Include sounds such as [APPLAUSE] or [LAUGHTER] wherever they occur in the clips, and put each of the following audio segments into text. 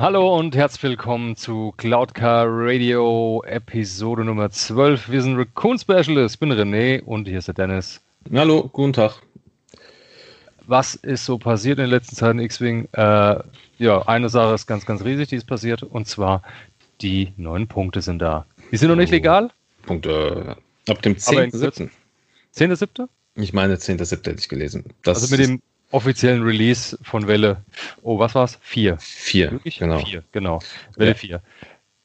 Hallo und herzlich willkommen zu Cloudcar Radio Episode Nummer 12. Wir sind Raccoon Specialist. Ich bin René und hier ist der Dennis. Hallo, guten Tag. Was ist so passiert in den letzten Zeiten X-Wing? Äh, ja, eine Sache ist ganz, ganz riesig, die ist passiert und zwar die neuen Punkte sind da. Die sind noch nicht oh. legal. Punkte ab dem 10.7. 10.7.? Ich meine 10.7. hätte ich gelesen. Das also mit dem offiziellen Release von Welle, oh, was war's? Vier. Vier, Wirklich? genau. Vier, genau. Welle ja. 4.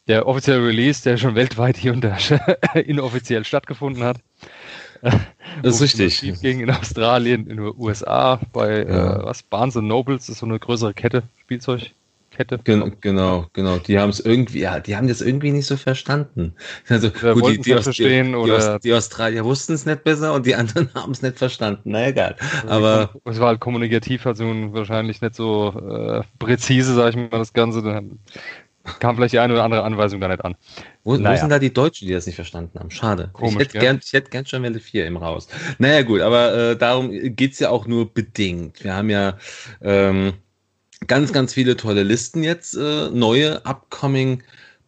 Der offizielle Release, der schon weltweit hier und da [LAUGHS] inoffiziell stattgefuffen hat. Das ist richtig. Gegen in Australien, in den USA, bei ja. äh, was, Barnes Nobles, ist so eine größere Kette, Spielzeug. Kette. Gen genau, genau. Die haben es irgendwie, ja, die haben das irgendwie nicht so verstanden. Also, gut, die, die, Aus, verstehen, die, oder die, Australier wussten es nicht besser und die anderen [LAUGHS] haben es nicht verstanden. Na egal. Aber es war halt kommunikativ, also wahrscheinlich nicht so äh, präzise, sag ich mal, das Ganze. Dann kam vielleicht die eine oder andere Anweisung da nicht an. Wo, naja. wo sind da die Deutschen, die das nicht verstanden haben? Schade. Komisch, ich, hätte gern, ich hätte gern schon Welle 4 im Raus. Naja, gut, aber äh, darum geht's ja auch nur bedingt. Wir haben ja ähm, ganz, ganz viele tolle Listen jetzt, äh, neue upcoming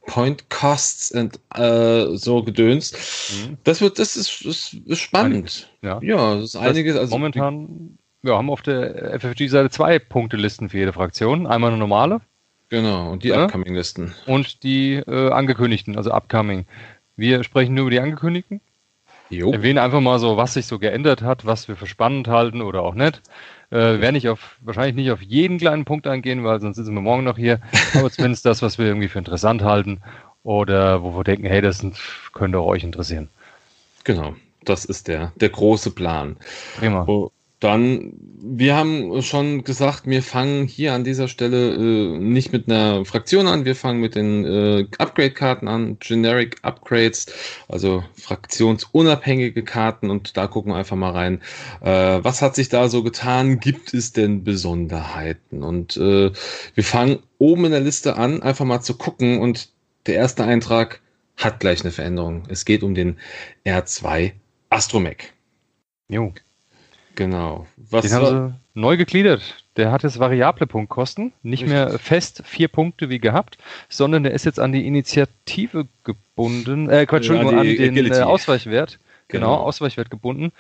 Point Costs und äh, so Gedöns. Mhm. Das wird, das ist, ist, ist spannend. Ja. ja, das ist einiges. Also momentan, wir haben auf der FFG-Seite zwei Punktelisten für jede Fraktion. Einmal eine normale. Genau, und die ja. Upcoming-Listen. Und die äh, angekündigten, also Upcoming. Wir sprechen nur über die angekündigten. Jo. Erwähnen einfach mal so, was sich so geändert hat, was wir für spannend halten oder auch nicht. Äh, werde ich auf, wahrscheinlich nicht auf jeden kleinen Punkt eingehen, weil sonst sitzen wir morgen noch hier. [LAUGHS] Aber zumindest das, was wir irgendwie für interessant halten oder wo wir denken, hey, das könnte euch interessieren. Genau, das ist der, der große Plan. Prima. Wo, dann, wir haben schon gesagt, wir fangen hier an dieser Stelle äh, nicht mit einer Fraktion an, wir fangen mit den äh, Upgrade-Karten an, Generic Upgrades, also fraktionsunabhängige Karten und da gucken wir einfach mal rein. Äh, was hat sich da so getan? Gibt es denn Besonderheiten? Und äh, wir fangen oben in der Liste an, einfach mal zu gucken und der erste Eintrag hat gleich eine Veränderung. Es geht um den R2 Astromech. Jo. Genau. Was Den haben sie neu gegliedert. Der hat jetzt variable Punktkosten, nicht Richtig. mehr fest vier Punkte wie gehabt, sondern der ist jetzt an die Initiative gebunden, äh, Quatsch, an, an den äh, Ausweichwert. Genau, genau, Ausweichwert gebunden.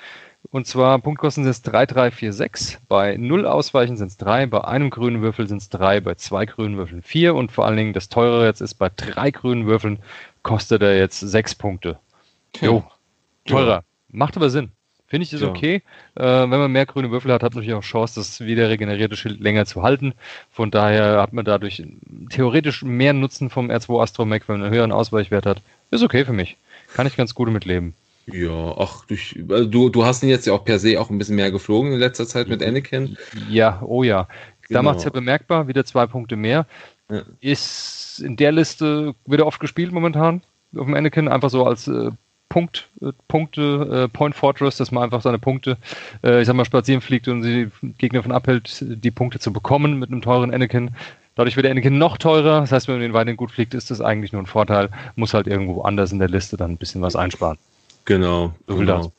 Und zwar Punktkosten sind es 3, 3, 4, 6. Bei 0 Ausweichen sind es 3, bei einem grünen Würfel sind es 3, bei zwei grünen Würfeln 4 und vor allen Dingen das teurere jetzt ist, bei drei grünen Würfeln kostet er jetzt 6 Punkte. Jo, teurer. Ja. Macht aber Sinn. Finde ich das ja. okay. Äh, wenn man mehr grüne Würfel hat, hat man natürlich auch Chance, das wieder regenerierte Schild länger zu halten. Von daher hat man dadurch theoretisch mehr Nutzen vom R2 Astromech, wenn man einen höheren Ausweichwert hat. Ist okay für mich. Kann ich ganz gut damit leben. Ja, ach, durch, also du, du hast ihn jetzt ja auch per se auch ein bisschen mehr geflogen in letzter Zeit mit Anakin. Ja, oh ja. Genau. Da macht es ja bemerkbar, wieder zwei Punkte mehr. Ja. Ist in der Liste, wird er oft gespielt momentan auf dem Anakin, einfach so als äh, Punkt, äh, Punkte, äh, Point Fortress, dass man einfach seine Punkte, äh, ich sag mal, spazieren fliegt und die Gegner davon abhält, die Punkte zu bekommen mit einem teuren Anakin. Dadurch wird der Anakin noch teurer. Das heißt, wenn man den weiterhin gut fliegt, ist das eigentlich nur ein Vorteil. Muss halt irgendwo anders in der Liste dann ein bisschen was einsparen. Genau. Genau.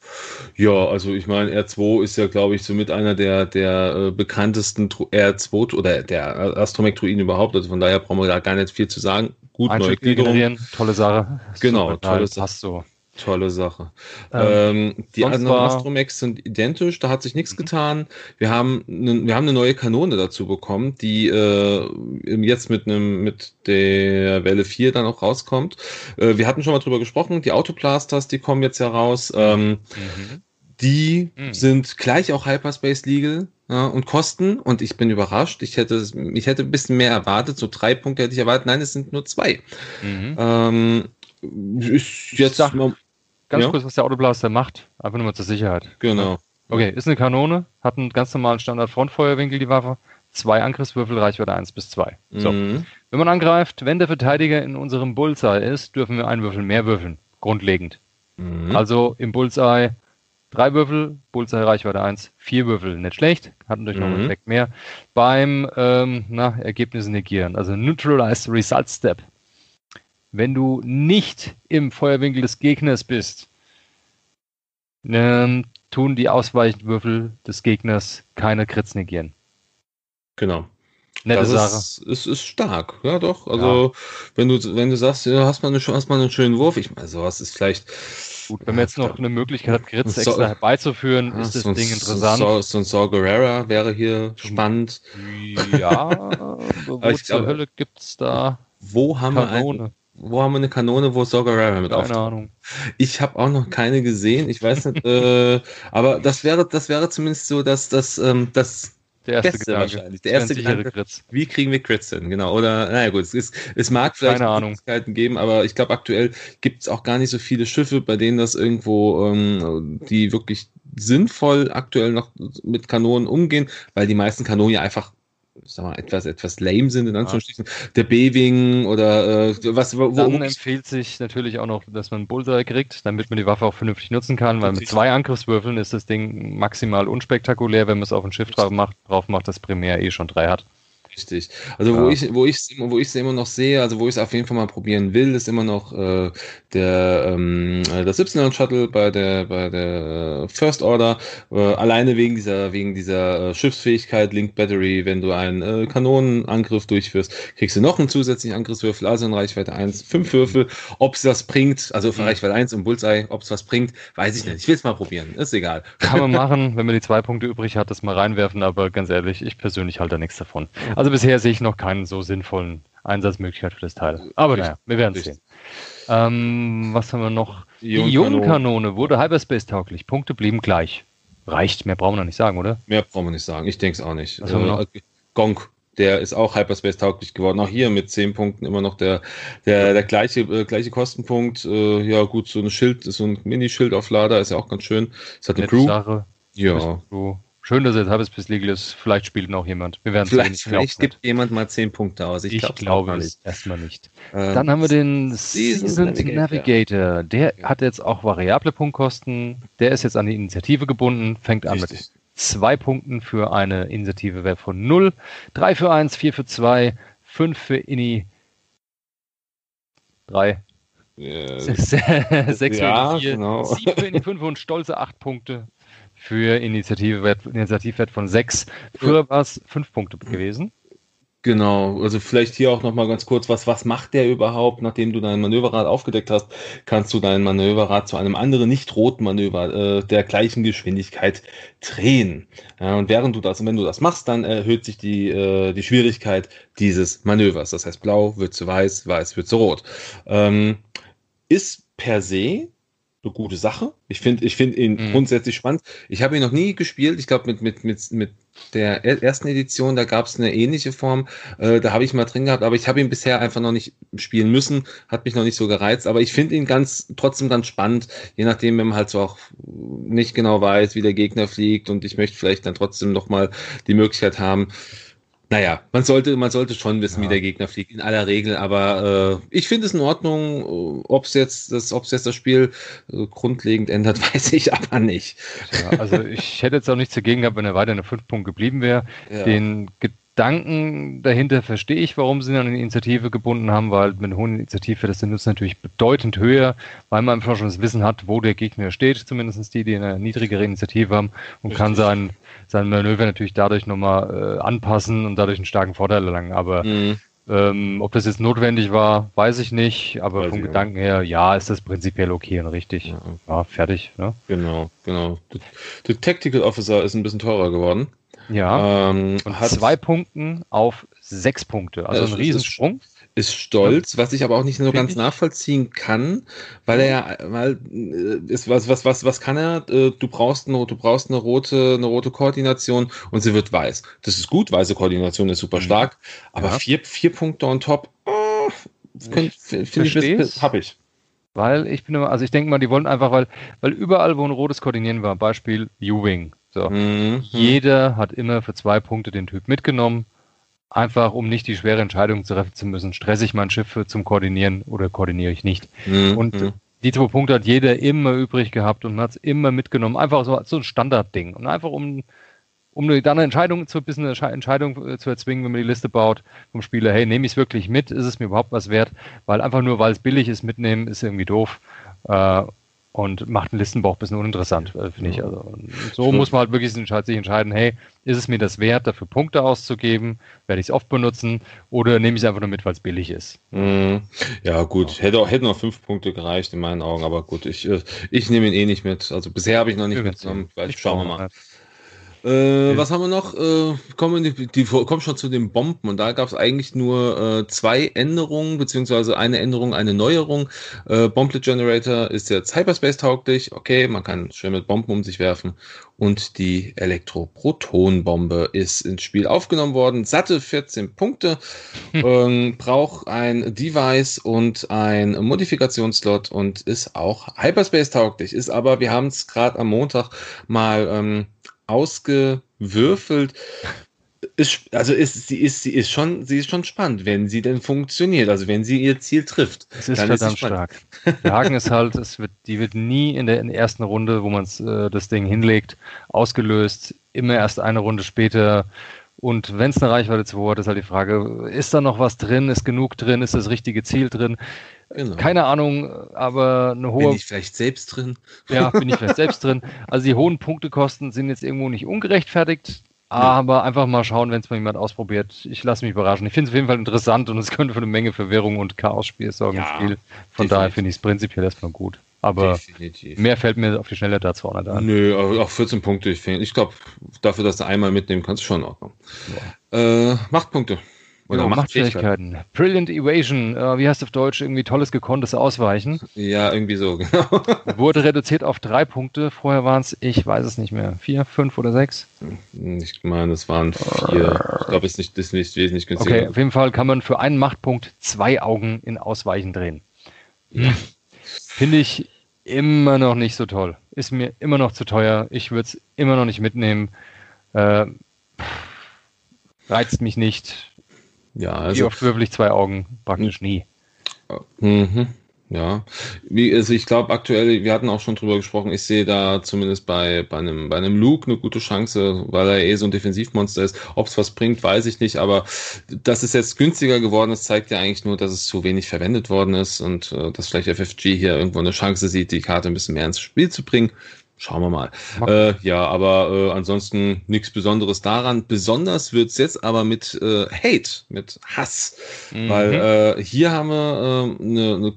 Ja, also ich meine, R2 ist ja, glaube ich, somit einer der, der äh, bekanntesten R2 oder der Astromech-Druiden überhaupt. Also von daher brauchen wir da gar nicht viel zu sagen. Gut, neue Gliederung. Tolle Sache. Genau, tolle Sache. Passt so. Tolle Sache. Ähm, ähm, die anderen Astromex sind identisch, da hat sich nichts mhm. getan. Wir haben, ne, wir haben eine neue Kanone dazu bekommen, die äh, jetzt mit einem mit der Welle 4 dann auch rauskommt. Äh, wir hatten schon mal drüber gesprochen, die Autoplasters, die kommen jetzt heraus. Ähm, mhm. Die mhm. sind gleich auch Hyperspace Legal ja, und kosten. Und ich bin überrascht. Ich hätte, ich hätte ein bisschen mehr erwartet. So drei Punkte hätte ich erwartet. Nein, es sind nur zwei. Mhm. Ähm, ist jetzt sag, Ganz ja. kurz, was der Autoblaster macht, einfach nur mal zur Sicherheit. Genau. Okay, ist eine Kanone, hat einen ganz normalen Standard-Frontfeuerwinkel, die Waffe, zwei Angriffswürfel, Reichweite 1 bis 2. So. Mhm. Wenn man angreift, wenn der Verteidiger in unserem Bullseye ist, dürfen wir einen Würfel mehr würfeln. Grundlegend. Mhm. Also im Bullseye drei Würfel, Bullseye Reichweite 1, vier Würfel. Nicht schlecht, hat natürlich mhm. noch einen Effekt mehr. Beim ähm, na, Ergebnisse negieren, also Neutralize Result Step wenn du nicht im Feuerwinkel des Gegners bist, ähm, tun die Ausweichwürfel des Gegners keine Crits negieren. Genau. Nette das Sache. Ist, ist, ist stark, ja doch. Also ja. wenn du wenn du sagst, ja, hast mal eine, hast mal einen schönen Wurf, ich meine, sowas ist vielleicht. Gut, wenn man jetzt noch eine Möglichkeit hat, Gritz so, extra herbeizuführen, ja, ist das so Ding interessant. So, so ein Saw Gerrera wäre hier spannend. Ja, [LAUGHS] wo zur Hölle gibt's da wo haben Kanone? wir ein, wo haben wir eine Kanone, wo Saw Gerrera mit Keine Ahnung. Ich habe auch noch keine gesehen. Ich weiß nicht, äh, aber das wäre, das wäre zumindest so, dass das, ähm, das der erste Beste Gedanke. wahrscheinlich. Der erste Gedanke, Grits. wie kriegen wir Crits hin? Genau. Oder, naja gut, es, ist, es mag vielleicht Möglichkeiten geben, aber ich glaube, aktuell gibt es auch gar nicht so viele Schiffe, bei denen das irgendwo, ähm, die wirklich sinnvoll aktuell noch mit Kanonen umgehen, weil die meisten Kanonen ja einfach sag mal, etwas, etwas lame sind, in Anführungsstrichen. Ja. Der B-Wing oder äh, was, wo, Dann empfiehlt sich natürlich auch noch, dass man Bullseye kriegt, damit man die Waffe auch vernünftig nutzen kann, weil mit zwei Angriffswürfeln ist das Ding maximal unspektakulär, wenn man es auf ein Schiff drauf macht, drauf macht, das primär eh schon drei hat. Richtig. Also ja. wo ich, wo ich, wo ich es immer noch sehe, also wo ich es auf jeden Fall mal probieren will, ist immer noch äh, der ähm, das Y Shuttle bei der bei der First Order. Äh, alleine wegen dieser wegen dieser äh, Schiffsfähigkeit Link Battery, wenn du einen äh, Kanonenangriff durchführst, kriegst du noch einen zusätzlichen Angriffswürfel, also in Reichweite 1, fünf Würfel. Ob es das bringt, also für mhm. Reichweite 1 und Bullseye, ob es was bringt, weiß ich nicht. Ich will es mal probieren. Ist egal. Kann man [LAUGHS] machen, wenn man die zwei Punkte übrig hat, das mal reinwerfen, aber ganz ehrlich, ich persönlich halte da nichts davon. Also also bisher sehe ich noch keinen so sinnvollen Einsatzmöglichkeit für das Teil. Aber naja, wir werden es sehen. Ähm, was haben wir noch? Die Ionenkanone wurde Hyperspace-tauglich. Punkte blieben gleich. Reicht, mehr brauchen wir noch nicht sagen, oder? Mehr brauchen wir nicht sagen. Ich denke es auch nicht. Was äh, Gonk, der ist auch Hyperspace-tauglich geworden. Auch hier mit 10 Punkten immer noch der, der, der gleiche, äh, gleiche Kostenpunkt. Äh, ja, gut, so ein Schild, so ein Mini-Schildauflader ist ja auch ganz schön. Es hat eine Crew. Sache. Ja. Crew. Schön, dass er jetzt halbes bis legal ist. Vielleicht spielt noch jemand. Wir werden vielleicht, sehen. Vielleicht gibt jemand mal 10 Punkte aus. Ich, ich glaube es erstmal nicht. Ähm, Dann haben wir den Season Navigator. Navigator. Der ja. hat jetzt auch variable Punktkosten. Der ist jetzt an die Initiative gebunden. Fängt an Richtig. mit zwei Punkten für eine Initiative Wert von 0, 3 für 1, 4 für 2, 5 für Ini, 3. Ja, 6 ja, für 4, genau. 7 für Ini 5 und stolze 8 Punkte für Initiativwert, Initiativwert von 6. Früher war es 5 Punkte gewesen. Genau, also vielleicht hier auch nochmal ganz kurz, was, was macht der überhaupt, nachdem du dein Manöverrad aufgedeckt hast, kannst du dein Manöverrad zu einem anderen nicht-roten Manöver äh, der gleichen Geschwindigkeit drehen. Ja, und während du das, und wenn du das machst, dann erhöht sich die, äh, die Schwierigkeit dieses Manövers. Das heißt, blau wird zu weiß, weiß wird zu rot. Ähm, ist per se eine gute Sache. Ich finde ich finde ihn mhm. grundsätzlich spannend. Ich habe ihn noch nie gespielt. Ich glaube, mit, mit, mit, mit der ersten Edition, da gab es eine ähnliche Form. Äh, da habe ich mal drin gehabt, aber ich habe ihn bisher einfach noch nicht spielen müssen. Hat mich noch nicht so gereizt. Aber ich finde ihn ganz trotzdem ganz spannend, je nachdem, wenn man halt so auch nicht genau weiß, wie der Gegner fliegt und ich möchte vielleicht dann trotzdem noch mal die Möglichkeit haben, naja, man sollte, man sollte schon wissen, ja. wie der Gegner fliegt, in aller Regel, aber äh, ich finde es in Ordnung. Ob es jetzt, das, ob's jetzt das Spiel äh, grundlegend ändert, [LAUGHS] weiß ich aber nicht. Ja, also ich hätte jetzt auch nichts dagegen gehabt, wenn er weiter in der 5 Punkt geblieben wäre. Ja. Den Gedanken dahinter verstehe ich, warum sie an eine Initiative gebunden haben, weil mit einer hohen Initiative das Nutzen natürlich bedeutend höher, weil man einfach schon das Wissen hat, wo der Gegner steht, zumindest die, die eine niedrigere Initiative haben und Richtig. kann sein, sein Manöver natürlich dadurch nochmal äh, anpassen und dadurch einen starken Vorteil erlangen. Aber mhm. ähm, ob das jetzt notwendig war, weiß ich nicht. Aber weiß vom Gedanken her, ja, ist das prinzipiell okay und richtig. Ja, ja fertig. Ne? Genau, genau. Der Tactical Officer ist ein bisschen teurer geworden. Ja. Ähm, und hat zwei Punkten auf sechs Punkte. Also ein Riesensprung. Ist, stolz, was ich aber auch nicht so ganz nachvollziehen kann, weil er ja, weil äh, ist was was was was kann er? Äh, du brauchst eine du brauchst eine rote eine rote Koordination und sie wird weiß. Das ist gut, weiße Koordination ist super mhm. stark, aber ja. vier vier Punkte on top. Oh, finde find ich, habe ich. Weil ich bin immer, also ich denke mal, die wollen einfach, weil, weil überall, wo ein rotes Koordinieren war, Beispiel U-Wing, so. Mhm. Jeder hat immer für zwei Punkte den Typ mitgenommen. Einfach, um nicht die schwere Entscheidung treffen zu müssen, stresse ich mein Schiff zum Koordinieren oder koordiniere ich nicht. Mhm. Und mhm. die zwei Punkte hat jeder immer übrig gehabt und hat es immer mitgenommen. Einfach so, so ein Standardding. Und einfach um, um dann eine Entscheidung zu, bisschen eine Entscheidung äh, zu erzwingen, wenn man die Liste baut vom Spieler, hey, nehme ich es wirklich mit? Ist es mir überhaupt was wert? Weil einfach nur, weil es billig ist, mitnehmen, ist irgendwie doof. Äh, und macht einen Listenbauch ein bisschen uninteressant, äh, finde ich. Also, so muss man halt wirklich sich entscheiden, hey, ist es mir das wert, dafür Punkte auszugeben? Werde ich es oft benutzen? Oder nehme ich es einfach nur mit, weil es billig ist? Mhm. Ja, gut. Hätte auch, hätten noch fünf Punkte gereicht in meinen Augen, aber gut, ich, äh, ich nehme ihn eh nicht mit. Also bisher habe ich noch nicht mitgenommen. Vielleicht schauen wir mal. Äh, was haben wir noch? Äh, kommen die, die kommen schon zu den Bomben und da gab es eigentlich nur äh, zwei Änderungen, beziehungsweise eine Änderung, eine Neuerung. Äh, Bomblet Generator ist jetzt Hyperspace tauglich, okay, man kann schön mit Bomben um sich werfen. Und die Elektroprotonbombe ist ins Spiel aufgenommen worden. Satte 14 Punkte, ähm, braucht ein Device und ein Modifikationsslot und ist auch Hyperspace tauglich. Ist aber, wir haben es gerade am Montag mal ähm, ausgewürfelt. Ist, also ist, sie ist, sie ist schon, sie ist schon spannend, wenn sie denn funktioniert, also wenn sie ihr Ziel trifft. Es ist verdammt ist stark. Der Haken ist halt, es wird, die wird nie in der, in der ersten Runde, wo man äh, das Ding hinlegt, ausgelöst. Immer erst eine Runde später. Und wenn es eine Reichweite 2 hat, ist halt die Frage, ist da noch was drin? Ist genug drin? Ist das richtige Ziel drin? Genau. Keine Ahnung, aber eine hohe. Bin ich vielleicht selbst drin? Ja, bin ich vielleicht selbst drin. Also die hohen Punktekosten sind jetzt irgendwo nicht ungerechtfertigt, aber einfach mal schauen, wenn es mal jemand ausprobiert. Ich lasse mich überraschen. Ich finde es auf jeden Fall interessant und es könnte für eine Menge Verwirrung und Chaos-Spiel sorgen ja, im Spiel. Von definitiv. daher finde ich es prinzipiell erstmal gut. Aber definitiv. mehr fällt mir auf die Schnelle dazu auch nicht an. Nö, auch 14 Punkte. Ich, ich glaube, dafür, dass du einmal mitnehmen kannst, schon in Ordnung. Ja. Äh, Machtpunkte. Oder genau, Machtfähigkeiten. Brilliant Evasion, äh, wie heißt auf Deutsch? Irgendwie tolles gekonntes Ausweichen. Ja, irgendwie so, [LAUGHS] genau. Wurde reduziert auf drei Punkte. Vorher waren es, ich weiß es nicht mehr, vier, fünf oder sechs? Ich meine, es waren vier. Ich glaube, es ist nicht, ist nicht wesentlich günstiger. Okay, auf jeden Fall kann man für einen Machtpunkt zwei Augen in Ausweichen drehen. Ja. Finde ich immer noch nicht so toll. Ist mir immer noch zu teuer. Ich würde es immer noch nicht mitnehmen. Äh, reizt mich nicht ja, also. Wie oft würfel ich zwei Augen? Praktisch nie. Mhm. Ja, wie, also ich glaube aktuell, wir hatten auch schon drüber gesprochen, ich sehe da zumindest bei, bei, einem, bei einem Luke eine gute Chance, weil er eh so ein Defensivmonster ist. Ob es was bringt, weiß ich nicht, aber dass es jetzt günstiger geworden ist, zeigt ja eigentlich nur, dass es zu wenig verwendet worden ist und äh, dass vielleicht FFG hier irgendwo eine Chance sieht, die Karte ein bisschen mehr ins Spiel zu bringen. Schauen wir mal. Äh, ja, aber äh, ansonsten nichts Besonderes daran. Besonders wird's jetzt aber mit äh, Hate, mit Hass. Mhm. Weil äh, hier haben wir äh, eine, ne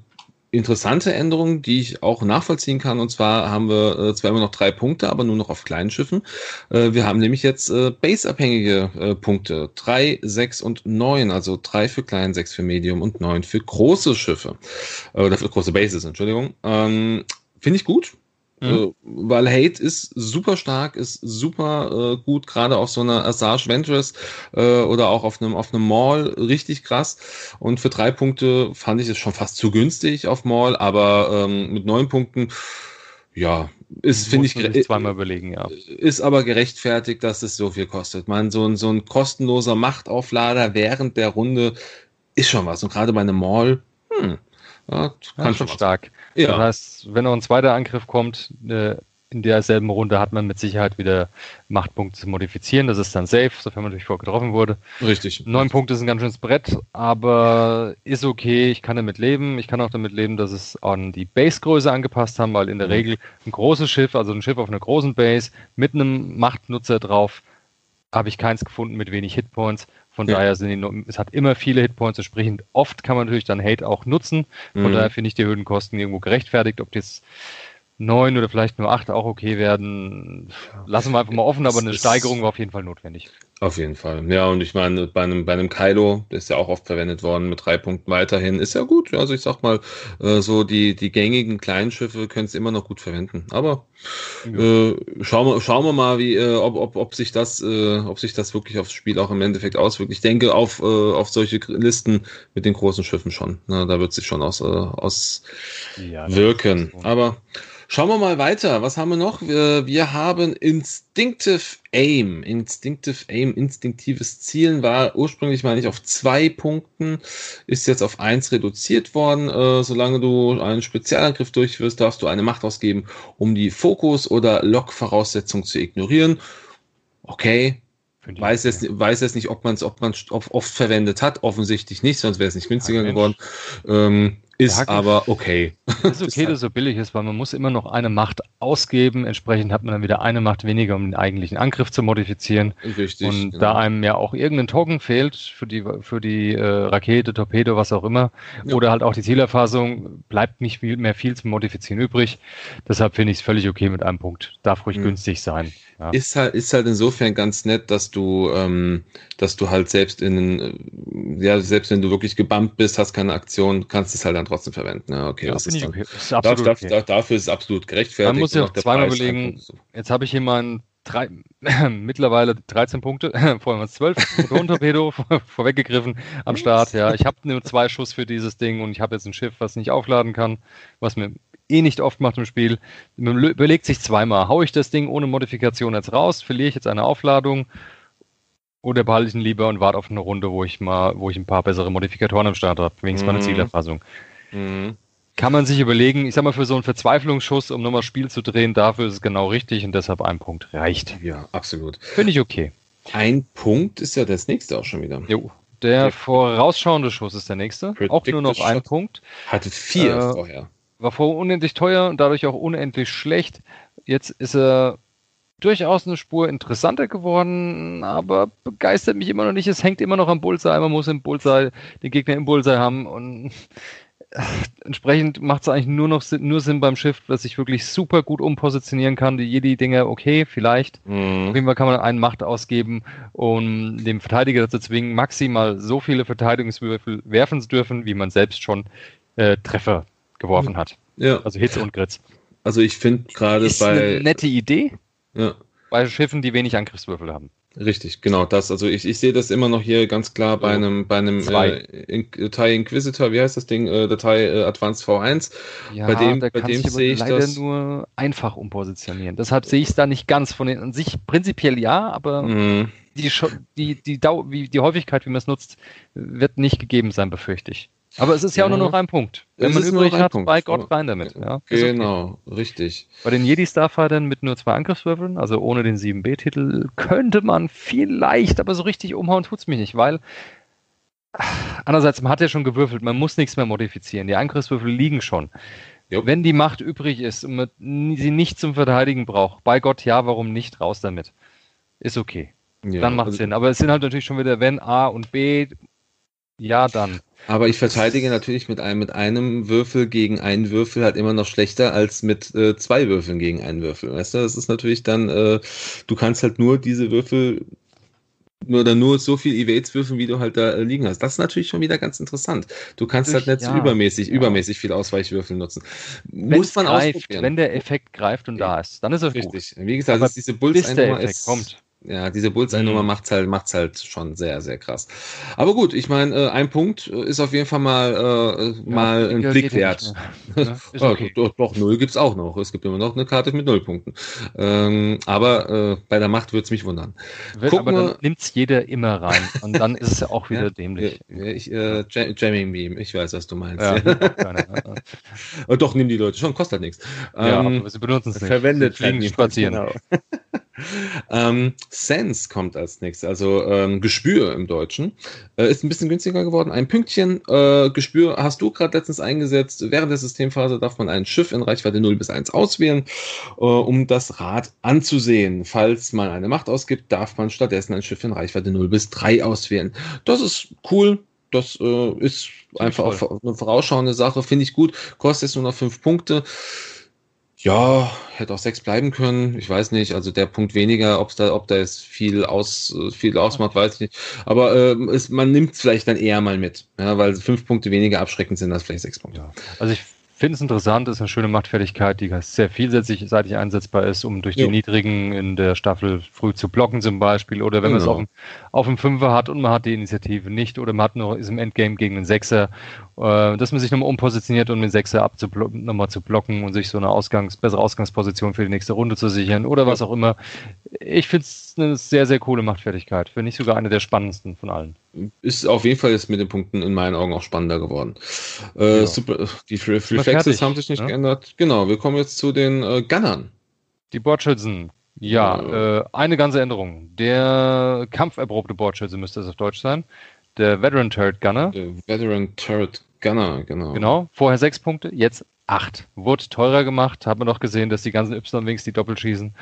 interessante Änderung, die ich auch nachvollziehen kann. Und zwar haben wir äh, zwar immer noch drei Punkte, aber nur noch auf kleinen Schiffen. Äh, wir haben nämlich jetzt äh, base-abhängige äh, Punkte. Drei, sechs und neun. Also drei für klein, sechs für Medium und neun für große Schiffe. Äh, oder für große Bases, Entschuldigung. Ähm, Finde ich gut Mhm. Äh, weil Hate ist super stark, ist super äh, gut, gerade auf so einer Assage Ventress äh, oder auch auf einem auf einem Mall richtig krass. Und für drei Punkte fand ich es schon fast zu günstig auf Mall, aber ähm, mit neun Punkten, ja, ist finde ich zweimal überlegen, ja. Ist aber gerechtfertigt, dass es so viel kostet. Man so ein so ein kostenloser Machtauflader während der Runde ist schon was. Und gerade bei einem Mall, hm, ja, kann schon stark. Ja. Das heißt, wenn noch ein zweiter Angriff kommt, äh, in derselben Runde hat man mit Sicherheit wieder Machtpunkte zu modifizieren. Das ist dann safe, sofern man natürlich vorgetroffen wurde. Richtig. Neun Punkte sind ein ganz schönes Brett, aber ist okay. Ich kann damit leben. Ich kann auch damit leben, dass es an die Basegröße angepasst haben, weil in der mhm. Regel ein großes Schiff, also ein Schiff auf einer großen Base mit einem Machtnutzer drauf, habe ich keins gefunden mit wenig Hitpoints. Von ja. daher sind die, es hat immer viele Hitpoints, entsprechend oft kann man natürlich dann Hate auch nutzen. Von mhm. daher finde ich die Höhenkosten irgendwo gerechtfertigt. Ob das neun oder vielleicht nur acht auch okay werden, lassen wir einfach mal offen, aber eine Steigerung war auf jeden Fall notwendig. Auf jeden Fall. Ja, und ich meine, bei einem, bei einem Kylo, der ist ja auch oft verwendet worden mit drei Punkten weiterhin, ist ja gut. Also ich sag mal, äh, so die, die gängigen kleinen Schiffe können es immer noch gut verwenden. Aber ja. äh, schauen, wir, schauen wir mal, wie, äh, ob, ob, ob sich das, äh, ob sich das wirklich aufs Spiel auch im Endeffekt auswirkt. Ich denke auf, äh, auf solche Listen mit den großen Schiffen schon. Na, da wird sich schon aus, äh, auswirken. Ja, Aber Schauen wir mal weiter. Was haben wir noch? Wir, wir haben Instinctive Aim. Instinctive Aim, instinktives Zielen war ursprünglich mal nicht auf zwei Punkten, ist jetzt auf eins reduziert worden. Äh, solange du einen Spezialangriff durchführst, darfst du eine Macht ausgeben, um die Fokus- oder Lock-Voraussetzung zu ignorieren. Okay, Weiß jetzt, weiß jetzt nicht, ob man es ob man's oft verwendet hat. Offensichtlich nicht, sonst wäre es nicht günstiger geworden. Ähm, Ist aber okay. [LAUGHS] Ist okay, dass es so billig ist, weil man muss immer noch eine Macht ausgeben. Entsprechend hat man dann wieder eine Macht weniger, um den eigentlichen Angriff zu modifizieren. Richtig. Und genau. da einem ja auch irgendein Token fehlt für die, für die äh, Rakete, Torpedo, was auch immer, ja. oder halt auch die Zielerfassung, bleibt nicht viel, mehr viel zu modifizieren übrig. Deshalb finde ich es völlig okay mit einem Punkt. Darf ruhig mhm. günstig sein. Ja. Ist halt, ist halt insofern ganz nett, dass du, ähm, dass du halt selbst in, ja, selbst wenn du wirklich gebammt bist, hast keine Aktion, kannst es halt dann trotzdem verwenden. Ja, okay, ja, das ist, dann, okay. ist darf, okay. dafür ist es absolut gerechtfertigt. Man muss ja auch zweimal überlegen, jetzt habe ich hier meinen drei, [CLEARS THROAT] mittlerweile 13 Punkte, vorher waren es 12, Motorentorpedo vorweggegriffen am Start. Ja, ich habe nur zwei Schuss für dieses Ding und ich habe jetzt ein Schiff, was nicht aufladen kann, was mir eh nicht oft macht im Spiel. Man überlegt sich zweimal, haue ich das Ding ohne Modifikation jetzt raus, verliere ich jetzt eine Aufladung oder behalte ich ihn lieber und warte auf eine Runde, wo ich mal, wo ich ein paar bessere Modifikatoren am Start habe, wenigstens mhm. meine Zielerfassung. Mhm. Kann man sich überlegen, ich sag mal, für so einen Verzweiflungsschuss, um nochmal Spiel zu drehen, dafür ist es genau richtig und deshalb ein Punkt reicht. Ja, absolut. Finde ich okay. Ein Punkt ist ja das nächste auch schon wieder. Jo. Der vorausschauende Schuss ist der nächste. Auch nur noch ein Punkt. Hatte vier äh, vorher war vorher unendlich teuer und dadurch auch unendlich schlecht. Jetzt ist er durchaus eine Spur interessanter geworden, aber begeistert mich immer noch nicht. Es hängt immer noch am Bullseye. Man muss im Bullseye den Gegner im Bullseye haben und [LAUGHS] entsprechend macht es eigentlich nur noch Sinn, nur Sinn beim Schiff, dass ich wirklich super gut umpositionieren kann. Die Jedi-Dinger, okay, vielleicht. Mhm. Auf jeden Fall kann man einen Macht ausgeben, um den Verteidiger dazu zwingen, maximal so viele Verteidigungswürfel werfen zu dürfen, wie man selbst schon äh, Treffer geworfen hat. Ja. Also Hitze und Gritz. Also ich finde gerade bei. Eine nette Idee. Ja. Bei Schiffen, die wenig Angriffswürfel haben. Richtig, genau das. Also ich, ich sehe das immer noch hier ganz klar bei einem bei einem äh, Datei Inquisitor, wie heißt das Ding? Äh, Datei äh, Advanced V1. Ja, bei dem, bei dem sehe ich leider das nur einfach umpositionieren. Deshalb sehe ich es da nicht ganz von den an sich prinzipiell ja, aber mhm. die, die, die, Dau wie, die Häufigkeit, wie man es nutzt, wird nicht gegeben sein, befürchte ich. Aber es ist ja, ja auch nur noch ein Punkt. Wenn man übrig hat, Punkt. bei Gott rein damit. Ja, genau, okay. richtig. Bei den Jedi Starfightern mit nur zwei Angriffswürfeln, also ohne den 7B-Titel, könnte man vielleicht, aber so richtig umhauen tut's mich nicht, weil andererseits, man hat ja schon gewürfelt, man muss nichts mehr modifizieren. Die Angriffswürfel liegen schon. Jo. Wenn die Macht übrig ist und man sie nicht zum Verteidigen braucht, bei Gott ja, warum nicht? Raus damit. Ist okay. Ja, dann macht also, Sinn. Aber es sind halt natürlich schon wieder, wenn A und B, ja, dann. Aber ich verteidige natürlich mit einem, mit einem Würfel gegen einen Würfel halt immer noch schlechter als mit äh, zwei Würfeln gegen einen Würfel. Weißt du, das ist natürlich dann, äh, du kannst halt nur diese Würfel oder nur so viel Evades würfeln, wie du halt da äh, liegen hast. Das ist natürlich schon wieder ganz interessant. Du kannst halt nicht ja, übermäßig, ja. übermäßig viel Ausweichwürfel nutzen. Muss man greift, ausprobieren. Wenn der Effekt greift und ja. da ist, dann ist er Richtig. Gut. Wie gesagt, ist diese Bullseye-Nummer ist, kommt ja, diese Bullseye-Nummer mhm. macht's halt, macht's halt schon sehr, sehr krass. Aber gut, ich meine, äh, ein Punkt ist auf jeden Fall mal, äh, ja, mal ein Blick wert. [LAUGHS] Ja, okay. doch, doch, null gibt's auch noch. Es gibt immer noch eine Karte mit null Punkten. Ähm, aber äh, bei der Macht wird's mich wundern. Wird, aber dann nimmt's jeder immer rein und dann ist es ja auch [LAUGHS] wieder ja, dämlich. Ich, äh, Jamming Beam, ich weiß, was du meinst. Ja, keine, [LAUGHS] doch, nimm die Leute schon, kostet halt nichts. Ja, ähm, aber sie benutzen es nicht. Verwendet fliegen spazieren. Genau. Ähm, Sense kommt als nächstes, also ähm, Gespür im Deutschen. Äh, ist ein bisschen günstiger geworden. Ein Pünktchen. Äh, Gespür hast du gerade letztens eingesetzt. Während der Systemphase darf man ein Schiff in Reichweite 0 bis 1 auswählen, äh, um das Rad anzusehen. Falls man eine Macht ausgibt, darf man stattdessen ein Schiff in Reichweite 0 bis 3 auswählen. Das ist cool. Das äh, ist einfach auch eine vorausschauende Sache, finde ich gut. Kostet jetzt nur noch 5 Punkte. Ja, hätte auch sechs bleiben können. Ich weiß nicht. Also der Punkt weniger, ob's da, ob da jetzt viel aus, viel ausmacht, weiß ich nicht. Aber äh, es, man nimmt es vielleicht dann eher mal mit, ja, weil fünf Punkte weniger abschreckend sind als vielleicht sechs Punkte. Ja. Also ich finde es interessant, ist eine schöne Machtfertigkeit, die sehr vielseitig einsetzbar ist, um durch die jo. niedrigen in der Staffel früh zu blocken zum Beispiel. Oder wenn genau. man es auf dem, auf dem Fünfer hat und man hat die Initiative nicht oder man hat noch, ist im Endgame gegen einen Sechser, äh, dass man sich nochmal umpositioniert, um den Sechser nochmal zu blocken und sich so eine Ausgangs-, bessere Ausgangsposition für die nächste Runde zu sichern oder was auch immer. Ich finde es eine sehr, sehr coole Machtfertigkeit. Finde ich sogar eine der spannendsten von allen ist auf jeden Fall jetzt mit den Punkten in meinen Augen auch spannender geworden. Äh, ja. super, die Reflexes haben sich nicht ja? geändert. Genau, wir kommen jetzt zu den äh, Gunnern. Die Bordschützen. Ja, ja. Äh, eine ganze Änderung. Der kampferprobte Bordschütze müsste es auf Deutsch sein. Der Veteran Turret Gunner. Der Veteran Turret Gunner, genau. Genau, vorher sechs Punkte, jetzt acht. Wurde teurer gemacht, hat man doch gesehen, dass die ganzen Y-Wings, die doppelt schießen,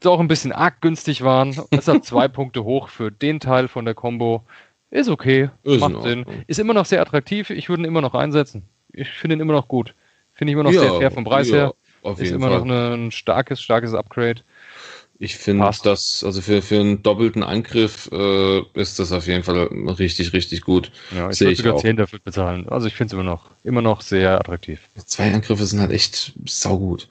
doch ein bisschen arg günstig waren. Deshalb zwei [LAUGHS] Punkte hoch für den Teil von der Combo. Ist okay, ist macht Sinn. Ist immer noch sehr attraktiv, ich würde ihn immer noch einsetzen. Ich finde ihn immer noch gut. Finde ich immer noch ja, sehr fair vom Preis ja, her. ist immer Fall. noch ein starkes, starkes Upgrade. Ich finde das, also für, für einen doppelten Angriff äh, ist das auf jeden Fall richtig, richtig gut. Ja, ich würde sogar 10 dafür bezahlen. Also ich finde es immer noch, immer noch sehr attraktiv. Zwei Angriffe sind halt echt saugut.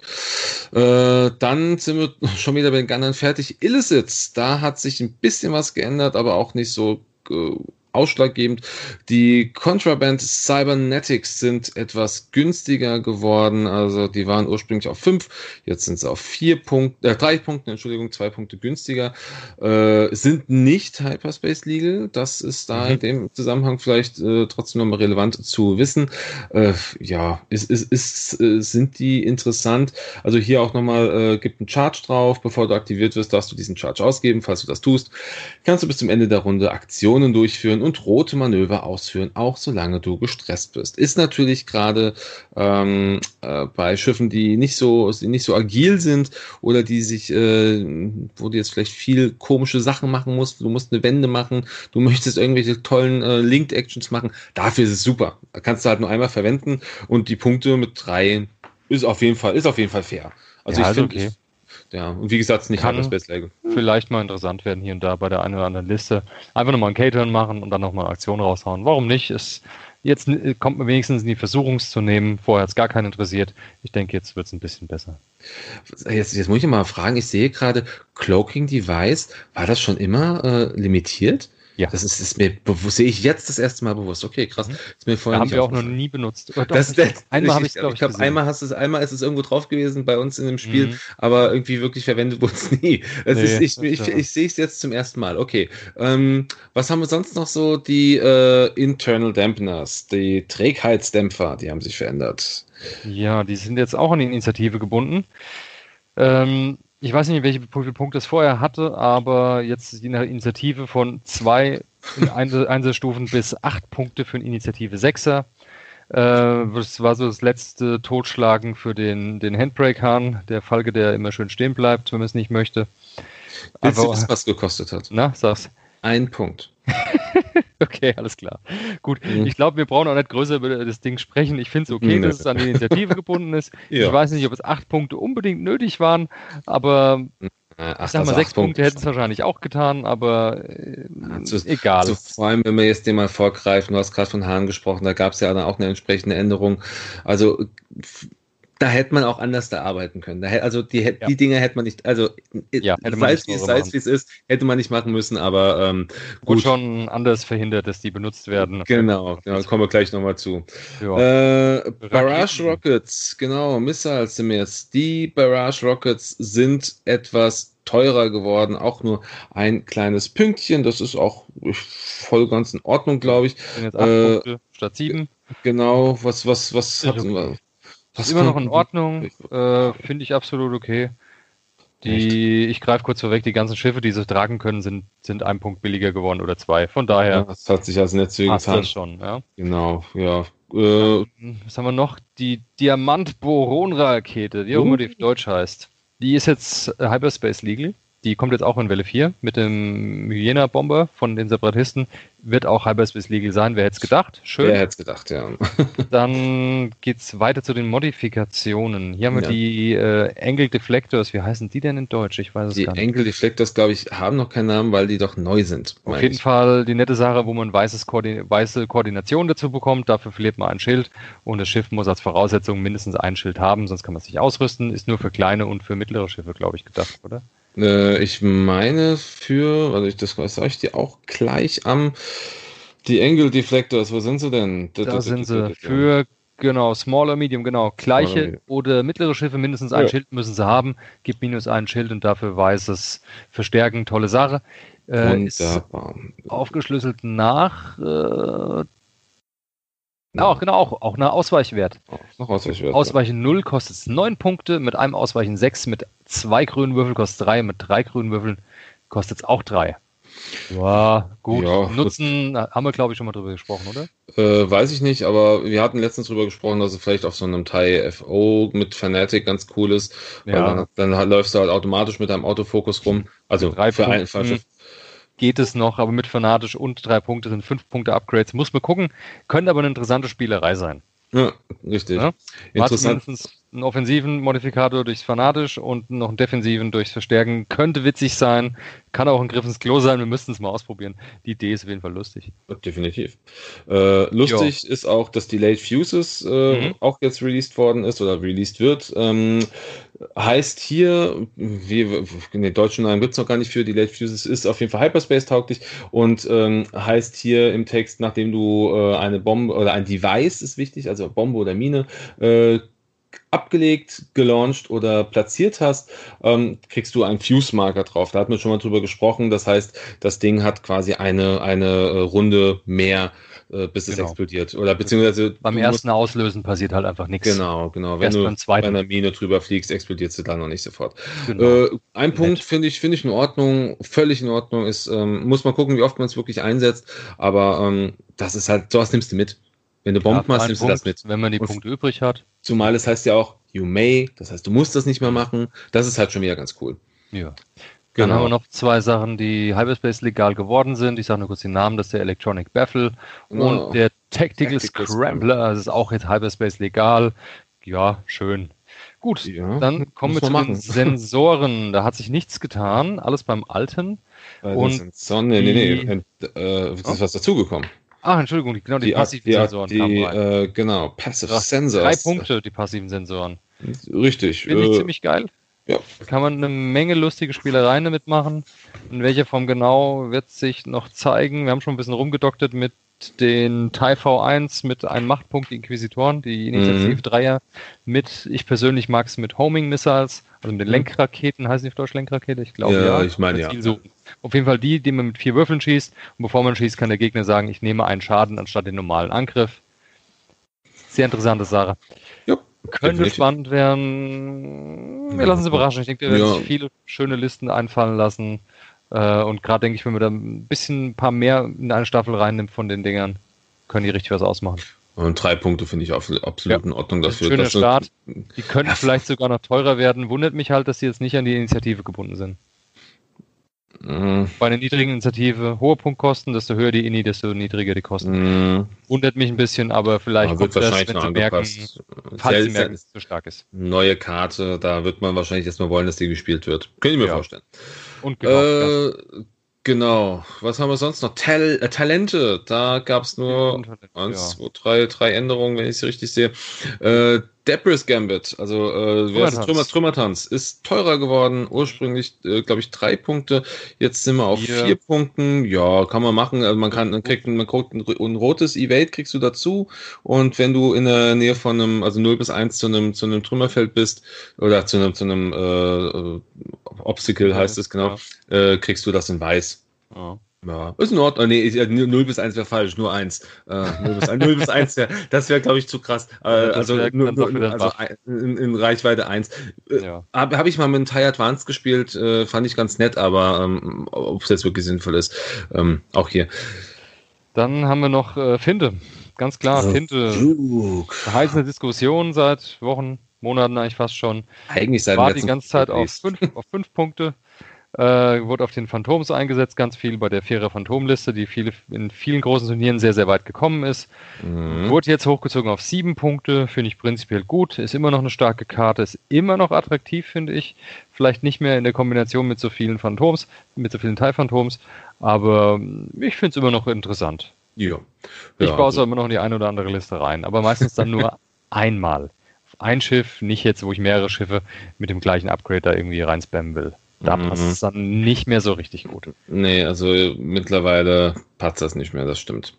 Äh, dann sind wir [LAUGHS] schon wieder bei den Gunnern fertig. Illicits, da hat sich ein bisschen was geändert, aber auch nicht so äh, ausschlaggebend. Die Contraband Cybernetics sind etwas günstiger geworden. Also die waren ursprünglich auf fünf, jetzt sind sie auf vier Punkte, äh, drei Punkte, Entschuldigung, zwei Punkte günstiger. Äh, sind nicht Hyperspace Legal. Das ist da mhm. in dem Zusammenhang vielleicht äh, trotzdem nochmal relevant zu wissen. Äh, ja, ist, ist, ist, äh, sind die interessant? Also hier auch nochmal, äh, gibt einen Charge drauf. Bevor du aktiviert wirst, darfst du diesen Charge ausgeben. Falls du das tust, kannst du bis zum Ende der Runde Aktionen durchführen und rote Manöver ausführen, auch solange du gestresst bist. Ist natürlich gerade ähm, äh, bei Schiffen, die nicht so, die nicht so agil sind oder die sich, äh, wo du jetzt vielleicht viel komische Sachen machen musst, du musst eine Wende machen, du möchtest irgendwelche tollen äh, Linked Actions machen, dafür ist es super. Da kannst du halt nur einmal verwenden und die Punkte mit drei ist auf jeden Fall, ist auf jeden Fall fair. Also ja, ich finde, okay. Ja, und wie gesagt, nicht Kann Best Label. Vielleicht mal interessant werden hier und da bei der einen oder anderen Liste. Einfach nochmal einen K-Turn machen und dann nochmal eine Aktion raushauen. Warum nicht? Es, jetzt kommt man wenigstens in die Versuchung zu nehmen. Vorher hat es gar keinen interessiert. Ich denke, jetzt wird es ein bisschen besser. Jetzt, jetzt muss ich mal fragen, ich sehe gerade, Cloaking Device, war das schon immer äh, limitiert? Ja. Das ist, ist mir bewusst, sehe ich jetzt das erste Mal bewusst. Okay, krass. Mhm. Ist mir vorher da haben wir auch noch nie benutzt. Doch, das, das, einmal habe ich, glaube ich, glaub, einmal hast es, einmal ist es irgendwo drauf gewesen bei uns in dem Spiel, mhm. aber irgendwie wirklich verwendet wurde es nie. Es nee, ist, ich, ich, ich, ich sehe es jetzt zum ersten Mal. Okay. Ähm, was haben wir sonst noch so? Die äh, Internal Dampeners, die Trägheitsdämpfer, die haben sich verändert. Ja, die sind jetzt auch an die Initiative gebunden. Ähm, ich weiß nicht, welche Punkte es vorher hatte, aber jetzt die Initiative von zwei Einzelstufen bis acht Punkte für eine Initiative Sechser. Äh, das war so das letzte Totschlagen für den, den Handbrake-Hahn, der Falke, der immer schön stehen bleibt, wenn man es nicht möchte. Willst aber, du wissen, was gekostet hat? Na, sag's. Ein Punkt. [LAUGHS] okay, alles klar. Gut, mhm. ich glaube, wir brauchen auch nicht größer über das Ding sprechen. Ich finde es okay, nee. dass es an die Initiative [LAUGHS] gebunden ist. ja. Ich weiß nicht, ob es acht Punkte unbedingt nötig waren, aber Ach, ich sag mal, sechs Punkte hätten es wahrscheinlich auch getan, aber äh, also, egal. Also vor allem, wenn wir jetzt den mal vorgreifen, du hast gerade von Hahn gesprochen, da gab es ja dann auch eine entsprechende Änderung. Also da hätte man auch anders da arbeiten können. Da, also die, ja. die Dinge hätte man nicht, also ja, hätte sei es wie es ist, hätte man nicht machen müssen, aber ähm, gut. schon anders verhindert, dass die benutzt werden. Genau, genau kommen wir gleich nochmal zu. Ja. Äh, Barrage Rockets, genau, Missiles sind jetzt. Die Barrage Rockets sind etwas teurer geworden, auch nur ein kleines Pünktchen. Das ist auch voll ganz in Ordnung, glaube ich. Sind jetzt acht äh, Punkte statt sieben. Genau, was, was, was hatten wir? Das ist immer noch in Ordnung, äh, finde ich absolut okay. Die, ich greife kurz vorweg, die ganzen Schiffe, die sie tragen können, sind, sind ein Punkt billiger geworden oder zwei. Von daher. Ja, das hat sich als Netz getan. das schon, ja. Genau, ja. Äh, Was haben wir noch? Die Diamant-Boron-Rakete, wie auch immer die auf Deutsch heißt. Die ist jetzt Hyperspace Legal. Die kommt jetzt auch in Welle 4 mit dem Hyena-Bomber von den Separatisten. Wird auch Hyperspace Legal sein, wer hätte es gedacht? Schön. Wer hätte es gedacht, ja. [LAUGHS] Dann geht es weiter zu den Modifikationen. Hier haben wir ja. die äh, Angle Deflectors. Wie heißen die denn in Deutsch? Ich weiß es die gar nicht. Die Angle Deflectors, glaube ich, haben noch keinen Namen, weil die doch neu sind. Auf jeden ich. Fall die nette Sache, wo man weißes Koordin weiße Koordination dazu bekommt. Dafür verliert man ein Schild und das Schiff muss als Voraussetzung mindestens ein Schild haben, sonst kann man es nicht ausrüsten. Ist nur für kleine und für mittlere Schiffe, glaube ich, gedacht, oder? Äh, ich meine für, also ich, das sage ich dir auch gleich am, die Angle Deflectors, wo sind sie denn? Da, da sind sie für, genau, Smaller Medium, genau, gleiche oder mittlere Schiffe, mindestens ein ja. Schild müssen sie haben, gibt minus ein Schild und dafür weißes Verstärken, tolle Sache. Äh, Wunderbar. aufgeschlüsselt nach äh. Auch, genau, auch, auch eine Ausweichwert. Oh, noch Ausweichwert. Ausweichen 0 kostet 9 Punkte, mit einem Ausweichen 6, mit zwei grünen Würfeln kostet 3, mit drei grünen Würfeln kostet es auch 3. Ja, gut. Ja, Nutzen haben wir, glaube ich, schon mal drüber gesprochen, oder? Äh, weiß ich nicht, aber wir hatten letztens drüber gesprochen, dass es vielleicht auf so einem Thai FO mit Fanatic ganz cool ist. Ja. Dann, dann, läufst du halt automatisch mit deinem Autofokus rum. Also drei für ein falsche geht es noch, aber mit Fanatisch und drei Punkte sind fünf Punkte Upgrades. Muss man gucken. Könnte aber eine interessante Spielerei sein. Ja, richtig. Ja? Interessant. Einen offensiven Modifikator durchs Fanatisch und noch einen defensiven durchs Verstärken. Könnte witzig sein. Kann auch ein Griff ins Klo sein. Wir müssten es mal ausprobieren. Die Idee ist auf jeden Fall lustig. Definitiv. Äh, lustig jo. ist auch, dass Delayed Fuses äh, mhm. auch jetzt released worden ist oder released wird. Ähm, heißt hier, wie, in den deutschen Namen gibt es noch gar nicht für Delayed Fuses, ist auf jeden Fall Hyperspace tauglich und ähm, heißt hier im Text, nachdem du äh, eine Bombe oder ein Device ist wichtig, also Bombe oder Mine, äh, abgelegt, gelauncht oder platziert hast, ähm, kriegst du einen Fuse-Marker drauf. Da hatten wir schon mal drüber gesprochen. Das heißt, das Ding hat quasi eine, eine äh, Runde mehr äh, bis genau. es explodiert. Oder beziehungsweise. Beim ersten Auslösen passiert halt einfach nichts. Genau, genau. Wenn Erst du bei einer Mine drüber fliegst, explodiert sie dann noch nicht sofort. Genau. Äh, ein Nett. Punkt finde ich, finde ich in Ordnung, völlig in Ordnung ist, ähm, muss man gucken, wie oft man es wirklich einsetzt, aber ähm, das ist halt, sowas nimmst du mit. Wenn du Bomben ja, hast, nimmst Punkt, du das mit. Wenn man die Und Punkte übrig hat. Zumal es heißt ja auch, you may, das heißt, du musst das nicht mehr machen. Das ist halt schon wieder ganz cool. Ja. Dann genau. haben wir noch zwei Sachen, die Hyperspace legal geworden sind. Ich sage nur kurz den Namen, das ist der Electronic Baffle oh. und der Tactical, Tactical Scrambler. Das ist auch jetzt Hyperspace legal. Ja, schön. Gut, ja, dann kommen wir zu machen. den [LAUGHS] Sensoren. Da hat sich nichts getan, alles beim Alten. Bei und Sensoren, nee, nee, nee, äh, ist was dazugekommen. Ach, Entschuldigung, genau, die, die passiven die, Sensoren. Die, äh, genau, Passive Sensors. Drei Punkte, die passiven Sensoren. Richtig. Finde ich äh, ziemlich geil. Ja. Da kann man eine Menge lustige Spielereien damit machen. In welcher Form genau wird sich noch zeigen. Wir haben schon ein bisschen rumgedoktet mit den TIE V1 mit einem Machtpunkt, die Inquisitoren, die Initiative mhm. Dreier mit, ich persönlich mag es mit Homing Missiles, also mit den mhm. Lenkraketen, heißen die auf Deutsch Lenkrakete? Ich glaube ja. Ja, ich meine ja. Suchen. Auf jeden Fall die, die man mit vier Würfeln schießt und bevor man schießt, kann der Gegner sagen, ich nehme einen Schaden anstatt den normalen Angriff. Sehr interessante Sache. Ja. Könnte definitiv. spannend werden. Wir lassen uns überraschen. Ich denke, wir werden ja. sich viele schöne Listen einfallen lassen. Äh, und gerade denke ich, wenn man da ein bisschen ein paar mehr in eine Staffel reinnimmt von den Dingern, können die richtig was ausmachen. Und drei Punkte finde ich absolut ja. in Ordnung dafür. Schöner Start. [LAUGHS] Die könnten ja. vielleicht sogar noch teurer werden. Wundert mich halt, dass sie jetzt nicht an die Initiative gebunden sind. Mhm. Bei einer niedrigen Initiative hohe Punktkosten, desto höher die INI, desto niedriger die Kosten. Mhm. Wundert mich ein bisschen, aber vielleicht aber kommt das, wenn sie merken, falls sie merken, dass es zu stark ist. Neue Karte, da wird man wahrscheinlich erstmal wollen, dass die gespielt wird. Können ich mir ja. vorstellen. Und genau, äh, Genau. Was haben wir sonst noch? Tal äh, Talente. Da gab es nur eins, zwei, drei, drei Änderungen, wenn ich sie richtig sehe. Äh, Debris Gambit, also äh, wer ist Trümmer, Trümmertanz, ist teurer geworden. Ursprünglich, äh, glaube ich, drei Punkte. Jetzt sind wir auf yeah. vier Punkten. Ja, kann man machen. Also man kann, man kriegt, man kriegt ein, ein, rotes Evade kriegst du dazu. Und wenn du in der Nähe von einem, also 0 bis 1 zu einem, zu einem Trümmerfeld bist, oder zu einem, zu einem äh, Obstacle heißt es genau, äh, kriegst du das in weiß. Ja. Ja, ist in Ordnung. Nee, 0 bis 1 wäre falsch, nur 1. Äh, 0 bis 1, 0 bis 1 wäre, [LAUGHS] das wäre, glaube ich, zu krass. Äh, also nur, nur, also in, in, Reichweite 1. Äh, ja. Habe hab ich mal mit einem TIE Advanced gespielt, äh, fand ich ganz nett, aber ähm, ob es jetzt wirklich sinnvoll ist, ähm, auch hier. Dann haben wir noch äh, Finte. Ganz klar, also, Finte. Heiße Diskussion seit Wochen, Monaten eigentlich fast schon. Eigentlich seit War die ganze Zeit auf fünf, auf fünf Punkte. Äh, wurde auf den Phantoms eingesetzt, ganz viel bei der Vierer Phantomliste, die viele, in vielen großen Turnieren sehr, sehr weit gekommen ist. Mhm. Wurde jetzt hochgezogen auf sieben Punkte, finde ich prinzipiell gut. Ist immer noch eine starke Karte, ist immer noch attraktiv, finde ich. Vielleicht nicht mehr in der Kombination mit so vielen Phantoms, mit so vielen Teilphantoms, aber ich finde es immer noch interessant. Ja. Ich baue es also. immer noch in die eine oder andere Liste rein, aber meistens dann nur [LAUGHS] einmal. ein Schiff, nicht jetzt, wo ich mehrere Schiffe mit dem gleichen Upgrade da irgendwie reinspammen will. Da mhm. passt es dann nicht mehr so richtig gut. Nee, also mittlerweile passt das nicht mehr, das stimmt.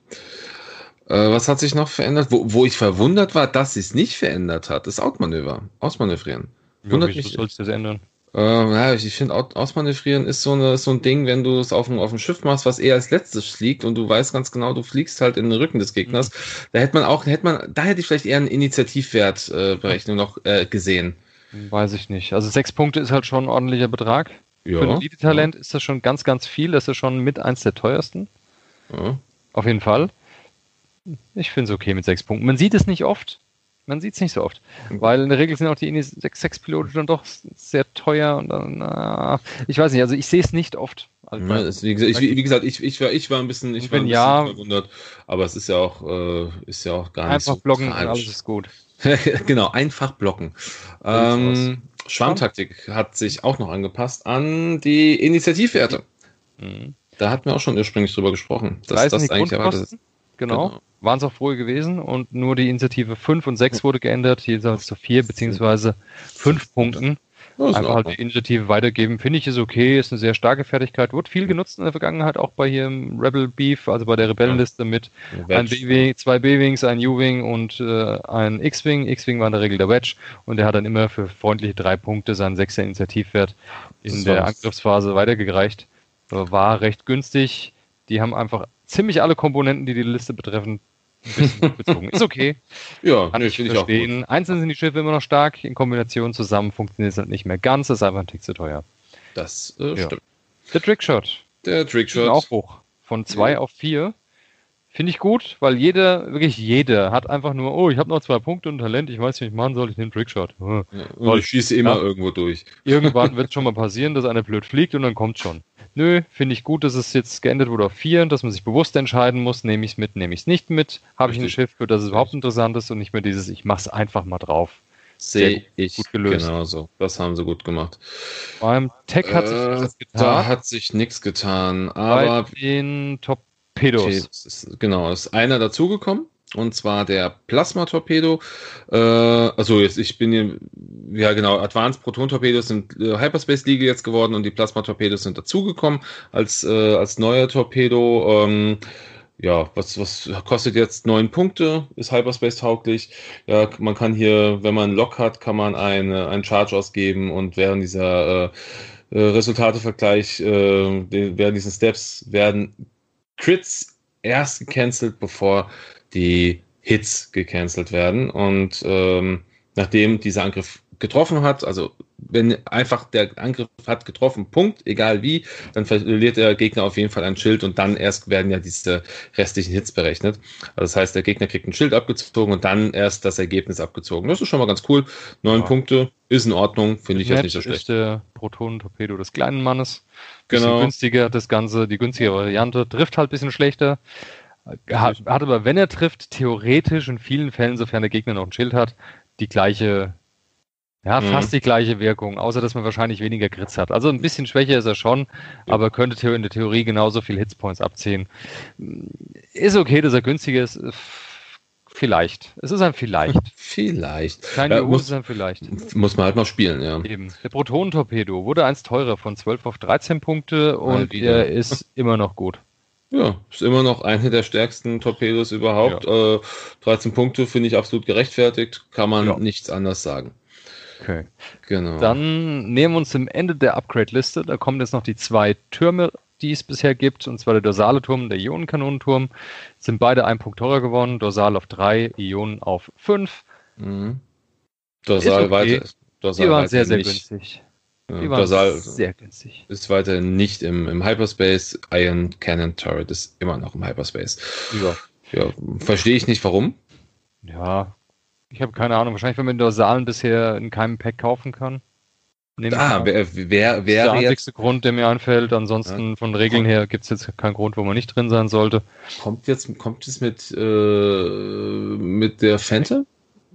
Äh, was hat sich noch verändert? Wo, wo ich verwundert war, dass es nicht verändert hat, ist Outmanöver. Ausmanövrieren. Wundert ja, mich. sollst du das ändern? Äh, ja, ich finde, Ausmanövrieren ist so, eine, so ein Ding, wenn du es auf, auf dem Schiff machst, was eher als letztes fliegt und du weißt ganz genau, du fliegst halt in den Rücken des Gegners. Mhm. Da hätte man auch, hätte man, da hätte ich vielleicht eher eine Initiativwertberechnung äh, noch äh, gesehen. Weiß ich nicht. Also sechs Punkte ist halt schon ein ordentlicher Betrag. Ja, Für ein Elite-Talent ja. ist das schon ganz, ganz viel. Das ist schon mit eins der teuersten. Ja. Auf jeden Fall. Ich finde es okay mit sechs Punkten. Man sieht es nicht oft. Man sieht es nicht so oft. Weil in der Regel sind auch die Indy 6 Piloten dann doch sehr teuer und dann, na, ich weiß nicht, also ich sehe es nicht oft. Also, ja, ist, wie, gesagt, ich, wie gesagt, ich, ich, war, ich war ein bisschen, ich war ein bisschen ja, verwundert, aber es ist ja auch, äh, ist ja auch gar nicht so. Einfach blocken und alles ist gut. [LAUGHS] genau, einfach blocken. Ähm, Schwarmtaktik hat sich auch noch angepasst an die Initiativwerte. Mhm. Da hatten wir auch schon ursprünglich drüber gesprochen, dass das eigentlich erwartet ist. Genau. genau. Waren es auch vorher gewesen und nur die Initiative 5 und 6 [LAUGHS] wurde geändert, jeweils zu 4 beziehungsweise 5 Punkten. Einfach halt die Initiative weitergeben, finde ich ist okay, ist eine sehr starke Fertigkeit, wurde viel genutzt in der Vergangenheit, auch bei hier im Rebel Beef, also bei der Rebellenliste mit ein B zwei B-Wings, ein U-Wing und äh, ein X-Wing. X-Wing war in der Regel der Wedge und der hat dann immer für freundliche drei Punkte seinen sechster Initiativwert in der Angriffsphase weitergereicht. War recht günstig. Die haben einfach ziemlich alle Komponenten, die die Liste betreffen, bezogen. Ist okay. [LAUGHS] ja, kann nee, ich verstehen. Ich Einzeln sind die Schiffe immer noch stark, in Kombination zusammen funktioniert es halt nicht mehr ganz, ist einfach ein Tick zu teuer. Das äh, ja. stimmt. Der Trickshot. Der Trickshot. Auch hoch. Von 2 ja. auf 4. Finde ich gut, weil jeder, wirklich jeder, hat einfach nur, oh, ich habe noch zwei Punkte und Talent, ich weiß nicht, was ich machen soll, ich nehme Trickshot. Ja, und ich schieße immer irgendwo durch. Irgendwann [LAUGHS] wird es schon mal passieren, dass einer blöd fliegt und dann kommt schon nö, finde ich gut, dass es jetzt geändert wurde auf vier, dass man sich bewusst entscheiden muss, nehme ich es mit, nehme ich es nicht mit, habe ich ein Schiff, für das es überhaupt interessant ist und nicht mehr dieses, ich mache es einfach mal drauf. Sehe ich gut gelöst. Genauso. Das haben sie gut gemacht. Beim Tech hat sich äh, nichts getan. Da hat sich nichts getan. Aber Bei den Torpedos. Genau, ist einer dazugekommen und zwar der Plasma-Torpedo. Äh, also jetzt, ich bin hier, ja genau, Advanced Proton-Torpedos sind äh, Hyperspace-Liga jetzt geworden und die Plasma-Torpedos sind dazugekommen als, äh, als neuer Torpedo. Ähm, ja, was, was kostet jetzt neun Punkte, ist Hyperspace tauglich. Ja, man kann hier, wenn man Lock hat, kann man eine, einen Charge ausgeben und während dieser äh, äh, Resultatevergleich, äh, während diesen Steps werden Crits erst gecancelt, bevor die Hits gecancelt werden. Und ähm, nachdem dieser Angriff getroffen hat, also wenn einfach der Angriff hat getroffen, Punkt, egal wie, dann verliert der Gegner auf jeden Fall ein Schild und dann erst werden ja diese restlichen Hits berechnet. Also das heißt, der Gegner kriegt ein Schild abgezogen und dann erst das Ergebnis abgezogen. Das ist schon mal ganz cool. Neun ja. Punkte ist in Ordnung, finde ich jetzt nicht so schlecht. ist der Protonentorpedo des kleinen Mannes. Bisschen genau. günstiger das Ganze, die günstige Variante, trifft halt ein bisschen schlechter. Hat, hat aber, wenn er trifft, theoretisch in vielen Fällen, sofern der Gegner noch ein Schild hat, die gleiche, ja, mhm. fast die gleiche Wirkung, außer dass man wahrscheinlich weniger Grits hat. Also ein bisschen schwächer ist er schon, aber könnte in der Theorie genauso viel Hitspoints abziehen. Ist okay, dass er günstiger ist. Vielleicht. Es ist ein Vielleicht. [LAUGHS] Vielleicht. Kein ja, muss, ist ein Vielleicht. Muss man halt mal spielen, ja. Eben. Der Protonentorpedo wurde eins teurer von 12 auf 13 Punkte und er ist immer noch gut. Ja, ist immer noch eine der stärksten Torpedos überhaupt. Ja. Äh, 13 Punkte finde ich absolut gerechtfertigt, kann man ja. nichts anders sagen. Okay. Genau. Dann nehmen wir uns zum Ende der Upgrade-Liste. Da kommen jetzt noch die zwei Türme, die es bisher gibt, und zwar der dorsale Turm und der Ionenkanonenturm. Sind beide ein Punkt teurer geworden. Dorsal auf 3, Ionen auf 5. Mhm. Dorsal okay. weiter. Dorsal die waren sehr, sehr nicht. günstig. Die waren Basal sehr günstig. Ist weiterhin nicht im, im Hyperspace. Iron Cannon Turret ist immer noch im Hyperspace. Ja. ja Verstehe ich nicht, warum. Ja, ich habe keine Ahnung. Wahrscheinlich, wenn man Dorsalen bisher in keinem Pack kaufen kann. Ah, wer, wer, wer das ist der einzigste Grund, der mir einfällt. Ansonsten ja. von Regeln her gibt es jetzt keinen Grund, wo man nicht drin sein sollte. Kommt jetzt, kommt es mit, äh, mit der Fente?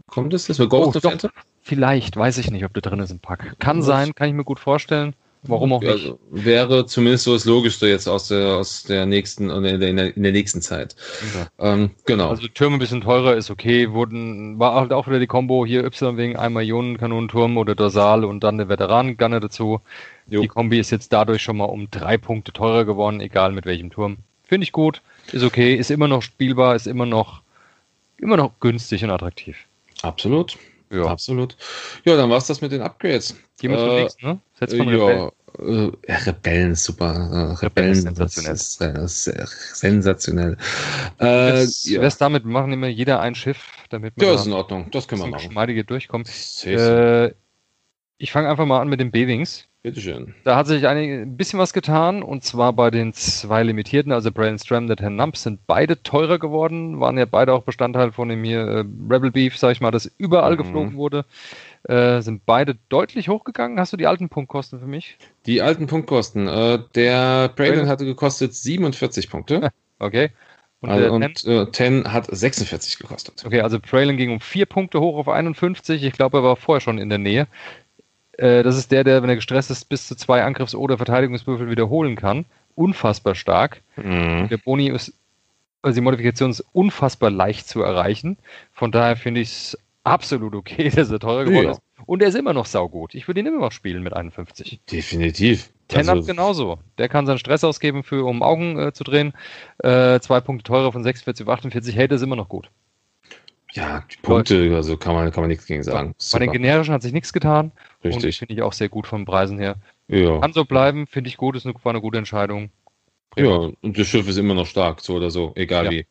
Kommt es das mit Ghost oh, of Fente? Vielleicht, weiß ich nicht, ob der drin ist im Pack. Kann sein, kann ich mir gut vorstellen. Warum auch nicht? Also, wäre zumindest so das Logischste jetzt aus der, aus der nächsten, in der, in der nächsten Zeit. Ja. Ähm, genau. Also Türme ein bisschen teurer ist okay. Wurden, war halt auch wieder die Combo hier Y wegen einmal Ionenkanonenturm oder Dorsal und dann der Veteranengunner dazu. Jo. Die Kombi ist jetzt dadurch schon mal um drei Punkte teurer geworden, egal mit welchem Turm. Finde ich gut, ist okay, ist immer noch spielbar, ist immer noch, immer noch günstig und attraktiv. Absolut. Ja. Absolut. Ja, dann war es das mit den Upgrades. Gehen wir äh, nächsten, ne? Setz von ja, Rebellen. Äh, Rebellen, super. Äh, Rebellen, sensationell. Ist, äh, sensationell. Äh, ja. Damit, wir machen immer jeder ein Schiff, damit wir ja, ist in Ordnung. Das können wir machen. Schmeidige durchkommen. Äh, ich fange einfach mal an mit den B-Wings. Bitteschön. Da hat sich ein bisschen was getan und zwar bei den zwei Limitierten, also Brain Stram und Herr Numps, sind beide teurer geworden, waren ja beide auch Bestandteil von dem hier äh, Rebel Beef, sag ich mal, das überall mhm. geflogen wurde. Äh, sind beide deutlich hochgegangen. Hast du die alten Punktkosten für mich? Die alten Punktkosten. Äh, der Braylon hatte gekostet 47 Punkte. [LAUGHS] okay. Und, also, und äh, 10 hat 46 gekostet. Okay, also Praylon ging um vier Punkte hoch auf 51. Ich glaube, er war vorher schon in der Nähe. Äh, das ist der, der, wenn er gestresst ist, bis zu zwei Angriffs- oder Verteidigungswürfel wiederholen kann. Unfassbar stark. Mhm. Der Boni ist, also die Modifikation ist unfassbar leicht zu erreichen. Von daher finde ich es absolut okay, [LAUGHS] dass er teurer geworden ja. ist. Und er ist immer noch saugut. Ich würde ihn immer noch spielen mit 51. Definitiv. Ten also, genauso. Der kann seinen Stress ausgeben, für, um Augen äh, zu drehen. Äh, zwei Punkte teurer von 46 auf 48. Hey, das ist immer noch gut. Ja, die Punkte, also kann man, kann man nichts gegen sagen. Super. Bei den generischen hat sich nichts getan. Richtig. Finde ich auch sehr gut von Preisen her. Ja. Kann so bleiben, finde ich gut, ist eine, war eine gute Entscheidung. Ja, und das Schiff ist immer noch stark, so oder so, egal ja. wie.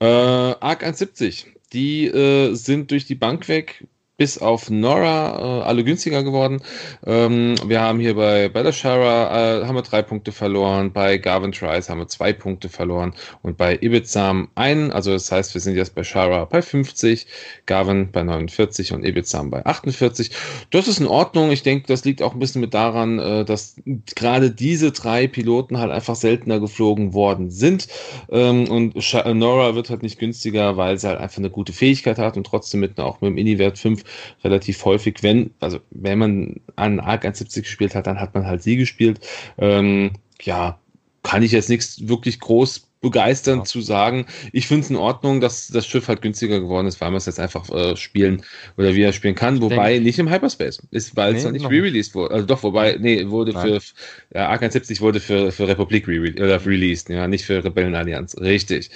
Äh, Arc 170, die äh, sind durch die Bank weg bis auf Nora äh, alle günstiger geworden. Ähm, wir haben hier bei, bei der Shara äh, haben wir drei Punkte verloren, bei Garvin Trice haben wir zwei Punkte verloren und bei Ibizam einen. Also das heißt, wir sind jetzt bei Shara bei 50, Garvin bei 49 und Ibizam bei 48. Das ist in Ordnung. Ich denke, das liegt auch ein bisschen mit daran, äh, dass gerade diese drei Piloten halt einfach seltener geflogen worden sind. Ähm, und Nora wird halt nicht günstiger, weil sie halt einfach eine gute Fähigkeit hat und trotzdem mit auch mit dem Ini-Wert 5 relativ häufig, wenn, also wenn man an Arc 170 gespielt hat, dann hat man halt sie gespielt. Ähm, ja, kann ich jetzt nichts wirklich groß begeistern ja. zu sagen. Ich finde es in Ordnung, dass das Schiff halt günstiger geworden ist, weil man es jetzt einfach äh, spielen oder wieder spielen kann. Wobei denke, nicht im Hyperspace ist, weil nee, es noch nicht re-released wurde. Also doch, wobei, nee, wurde Nein. für ja, Arc 170 wurde für, für Republik re oder released, ja, nicht für Rebellenallianz. Richtig.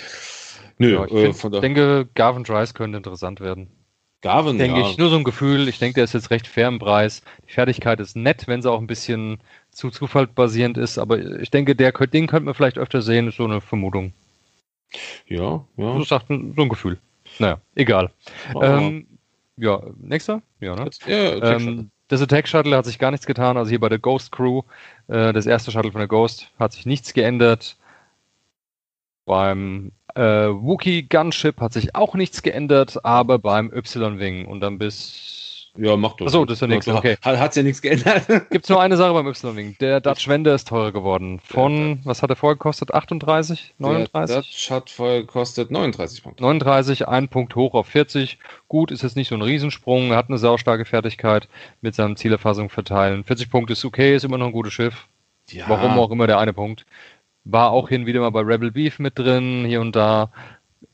Nö, ja, ich äh, find, denke, Garvin Drice könnte interessant werden. Garvin, denke ja. ich, nur so ein Gefühl. Ich denke, der ist jetzt recht fair im Preis. Die Fertigkeit ist nett, wenn sie auch ein bisschen zu Zufall basierend ist, aber ich denke, der, den könnte man vielleicht öfter sehen, ist so eine Vermutung. Ja, ja. So sagt so ein Gefühl. Naja, egal. Ähm, ja, nächster? Ja, ne? Ja, ähm, das Attack Shuttle hat sich gar nichts getan. Also hier bei der Ghost Crew, äh, das erste Shuttle von der Ghost, hat sich nichts geändert. Beim äh, Wookie Gunship hat sich auch nichts geändert, aber beim Y-Wing und dann bis. Ja, macht doch. Achso, das ist ja nichts. Okay. Hat, hat's ja nichts geändert. [LAUGHS] Gibt es nur eine Sache beim Y-Wing. Der Dutch Wende ist teurer geworden. Von, was hat er vorher gekostet? 38? 39? Der Dutch hat vorher gekostet 39 Punkte. 39, ein Punkt hoch auf 40. Gut, ist jetzt nicht so ein Riesensprung. Er hat eine saustarke Fertigkeit mit seinem Zielerfassung verteilen. 40 Punkte ist okay, ist immer noch ein gutes Schiff. Ja. Warum auch immer der eine Punkt. War auch hin wieder mal bei Rebel Beef mit drin, hier und da.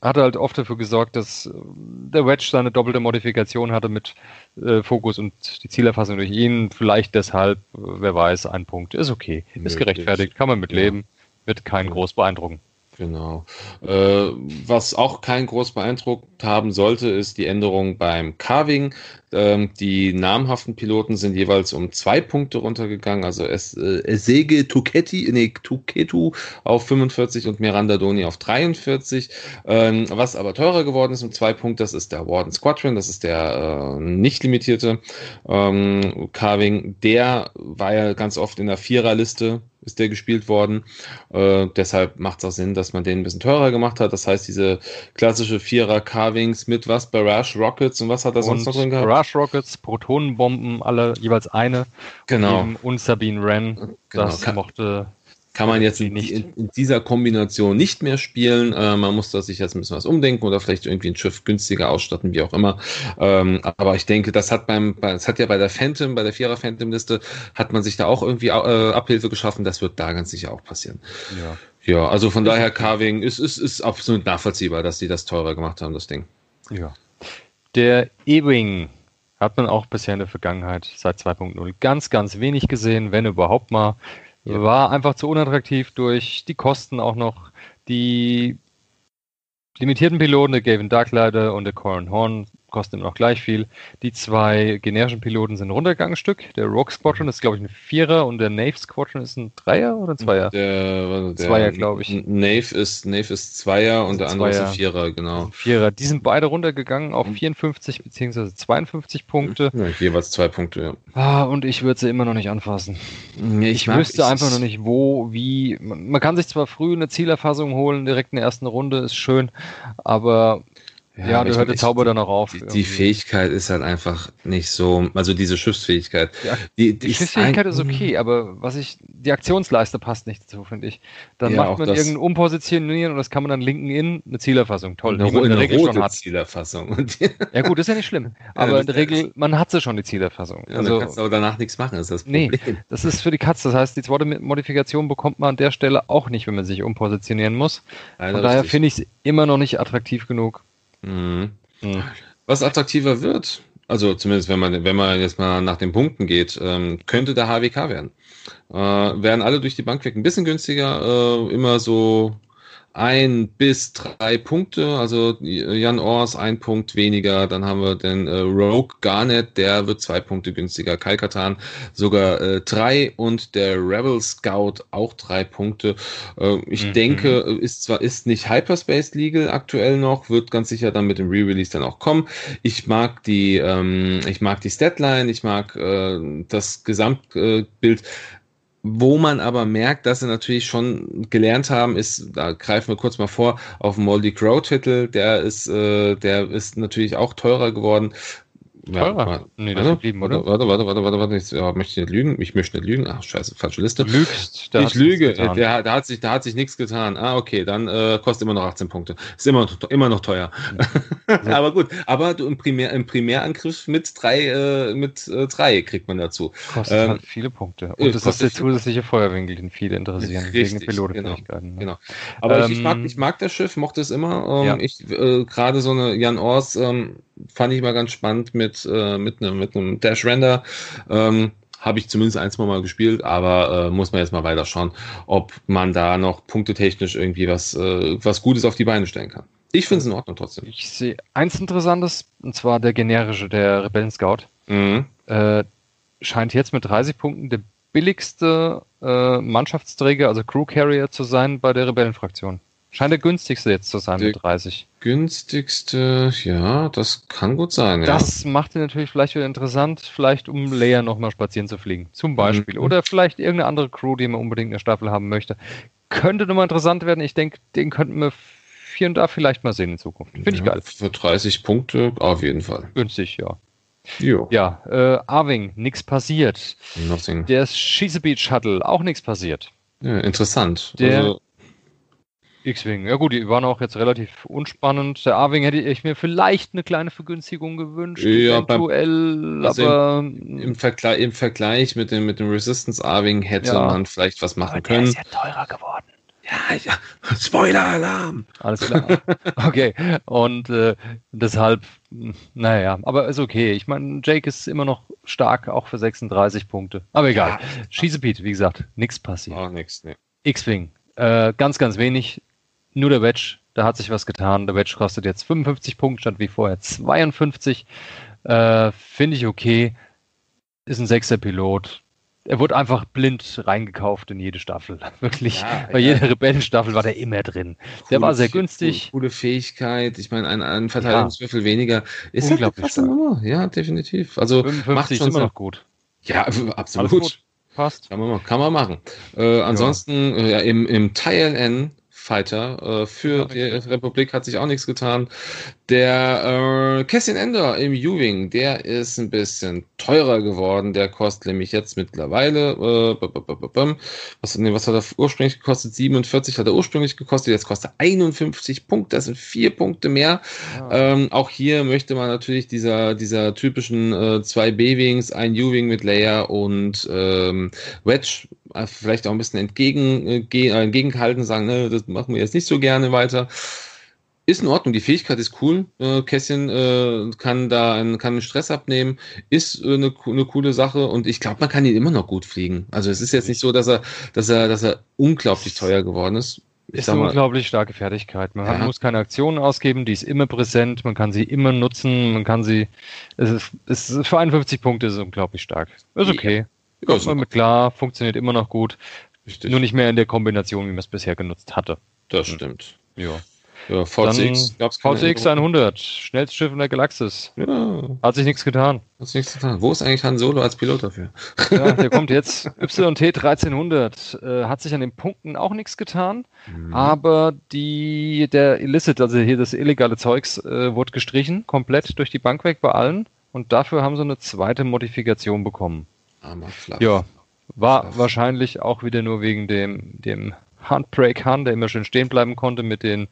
Hat halt oft dafür gesorgt, dass äh, der Wedge seine doppelte Modifikation hatte mit äh, Fokus und die Zielerfassung durch ihn. Vielleicht deshalb, äh, wer weiß, ein Punkt. Ist okay. Möglich. Ist gerechtfertigt, kann man mitleben. Ja. Wird keinen groß beeindrucken. Genau. Äh, was auch keinen groß beeindruckt haben sollte, ist die Änderung beim Carving. Ähm, die namhaften Piloten sind jeweils um zwei Punkte runtergegangen. Also es, äh, Esege Tuketti, nee, Tuketu auf 45 und Miranda Doni auf 43. Ähm, was aber teurer geworden ist um zwei Punkte, das ist der Warden Squadron, das ist der äh, nicht limitierte ähm, Carving. Der war ja ganz oft in der Viererliste ist der gespielt worden. Äh, deshalb macht es auch Sinn, dass man den ein bisschen teurer gemacht hat. Das heißt, diese klassische Vierer Carvings mit was? Barrage Rockets und was hat er sonst noch drin gehabt? Barrage Rockets, Protonenbomben, alle jeweils eine. Genau. Und Sabine Wren. Genau. Das mochte kann man jetzt in, in, dieser Kombination nicht mehr spielen. Äh, man muss da sich jetzt ein bisschen was umdenken oder vielleicht irgendwie ein Schiff günstiger ausstatten, wie auch immer. Ähm, aber ich denke, das hat beim, das hat ja bei der Phantom, bei der Vierer Phantom Liste, hat man sich da auch irgendwie äh, Abhilfe geschaffen. Das wird da ganz sicher auch passieren. Ja. Ja, also von daher Carving ist, ist, ist absolut nachvollziehbar, dass die das teurer gemacht haben, das Ding. Ja. Der E-Wing hat man auch bisher in der Vergangenheit seit 2.0 ganz, ganz wenig gesehen, wenn überhaupt mal. Ja. War einfach zu unattraktiv durch die Kosten auch noch. Die limitierten Piloten, der Gavin Darklighter und der Corin Horn, kosten immer noch gleich viel. Die zwei generischen Piloten sind ein Runtergangsstück. Der Rogue Squadron ist, glaube ich, ein Vierer und der Nave Squadron ist ein Dreier oder ein Zweier? Der, der Zweier, glaube ich. Nave ist, Nave ist Zweier und der andere ist ein Vierer, genau. Vierer. Die sind beide runtergegangen auf 54 bzw. 52 Punkte. Ja, jeweils zwei Punkte, ja. Ah, und ich würde sie immer noch nicht anfassen. Nee, ich, ich wüsste einfach noch nicht, wo, wie. Man kann sich zwar früh eine Zielerfassung holen, direkt in der ersten Runde, ist schön, aber ja, ja da hört der Zauber dann auch auf. Die, die, Fähigkeit ist halt einfach nicht so, also diese Schiffsfähigkeit. Ja, die, die, die Schiffsfähigkeit ist, ist, okay, aber was ich, die Aktionsleiste passt nicht dazu, finde ich. Dann ja, macht man irgendein Umpositionieren und das kann man dann linken in eine Zielerfassung. Toll, eine, die man in der Regel schon hat. Zielerfassung. [LAUGHS] ja gut, ist ja nicht schlimm. [LAUGHS] Aber in der Regel, man hat sie schon, die Zielerfassung. Ja, also, dann kannst du aber danach nichts machen, ist das Problem. Nee, das ist für die Katze. Das heißt, die zweite Modifikation bekommt man an der Stelle auch nicht, wenn man sich umpositionieren muss. Von daher finde ich es immer noch nicht attraktiv genug. Mhm. Mhm. Was attraktiver wird, also zumindest wenn man, wenn man jetzt mal nach den Punkten geht, ähm, könnte der HWK werden. Äh, werden alle durch die Bank weg ein bisschen günstiger, äh, immer so ein bis drei Punkte. Also Jan Ors ein Punkt weniger. Dann haben wir den äh, Rogue Garnet, der wird zwei Punkte günstiger. Kalkatan sogar äh, drei und der Rebel Scout auch drei Punkte. Äh, ich mhm. denke, ist zwar ist nicht Hyperspace Legal aktuell noch, wird ganz sicher dann mit dem Re-Release dann auch kommen. Ich mag die, ähm, ich mag die Statline, ich mag äh, das Gesamtbild wo man aber merkt, dass sie natürlich schon gelernt haben, ist, da greifen wir kurz mal vor, auf Moldy Crow Titel, der ist, äh, der ist natürlich auch teurer geworden. Teurer? Ja, nee, das ist geblieben, oder? Warte, warte, warte, warte, warte, ich ja, möchte nicht lügen. Ich möchte nicht lügen. Ach, scheiße, falsche Liste. Du lügst. Ich lüge. Der, da hat sich, da hat sich nichts getan. Ah, okay, dann äh, kostet immer noch 18 Punkte. Ist immer, immer noch teuer. [LAUGHS] Ja. aber gut, aber du im, Primär, im Primärangriff mit drei, äh, mit äh, drei kriegt man dazu. Kostet ähm, halt viele Punkte. Und das ist der zusätzliche Feuerwinkel, den viele interessieren. Richtig, wegen Pilotenfähigkeiten. Genau, ne? genau. Aber ähm, ich, ich, mag, ähm, ich mag das Schiff, mochte es immer. Ähm, ja. Ich äh, gerade so eine Jan Ors ähm, fand ich mal ganz spannend mit, äh, mit einem mit einem Dash Render. Ähm, habe ich zumindest ein, zwei Mal gespielt, aber äh, muss man jetzt mal weiter schauen, ob man da noch punktetechnisch irgendwie was, äh, was Gutes auf die Beine stellen kann. Ich finde es in Ordnung trotzdem. Ich sehe eins Interessantes, und zwar der generische, der Rebellen Scout. Mhm. Äh, scheint jetzt mit 30 Punkten der billigste äh, Mannschaftsträger, also Crew Carrier zu sein bei der Rebellenfraktion. Scheint der günstigste jetzt zu sein der mit 30. Günstigste, ja, das kann gut sein. Ja. Das macht ihn natürlich vielleicht wieder interessant, vielleicht um Leia nochmal spazieren zu fliegen, zum Beispiel. Mhm. Oder vielleicht irgendeine andere Crew, die man unbedingt in der Staffel haben möchte. Könnte nochmal interessant werden. Ich denke, den könnten wir hier und da vielleicht mal sehen in Zukunft. Finde ja, ich geil. Für 30 Punkte auf jeden Fall. Günstig, ja. Jo. Ja, äh, Arving, nichts passiert. Nothing. Der Schießebeat Shuttle, auch nichts passiert. Ja, interessant. Der also, X-Wing, ja gut, die waren auch jetzt relativ unspannend. Der A-Wing hätte ich mir vielleicht eine kleine Vergünstigung gewünscht, ja, eventuell, beim, also aber im, im, Vergleich, im Vergleich mit dem, mit dem Resistance A-Wing hätte ja. man vielleicht was machen aber können. Der ist ja teurer geworden. Ja, ja, [LAUGHS] Spoiler-Alarm! Alles klar. [LAUGHS] Okay, und äh, deshalb, naja, aber ist okay. Ich meine, Jake ist immer noch stark, auch für 36 Punkte. Aber egal. Ja. Schießepiet, wie gesagt, nichts passiert. Auch nichts, ne. X-Wing, äh, ganz, ganz wenig. Nur der Wedge, da hat sich was getan. Der Wedge kostet jetzt 55 Punkte statt wie vorher 52. Äh, Finde ich okay. Ist ein sechster Pilot. Er wurde einfach blind reingekauft in jede Staffel. [LAUGHS] Wirklich. Ja, Bei ja. jeder Rebellenstaffel war der immer drin. Der war sehr günstig. Coole Fähigkeit. Ich meine, ein, ein Verteidigungswürfel ja. weniger. Ist Unglaublich halt Nummer. Ja, definitiv. Also 55 macht schon immer noch gut. Ja, absolut. Passt. Kann man, kann man machen. Äh, ansonsten ja. Äh, im, im N Fighter. Äh, für die Republik hat sich auch nichts getan. Der äh, Cassian Ender im U-Wing, der ist ein bisschen teurer geworden. Der kostet nämlich jetzt mittlerweile, äh, was, nee, was hat er ursprünglich gekostet? 47 hat er ursprünglich gekostet, jetzt kostet er 51 Punkte, das sind vier Punkte mehr. Ja. Ähm, auch hier möchte man natürlich dieser, dieser typischen äh, zwei B-Wings, ein U-Wing mit Layer und ähm, Wedge vielleicht auch ein bisschen entgegen, äh, äh, entgegengehalten, sagen, ne, das machen wir jetzt nicht so gerne weiter. Ist in Ordnung, die Fähigkeit ist cool. Äh, Kässchen äh, kann da einen, kann einen Stress abnehmen, ist äh, eine, eine coole Sache und ich glaube, man kann ihn immer noch gut fliegen. Also es ist jetzt nicht so, dass er, dass er, dass er unglaublich teuer geworden ist. ist eine unglaublich starke Fertigkeit. Man ja. muss keine Aktionen ausgeben, die ist immer präsent, man kann sie immer nutzen, man kann sie. Es ist, es ist für 51 Punkte ist es unglaublich stark. Ist okay. Ja, mit klar, funktioniert immer noch gut. Richtig. Nur nicht mehr in der Kombination, wie man es bisher genutzt hatte. Das stimmt. Ja. Ja, VCX gab's VCX 100, schnellstes Schiff in der Galaxis. Ja. Hat sich nichts getan. Hat sich nichts getan. Wo ist eigentlich Han Solo als Pilot dafür? Ja, [LAUGHS] der kommt jetzt. YT 1300 äh, hat sich an den Punkten auch nichts getan, mhm. aber die, der Illicit, also hier das illegale Zeugs, äh, wurde gestrichen, komplett durch die Bank weg bei allen und dafür haben sie eine zweite Modifikation bekommen. Armer Fluff. Ja, war Fluff. wahrscheinlich auch wieder nur wegen dem, dem Handbrake Han, der immer schön stehen bleiben konnte mit den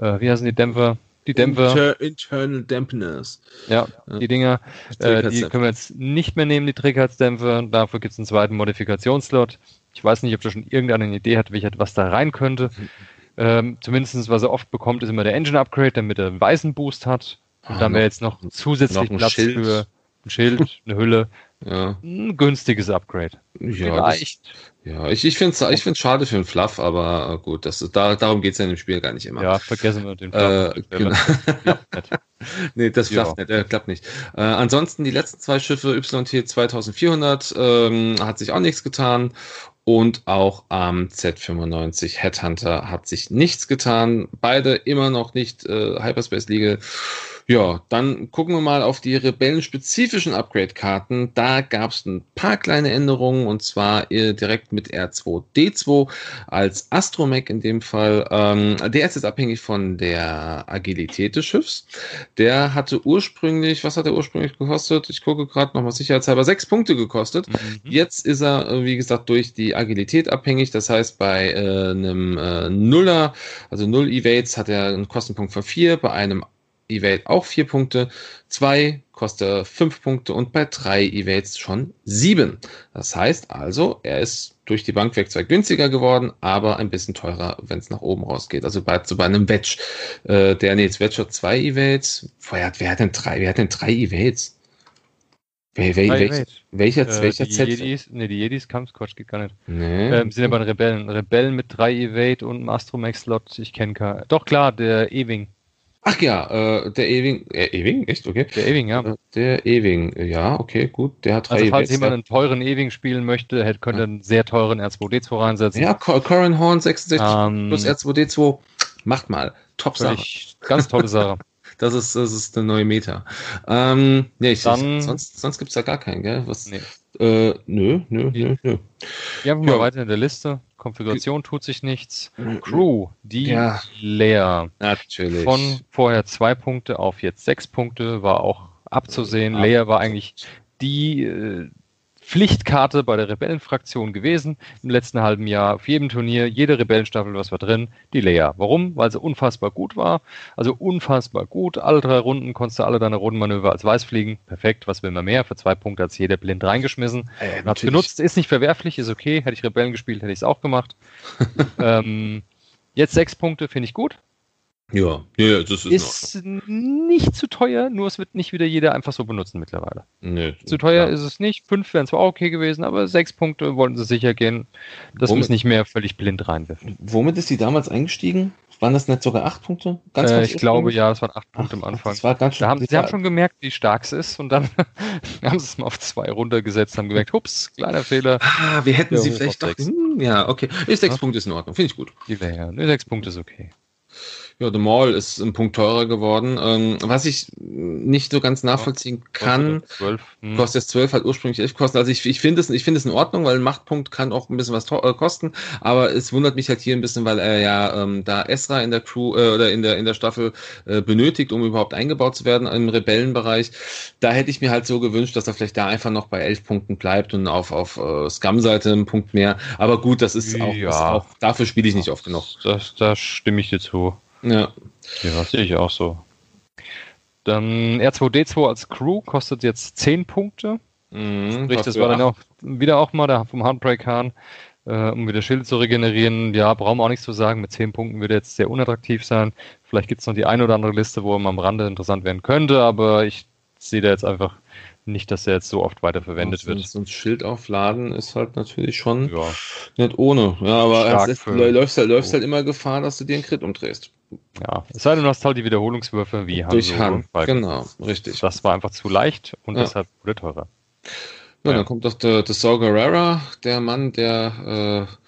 äh, wie heißen die Dämpfer? Die Dämpfer. Inter Internal Dampeners. Ja, die Dinger. Äh, die können wir jetzt nicht mehr nehmen, die Trägheitsdämpfer. Dafür gibt es einen zweiten Modifikationsslot. Ich weiß nicht, ob da schon irgendeine Idee hat, welche, was da rein könnte. [LAUGHS] Ähm, zumindest, was er oft bekommt, ist immer der Engine Upgrade, damit er einen weißen Boost hat. Und ah, dann wäre jetzt noch zusätzlich noch Platz Schild. für ein Schild, eine Hülle. Ja. Ein günstiges Upgrade. Ja, Vielleicht. Das, ja, ich, ich finde es ich find's schade für den Fluff, aber gut, das, da, darum geht es ja in dem Spiel gar nicht immer. Ja, vergessen wir den Fluff. Äh, genau. [LAUGHS] nee, das Fluff nicht, äh, klappt nicht. Äh, ansonsten die letzten zwei Schiffe, YT 2400, ähm, hat sich auch nichts getan. Und auch am Z95 Headhunter hat sich nichts getan. Beide immer noch nicht äh, Hyperspace League ja, dann gucken wir mal auf die rebellenspezifischen Upgrade-Karten. Da gab es ein paar kleine Änderungen und zwar äh, direkt mit R2D2 als Astromech in dem Fall. Ähm, der ist jetzt abhängig von der Agilität des Schiffs. Der hatte ursprünglich, was hat er ursprünglich gekostet? Ich gucke gerade nochmal sicherheitshalber, sechs Punkte gekostet. Mhm. Jetzt ist er, äh, wie gesagt, durch die Agilität abhängig. Das heißt, bei äh, einem äh, Nuller, also Null Evades, hat er einen Kostenpunkt von vier. Bei einem Evade auch vier Punkte, zwei kostet fünf Punkte und bei drei Evades schon sieben. Das heißt also, er ist durch die Bank weg zwar günstiger geworden, aber ein bisschen teurer, wenn es nach oben rausgeht. Also bei, so bei einem Wedge, äh, der, nee, jetzt Wedge hat zwei Evades. Wer hat, wer hat denn drei, wer hat denn drei Evades? Wel, wel, welch, welcher äh, welcher die Z? Jedis, nee, die Jedis Kampfsquatsch geht gar nicht. Nee. Ähm, sind aber Rebellen. Rebellen mit drei Evade und einem Astromech-Slot. Ich kenne keinen. Doch klar, der Ewing. Ach ja, äh, der Ewing, äh, Ewing, echt, okay. Der Ewing, ja. Äh, der Ewing, ja, okay, gut. Der hat drei Also falls jemand einen teuren Ewing spielen möchte, hätte, könnte ja. einen sehr teuren R2D2 reinsetzen. Ja, Corin Horn 66 ähm, plus R2D2, macht mal. Top Sache. Ganz tolle Sache. [LAUGHS] das ist, das ist eine neue Meta. Ähm, nee, ich, Dann, sonst, sonst gibt's da gar keinen, gell? Was, nee. Äh, nö, nö, nö, nö. Gehen wir mal weiter in der Liste. Konfiguration tut sich nichts. Crew, die ja, leer. Natürlich. Von vorher zwei Punkte auf jetzt sechs Punkte war auch abzusehen. Leia war eigentlich die äh, Pflichtkarte bei der Rebellenfraktion gewesen im letzten halben Jahr. Auf jedem Turnier, jede Rebellenstaffel, was war drin? Die Leia. Warum? Weil sie unfassbar gut war. Also unfassbar gut. Alle drei Runden konntest du alle deine Rundenmanöver als Weiß fliegen. Perfekt. Was will man mehr? Für zwei Punkte hat jeder blind reingeschmissen. Äh, hat genutzt. Ist nicht verwerflich, ist okay. Hätte ich Rebellen gespielt, hätte ich es auch gemacht. [LAUGHS] ähm, jetzt sechs Punkte, finde ich gut. Ja, ja, das ist, ist nicht zu teuer, nur es wird nicht wieder jeder einfach so benutzen mittlerweile. Nee, zu teuer klar. ist es nicht. Fünf wären zwar okay gewesen, aber sechs Punkte wollten sie sicher gehen, dass man es nicht mehr völlig blind reinwirft. Womit ist die damals eingestiegen? Waren das nicht sogar acht Punkte? Ganz, ganz äh, ich glaube, ja, es waren acht Punkte am Anfang. Das war ganz schön da haben, sie haben schon gemerkt, wie stark es ist und dann [LAUGHS] haben sie es mal auf zwei runtergesetzt, haben gemerkt, hups, kleiner Fehler. Ah, wir hätten ja, sie vielleicht doch. Hm, ja, okay. Sechs ja? Punkte ist in Ordnung, finde ich gut. Die wäre, ja, sechs Punkte ist okay. Ja, The Mall ist ein Punkt teurer geworden. Ähm, was ich nicht so ganz nachvollziehen kann, kostet, 12. Hm. kostet jetzt 12, hat ursprünglich 11 kosten. Also ich, ich finde es, ich es in Ordnung, weil ein Machtpunkt kann auch ein bisschen was äh, kosten. Aber es wundert mich halt hier ein bisschen, weil er ja ähm, da Esra in der Crew äh, oder in der in der Staffel äh, benötigt, um überhaupt eingebaut zu werden im Rebellenbereich. Da hätte ich mir halt so gewünscht, dass er vielleicht da einfach noch bei 11 Punkten bleibt und auf auf äh, Scum-Seite einen Punkt mehr. Aber gut, das ist auch, ja. auch dafür spiele ich nicht oft genug. Das, da stimme ich dir zu. Ja. Ja, sehe ich auch so. Dann R2D2 als Crew kostet jetzt 10 Punkte. Mhm, Sprich, das war dann auch wieder auch mal der vom Handbrake Hahn, äh, um wieder Schilde zu regenerieren. Ja, brauchen wir auch nichts zu sagen. Mit 10 Punkten wird er jetzt sehr unattraktiv sein. Vielleicht gibt es noch die eine oder andere Liste, wo er am Rande interessant werden könnte, aber ich sehe da jetzt einfach nicht, dass er jetzt so oft weiter verwendet wird. So ein Schild aufladen ist halt natürlich schon ja. nicht ohne. Ja, aber es läufst, halt, läufst halt immer Gefahr, dass du dir einen Crit umdrehst. Ja, es sei denn, du hast halt die Wiederholungswürfe wie Durch Hand, genau, richtig. Das war einfach zu leicht und ja. deshalb wurde teurer. Ja, ja, dann kommt doch der, der Saw Gerrera, der Mann, der äh,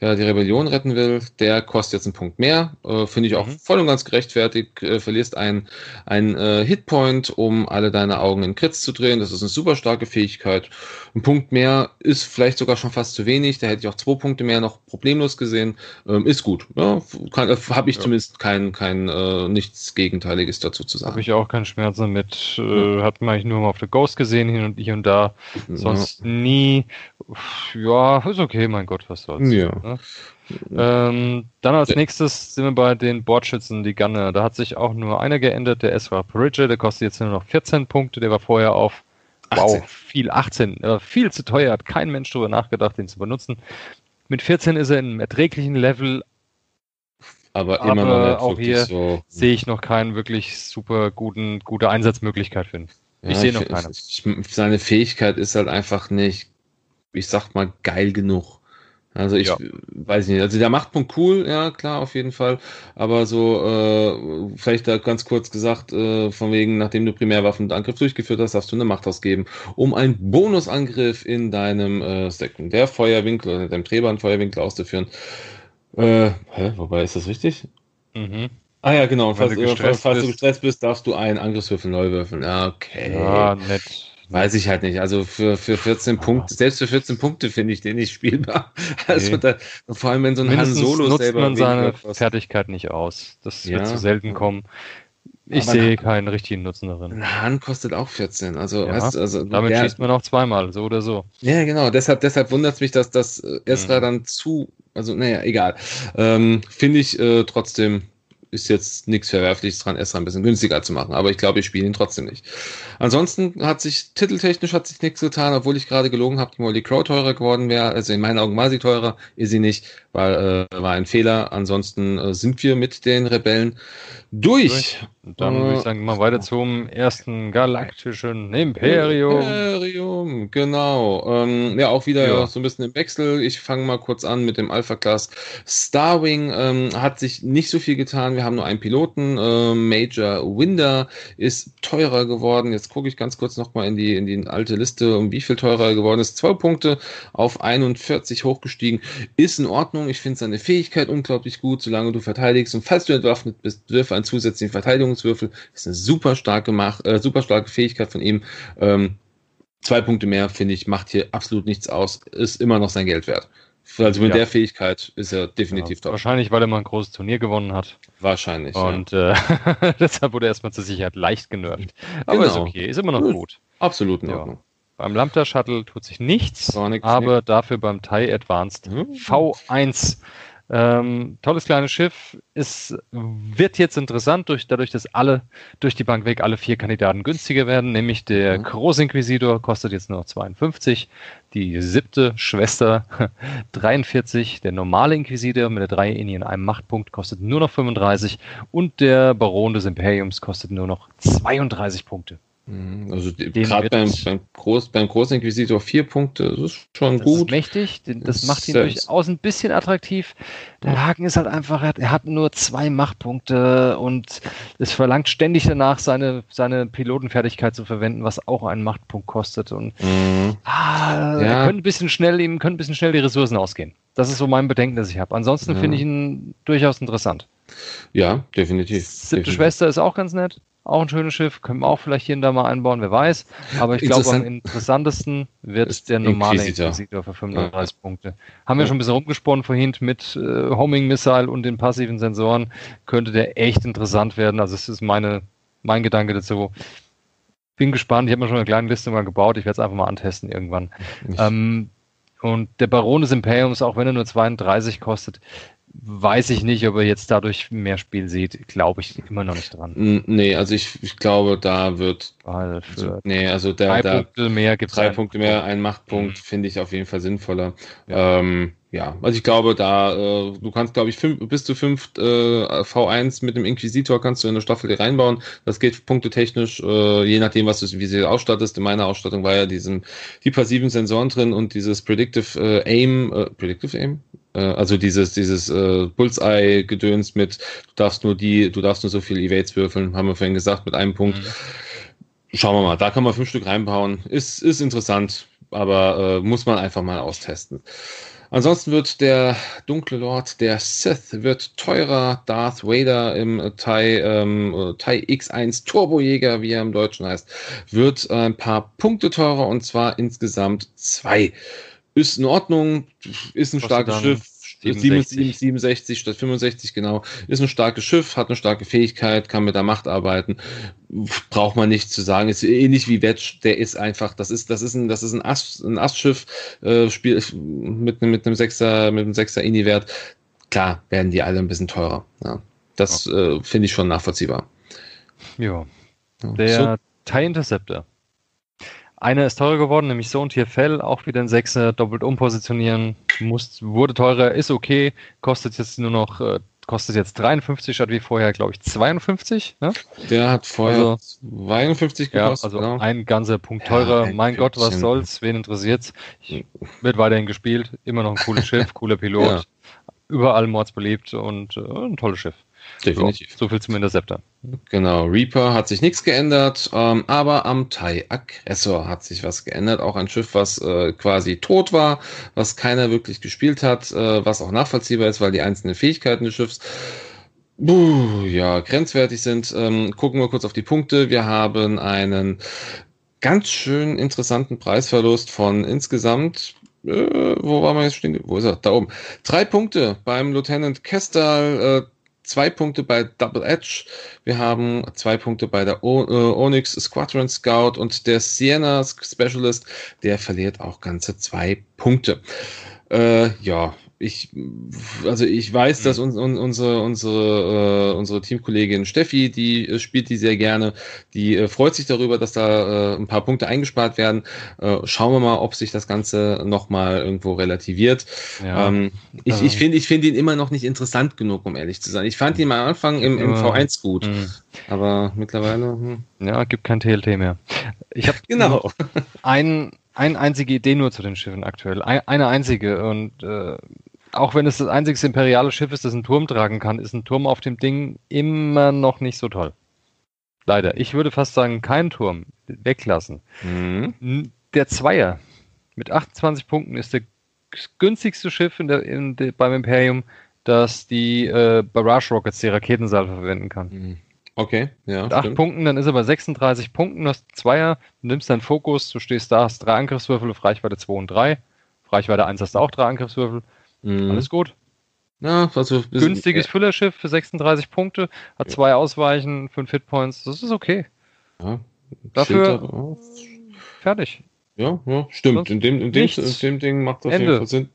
ja, die Rebellion retten will. Der kostet jetzt einen Punkt mehr. Äh, Finde ich auch mhm. voll und ganz gerechtfertigt. Äh, verlierst einen, äh, Hitpoint, um alle deine Augen in Crits zu drehen. Das ist eine super starke Fähigkeit. Ein Punkt mehr ist vielleicht sogar schon fast zu wenig. Da hätte ich auch zwei Punkte mehr noch problemlos gesehen. Ähm, ist gut. Ja, äh, Habe ich ja. zumindest kein, kein äh, nichts Gegenteiliges dazu zu sagen. Habe ich auch keinen Schmerz damit. Äh, hat man eigentlich nur mal auf der Ghost gesehen, hin und hier und da. Sonst nie. Ja, ist okay, mein Gott, was soll's. Ja. Ähm, dann als nächstes sind wir bei den Bordschützen, die Gunner. Da hat sich auch nur einer geändert, der Ezra Parridge, der kostet jetzt nur noch 14 Punkte, der war vorher auf 18. wow, viel 18, äh, viel zu teuer, hat kein Mensch darüber nachgedacht, den zu benutzen. Mit 14 ist er in einem erträglichen Level, aber, aber immer noch auch hier so sehe ich noch keinen wirklich super guten, gute Einsatzmöglichkeit für ihn. Ich ja, sehe noch keine. seine Fähigkeit ist halt einfach nicht, ich sag mal, geil genug. Also ich ja. weiß nicht, also der Machtpunkt cool, ja klar, auf jeden Fall. Aber so, äh, vielleicht da ganz kurz gesagt, äh, von wegen, nachdem du Primärwaffen und Angriff durchgeführt hast, darfst du eine Macht ausgeben, um einen Bonusangriff in deinem äh, Sekundärfeuerwinkel oder deinem Drehbahnfeuerwinkel auszuführen. Äh, hä, wobei ist das richtig? Mhm. Ah ja, genau. Falls, du, falls, falls du gestresst bist, darfst du einen Angriffswürfel neu würfeln. Ja, okay. Ja, nett. Weiß ich halt nicht. Also für, für 14 ah. Punkte, selbst für 14 Punkte finde ich den nicht spielbar. [LAUGHS] Also da, vor allem wenn so ein Mindestens Han Solo nutzt selber man seine Fertigkeit nicht aus. Das ja. wird zu selten kommen. Ich Aber sehe keinen richtigen Nutzen darin. Ein Han kostet auch 14. Also, ja, weißt, also damit der, schießt man auch zweimal, so oder so. Ja, genau. Deshalb, deshalb wundert es mich, dass das Esra mhm. dann zu, also naja, egal. Ähm, finde ich äh, trotzdem ist jetzt nichts Verwerfliches dran, Esra ein bisschen günstiger zu machen. Aber ich glaube, ich spiele ihn trotzdem nicht. Ansonsten hat sich, titeltechnisch hat sich nichts getan, obwohl ich gerade gelogen habe, die Molly Crow teurer geworden wäre. Also in meinen Augen war sie teurer, ist sie nicht, weil äh, war ein Fehler. Ansonsten äh, sind wir mit den Rebellen durch. Dann würde ich sagen, mal weiter zum ersten galaktischen Imperium. Imperium, genau. Ähm, ja, auch wieder ja. so ein bisschen im Wechsel. Ich fange mal kurz an mit dem Alpha-Class. Starwing ähm, hat sich nicht so viel getan. Wir haben nur einen Piloten. Äh, Major Winder ist teurer geworden. Jetzt gucke ich ganz kurz nochmal in die, in die alte Liste, um wie viel teurer er geworden ist. Zwei Punkte auf 41 hochgestiegen. Ist in Ordnung. Ich finde seine Fähigkeit unglaublich gut, solange du verteidigst. Und falls du entwaffnet bist, wirf einen zusätzlichen Verteidigungswürfel. Ist eine super starke, Mach äh, super starke Fähigkeit von ihm. Ähm, zwei Punkte mehr, finde ich, macht hier absolut nichts aus. Ist immer noch sein Geld wert. Also mit ja. der Fähigkeit ist er definitiv ja, top. Wahrscheinlich, weil er mal ein großes Turnier gewonnen hat. Wahrscheinlich. Und ja. äh, [LAUGHS] deshalb wurde er erstmal zur Sicherheit leicht genervt. Aber genau. ist okay, ist immer noch gut. Absolut in Ordnung. Beim Lambda Shuttle tut sich nichts, nichts aber nichts. dafür beim TIE Advanced mhm. V1 ähm, tolles kleines Schiff. Es wird jetzt interessant, durch, dadurch, dass alle durch die Bank weg alle vier Kandidaten günstiger werden, nämlich der mhm. Großinquisitor kostet jetzt nur noch 52, die siebte Schwester [LAUGHS] 43, der normale Inquisitor mit der 3 in einem Machtpunkt kostet nur noch 35 und der Baron des Imperiums kostet nur noch 32 Punkte. Mhm. Also gerade beim, beim, Groß, beim Großinquisitor vier Punkte, das ist schon das gut. Ist mächtig, das, das macht ihn durchaus ein bisschen attraktiv. Der Haken ist halt einfach, er hat nur zwei Machtpunkte und es verlangt ständig danach, seine, seine Pilotenfertigkeit zu verwenden, was auch einen Machtpunkt kostet. Und mhm. ah, ja. könnte ein bisschen schnell, ihm können ein bisschen schnell die Ressourcen ausgehen. Das ist so mein Bedenken, das ich habe. Ansonsten ja. finde ich ihn durchaus interessant. Ja, definitiv. Siebte definitiv. Schwester ist auch ganz nett. Auch ein schönes Schiff, können wir auch vielleicht hier und da mal einbauen, wer weiß. Aber ich glaube, am interessantesten wird der normale Inquisitor, Inquisitor für 35 ja. Punkte. Haben wir ja. schon ein bisschen rumgesponnen vorhin mit äh, Homing Missile und den passiven Sensoren. Könnte der echt interessant werden. Also, es ist meine, mein Gedanke dazu. Bin gespannt. Ich habe mir schon eine kleine Liste mal gebaut. Ich werde es einfach mal antesten irgendwann. Ähm, und der Baron des Imperiums, auch wenn er nur 32 kostet, weiß ich nicht, ob er jetzt dadurch mehr Spiel sieht. Glaube ich immer noch nicht dran. Nee, also ich, ich glaube, da wird. Also für nee, also der, drei da, Punkte mehr gibt Drei Punkte mehr, ein Machtpunkt mhm. finde ich auf jeden Fall sinnvoller. Ja. Ähm, ja, also ich glaube, da, äh, du kannst, glaube ich, fünf, bis zu fünf äh, V1 mit dem Inquisitor kannst du in eine Staffel reinbauen. Das geht punktetechnisch, äh, je nachdem, was du, wie sie ausstattest. In meiner Ausstattung war ja diesen, die passiven Sensoren drin und dieses Predictive äh, Aim, äh, Predictive Aim? Äh, also dieses, dieses äh, Bullseye-Gedöns mit, du darfst nur die, du darfst nur so viele Evades würfeln, haben wir vorhin gesagt, mit einem Punkt. Mhm. Schauen wir mal, da kann man fünf Stück reinbauen. Ist, ist interessant, aber äh, muss man einfach mal austesten. Ansonsten wird der dunkle Lord, der Sith, wird teurer. Darth Vader im TIE, ähm, TIE X1 Turbojäger, wie er im Deutschen heißt, wird ein paar Punkte teurer und zwar insgesamt zwei. Ist in Ordnung, ist ein starkes Schiff, 67. 67 statt 65, genau. Ist ein starkes Schiff, hat eine starke Fähigkeit, kann mit der Macht arbeiten. Braucht man nicht zu sagen. Ist ähnlich wie Wedge, der ist einfach, das ist, das ist ein, das ist ein Ass, ein Assschiff, äh, Spiel, mit, mit einem Sechser, mit einem Sechser Ini-Wert. Klar, werden die alle ein bisschen teurer. Ja. Das äh, finde ich schon nachvollziehbar. Ja. Der so. TIE Interceptor. Einer ist teurer geworden, nämlich so und hier Fell, auch wieder ein Sechser, doppelt umpositionieren, muss, wurde teurer, ist okay, kostet jetzt nur noch, äh, kostet jetzt 53 statt wie vorher, glaube ich, 52. Ne? Der hat vorher also, 52 gekostet. Ja, also genau. ein ganzer Punkt teurer. Ja, mein Gott, was soll's, wen interessiert's? Ich, wird weiterhin gespielt, immer noch ein cooles Schiff, cooler Pilot, ja. überall mordsbeliebt und äh, ein tolles Schiff. Definitiv. So, so viel zum Interceptor. Genau, Reaper hat sich nichts geändert, ähm, aber am TIE Aggressor hat sich was geändert. Auch ein Schiff, was äh, quasi tot war, was keiner wirklich gespielt hat, äh, was auch nachvollziehbar ist, weil die einzelnen Fähigkeiten des Schiffs buh, ja, grenzwertig sind. Ähm, gucken wir kurz auf die Punkte. Wir haben einen ganz schön interessanten Preisverlust von insgesamt äh, wo war man jetzt stehen? Wo ist er? Da oben. Drei Punkte beim Lieutenant Kestal, äh, zwei Punkte bei Double Edge. Wir haben zwei Punkte bei der o äh, Onyx Squadron Scout und der Sienna Specialist, der verliert auch ganze zwei Punkte. Äh, ja, ich, also ich weiß, dass mhm. uns, un, unsere, unsere, äh, unsere Teamkollegin Steffi, die äh, spielt die sehr gerne, die äh, freut sich darüber, dass da äh, ein paar Punkte eingespart werden. Äh, schauen wir mal, ob sich das Ganze nochmal irgendwo relativiert. Ja. Ähm, ich ich finde ich finde ihn immer noch nicht interessant genug, um ehrlich zu sein. Ich fand ihn am Anfang im, im V1 gut, mhm. aber mittlerweile. Hm. Ja, gibt kein TLT mehr. Ich habe genau ein, eine einzige Idee nur zu den Schiffen aktuell. Eine einzige und äh, auch wenn es das einzige imperiale Schiff ist, das einen Turm tragen kann, ist ein Turm auf dem Ding immer noch nicht so toll. Leider. Ich würde fast sagen, kein Turm. Weglassen. Mhm. Der Zweier mit 28 Punkten ist das günstigste Schiff in der, in der, beim Imperium, das die äh, Barrage Rockets, die Raketensalve verwenden kann. Mhm. Okay, ja. Mit 8 Punkten, dann ist er bei 36 Punkten, du hast Zweier, du nimmst deinen Fokus, du stehst da, hast drei Angriffswürfel auf Reichweite 2 und 3. Auf Reichweite 1 hast du auch drei Angriffswürfel. Mhm. Alles gut. Ja, also Günstiges äh, Füllerschiff für 36 Punkte, hat ja. zwei Ausweichen, fünf Hitpoints, das ist okay. Ja, Dafür fertig. Ja, ja, stimmt. In dem, in, dem, in dem Ding macht das Ende. Sinn.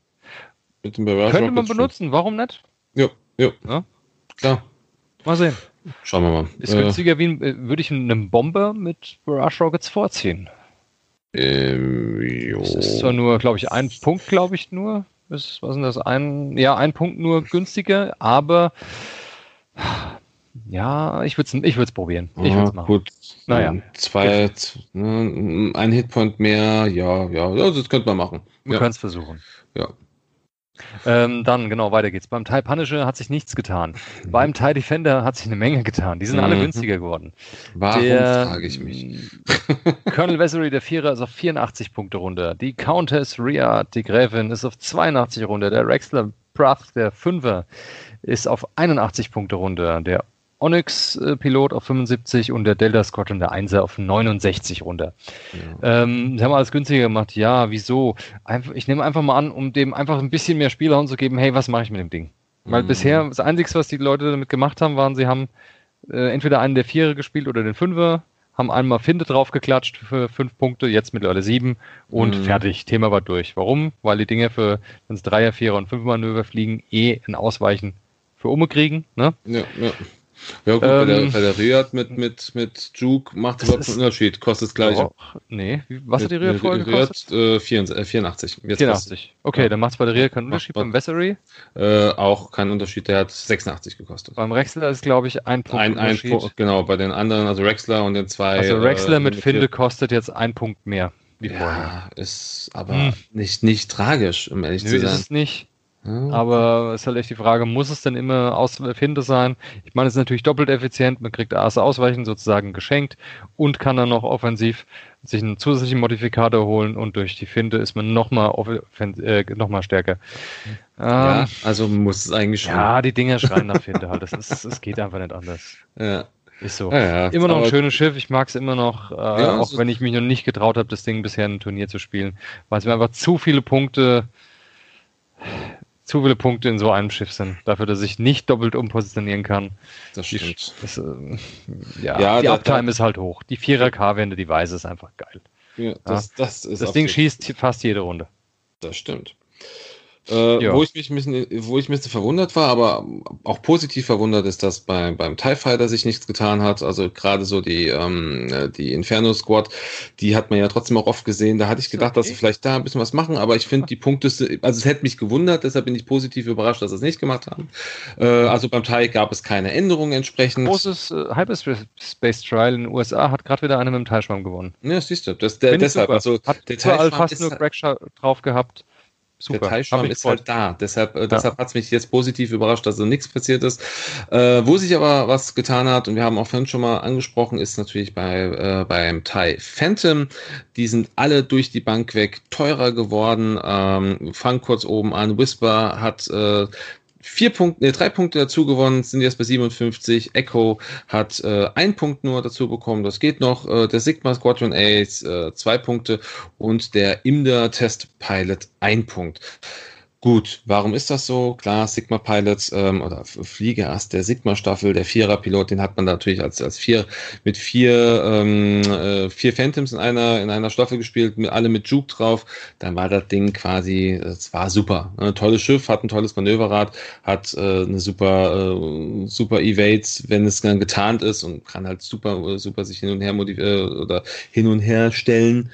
Mit dem Könnte man benutzen, schon. warum nicht? Ja, ja, ja. Klar. Mal sehen. Schauen wir mal. Ist günstiger äh, wie äh, würde ich einen Bomber mit Barrage Rockets vorziehen. Ähm, jo. Das ist zwar nur, glaube ich, ein Punkt, glaube ich, nur ist, was ist das? Ein, ja, ein Punkt nur günstiger, aber ja, ich würde es ich würd's probieren. Ich würde machen. Gut. Naja. Zwei, ne, ein Hitpoint mehr, ja, ja, das könnte man machen. Wir ja. können es versuchen. Ja. Ähm, dann, genau, weiter geht's. Beim TIE Punisher hat sich nichts getan. Mhm. Beim TIE Defender hat sich eine Menge getan. Die sind mhm. alle günstiger geworden. Warum, der, frage ich mich. [LAUGHS] Colonel Vessery, der Vierer, ist auf 84 Punkte runter. Die Countess Rhea, die Gräfin, ist auf 82 runter. Der Rexler Prath, der Fünfer, ist auf 81 Punkte runter. Der Onyx-Pilot auf 75 und der Delta Squadron, der Einser, auf 69 runter. Ja. Ähm, sie haben alles günstiger gemacht. Ja, wieso? Einf ich nehme einfach mal an, um dem einfach ein bisschen mehr Spielraum zu geben, hey, was mache ich mit dem Ding? Weil mhm. bisher, das Einzige, was die Leute damit gemacht haben, waren, sie haben äh, entweder einen der Vierer gespielt oder den Fünfer, haben einmal Finde draufgeklatscht für fünf Punkte, jetzt mittlerweile sieben und mhm. fertig. Thema war durch. Warum? Weil die Dinge für, wenn es Dreier, Vierer und Fünfmanöver fliegen, eh ein Ausweichen für Umme kriegen. Ne? Ja, ja. Ja, gut, ähm, bei, der, bei der Riyadh mit, mit, mit Juke macht es überhaupt einen Unterschied. Kostet das gleiche. Oh, nee, was hat die Riyadh vorher gekostet? Riyadh, äh, 84. Jetzt 84. Okay, ja. dann macht es bei der Riyadh keinen Unterschied. Beim Vessery? Äh, auch keinen Unterschied. Der hat 86 gekostet. Beim Rexler ist, glaube ich, ein Punkt ein, ein Punkt, Genau, bei den anderen, also Rexler und den zwei. Also Rexler äh, mit Finde kostet jetzt ein Punkt mehr. Ja, vorher. ist aber hm. nicht, nicht tragisch, um ehrlich Nö, zu sein. ist es nicht. Aber es ist halt echt die Frage, muss es denn immer Ausfinde sein? Ich meine, es ist natürlich doppelt effizient. Man kriegt Asse ausweichen sozusagen geschenkt und kann dann noch offensiv sich einen zusätzlichen Modifikator holen und durch die Finde ist man nochmal äh, noch stärker. Ja, ähm, also muss es eigentlich schon. Ja, die Dinger schreien nach Finde halt. Es geht einfach nicht anders. Ja. Ist so. Ja, ja. Immer noch ein schönes Schiff. Ich mag es immer noch, äh, ja, auch wenn ich mich noch nicht getraut habe, das Ding bisher in ein Turnier zu spielen, weil es mir einfach zu viele Punkte zu viele Punkte in so einem Schiff sind, dafür, dass ich nicht doppelt umpositionieren kann. Das stimmt. Das, äh, ja, ja, die da, Uptime da, ist halt hoch. Die 4er K-Wende, die Weise ist einfach geil. Ja, das, das, ist das Ding schießt fast jede Runde. Das stimmt. Äh, ja. wo, ich mich ein bisschen, wo ich ein bisschen verwundert war, aber auch positiv verwundert ist, dass bei, beim TIE Fighter sich nichts getan hat. Also gerade so die, ähm, die Inferno Squad, die hat man ja trotzdem auch oft gesehen. Da hatte ich gedacht, okay. dass sie vielleicht da ein bisschen was machen, aber ich finde die Punkte, also es hätte mich gewundert, deshalb bin ich positiv überrascht, dass sie es nicht gemacht haben. Äh, also beim TIE gab es keine Änderungen entsprechend. Großes äh, Hyperspace Trial in den USA hat gerade wieder einer mit dem Teilschwamm gewonnen. Ja, siehst du, das, der, deshalb, also hat der Teilschwamm fast nur Crack drauf gehabt. Super. Der Teilschwamm ist halt da. Deshalb, äh, deshalb hat es mich jetzt positiv überrascht, dass so nichts passiert ist. Äh, wo sich aber was getan hat, und wir haben auch vorhin schon mal angesprochen, ist natürlich bei, äh, beim TIE Phantom. Die sind alle durch die Bank weg teurer geworden. Ähm, fang kurz oben an. Whisper hat äh, vier Punkte, nee, drei Punkte dazu gewonnen, sind jetzt bei 57. Echo hat äh, ein Punkt nur dazu bekommen, das geht noch. Äh, der Sigma Squadron Ace äh, zwei Punkte und der Imder Test Pilot ein Punkt. Gut, warum ist das so? Klar, Sigma Pilots ähm, oder Flieger erst der Sigma-Staffel, der Vierer-Pilot, den hat man natürlich als, als vier mit vier, ähm, äh, vier Phantoms in einer, in einer Staffel gespielt, mit, alle mit Juke drauf. Dann war das Ding quasi, es war super. Ein tolles Schiff, hat ein tolles Manöverrad, hat äh, eine super, äh, super Evades, wenn es dann getarnt ist und kann halt super, super sich hin und her oder hin und her stellen.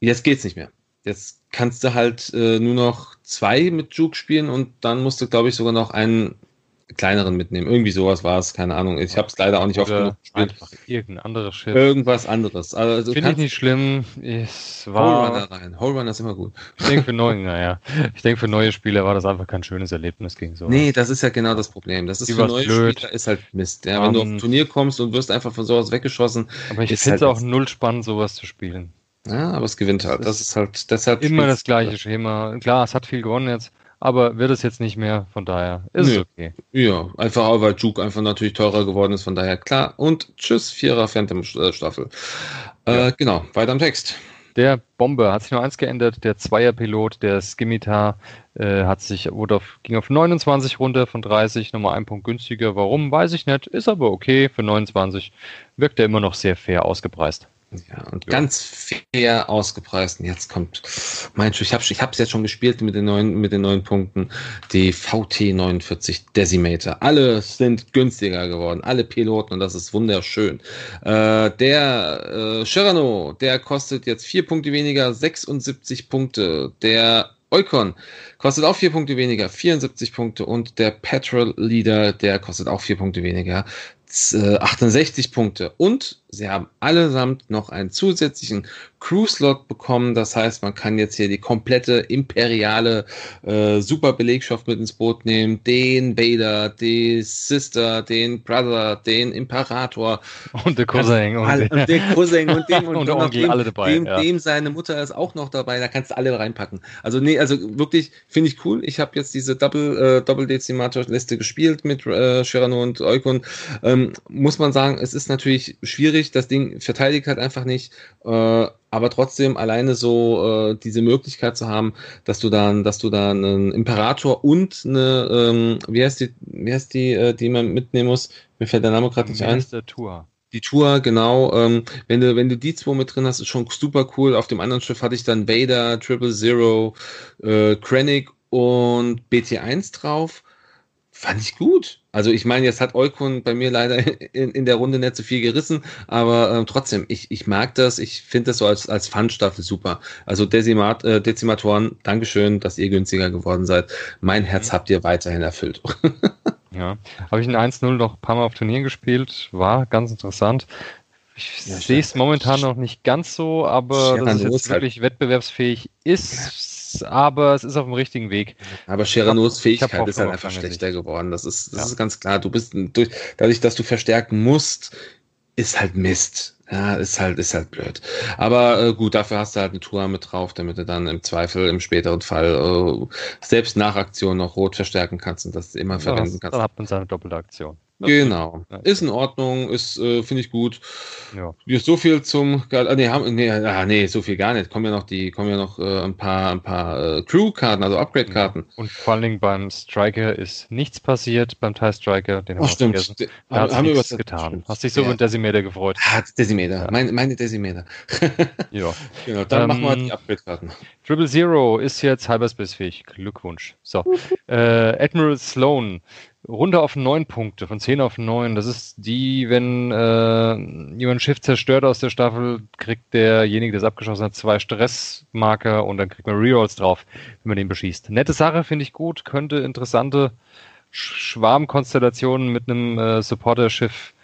Jetzt geht's nicht mehr. Jetzt kannst du halt äh, nur noch zwei mit Juke spielen und dann musst du, glaube ich, sogar noch einen kleineren mitnehmen. Irgendwie sowas war es, keine Ahnung. Ich habe es leider auch nicht oft genug gespielt. Einfach irgendein anderes Schiff. Irgendwas anderes. Also, Finde ich nicht schlimm. Es war. Hole rein. Hole Runner ist immer gut. Ich denke für neue, naja. Ich denke für neue Spieler war das einfach kein schönes Erlebnis gegen so. Nee, das ist ja genau das Problem. Das ist Die für neue blöd. Spieler ist halt Mist. Ja, um, wenn du auf ein Turnier kommst und wirst einfach von sowas weggeschossen. Aber ich finde es halt auch null spannend, sowas zu spielen. Ja, aber es gewinnt halt. Das ist halt deshalb. Immer das gleiche Schema. Klar, es hat viel gewonnen jetzt, aber wird es jetzt nicht mehr, von daher ist Nö. es okay. Ja, einfach auch, weil Juke einfach natürlich teurer geworden ist, von daher klar. Und tschüss, Vierer Phantom Staffel. Äh, ja. Genau, weiter im Text. Der Bombe hat sich nur eins geändert. Der Zweierpilot, der Skimitar, äh, hat sich, wurde auf, ging auf 29 runter von 30, nochmal ein Punkt günstiger. Warum, weiß ich nicht. Ist aber okay. Für 29 wirkt er immer noch sehr fair ausgepreist. Ja, und ja. ganz fair ausgepreist. Und jetzt kommt, mein ich habe ich es jetzt schon gespielt mit den neuen, mit den neuen Punkten. Die VT 49 Decimator. Alle sind günstiger geworden. Alle Piloten und das ist wunderschön. Äh, der äh, Sherano, der kostet jetzt vier Punkte weniger, 76 Punkte. Der Eukon kostet auch vier Punkte weniger, 74 Punkte. Und der Petrol Leader, der kostet auch vier Punkte weniger, 68 äh, Punkte. Und sie haben allesamt noch einen zusätzlichen Crew-Slot bekommen. Das heißt, man kann jetzt hier die komplette imperiale äh, Superbelegschaft mit ins Boot nehmen. Den Vader, die Sister, den Brother, den Imperator. Und der Cousin. Und, alle, und der Cousin und dem [LAUGHS] und, und Onkel, dem, alle dabei, dem, ja. dem, seine Mutter ist auch noch dabei. Da kannst du alle reinpacken. Also nee, also wirklich finde ich cool. Ich habe jetzt diese Double, äh, Double-Dezimator-Liste gespielt mit äh, Shirano und Eukon. Ähm, muss man sagen, es ist natürlich schwierig. Das Ding verteidigt halt einfach nicht. Äh, aber trotzdem alleine so äh, diese Möglichkeit zu haben, dass du dann, dass du dann einen Imperator und eine, ähm, wie heißt die, wie heißt die, äh, die man mitnehmen muss? Mir fällt der Name gerade nicht ein. Der Tour. Die Tour, genau. Ähm, wenn, du, wenn du die zwei mit drin hast, ist schon super cool. Auf dem anderen Schiff hatte ich dann Vader, Triple Zero, äh, Krennic und BT1 drauf. Fand ich gut. Also ich meine, jetzt hat Eukun bei mir leider [LAUGHS] in, in der Runde nicht so viel gerissen, aber ähm, trotzdem, ich, ich mag das, ich finde das so als, als Fun-Staffel super. Also Dezimat, äh, Dezimatoren, Dankeschön, dass ihr günstiger geworden seid. Mein Herz mhm. habt ihr weiterhin erfüllt. [LAUGHS] ja, habe ich in 1-0 noch ein paar Mal auf Turnieren gespielt, war ganz interessant. Ich ja, sehe es momentan noch nicht ganz so, aber dass es jetzt wirklich halt. wettbewerbsfähig ist, aber es ist auf dem richtigen Weg. Aber Sheranos Fähigkeit ist halt einfach schlechter Sicht. geworden. Das ist, das ja. ist ganz klar. Du bist durch, dadurch, dass du verstärken musst, ist halt Mist. Ja, ist halt, ist halt blöd. Aber äh, gut, dafür hast du halt eine Tour mit drauf, damit du dann im Zweifel im späteren Fall äh, selbst nach Aktion noch rot verstärken kannst und das immer ja, verwenden kannst. Dann hat man seine doppelte Aktion. Genau. Ist in Ordnung, ist, äh, finde ich gut. Ja. So viel zum, äh, nee, haben, nee, ah, nee, so viel gar nicht. Kommen ja noch die, kommen ja noch äh, ein paar, ein paar äh, Crew-Karten, also Upgrade-Karten. Und vor allen Dingen beim Striker ist nichts passiert, beim TIE Striker, den haben Ach, wir vergessen. Da haben, haben wir was getan. Stimmt. Hast dich so ja. über Decimeter gefreut. Ah, Decimeter, ja. meine, meine Decimeter. [LAUGHS] ja. [LAUGHS] Genau, dann ähm, machen wir die Upgrade-Karten. Triple Zero ist jetzt Hyperspace-fähig. Glückwunsch. So. äh, Admiral Sloan runter auf neun Punkte, von zehn auf neun. Das ist die, wenn äh, jemand ein Schiff zerstört aus der Staffel, kriegt derjenige, der es abgeschossen hat, zwei Stressmarker und dann kriegt man Rerolls drauf, wenn man den beschießt. Nette Sache, finde ich gut, könnte interessante Schwarmkonstellationen mit einem äh, Supporter-Schiff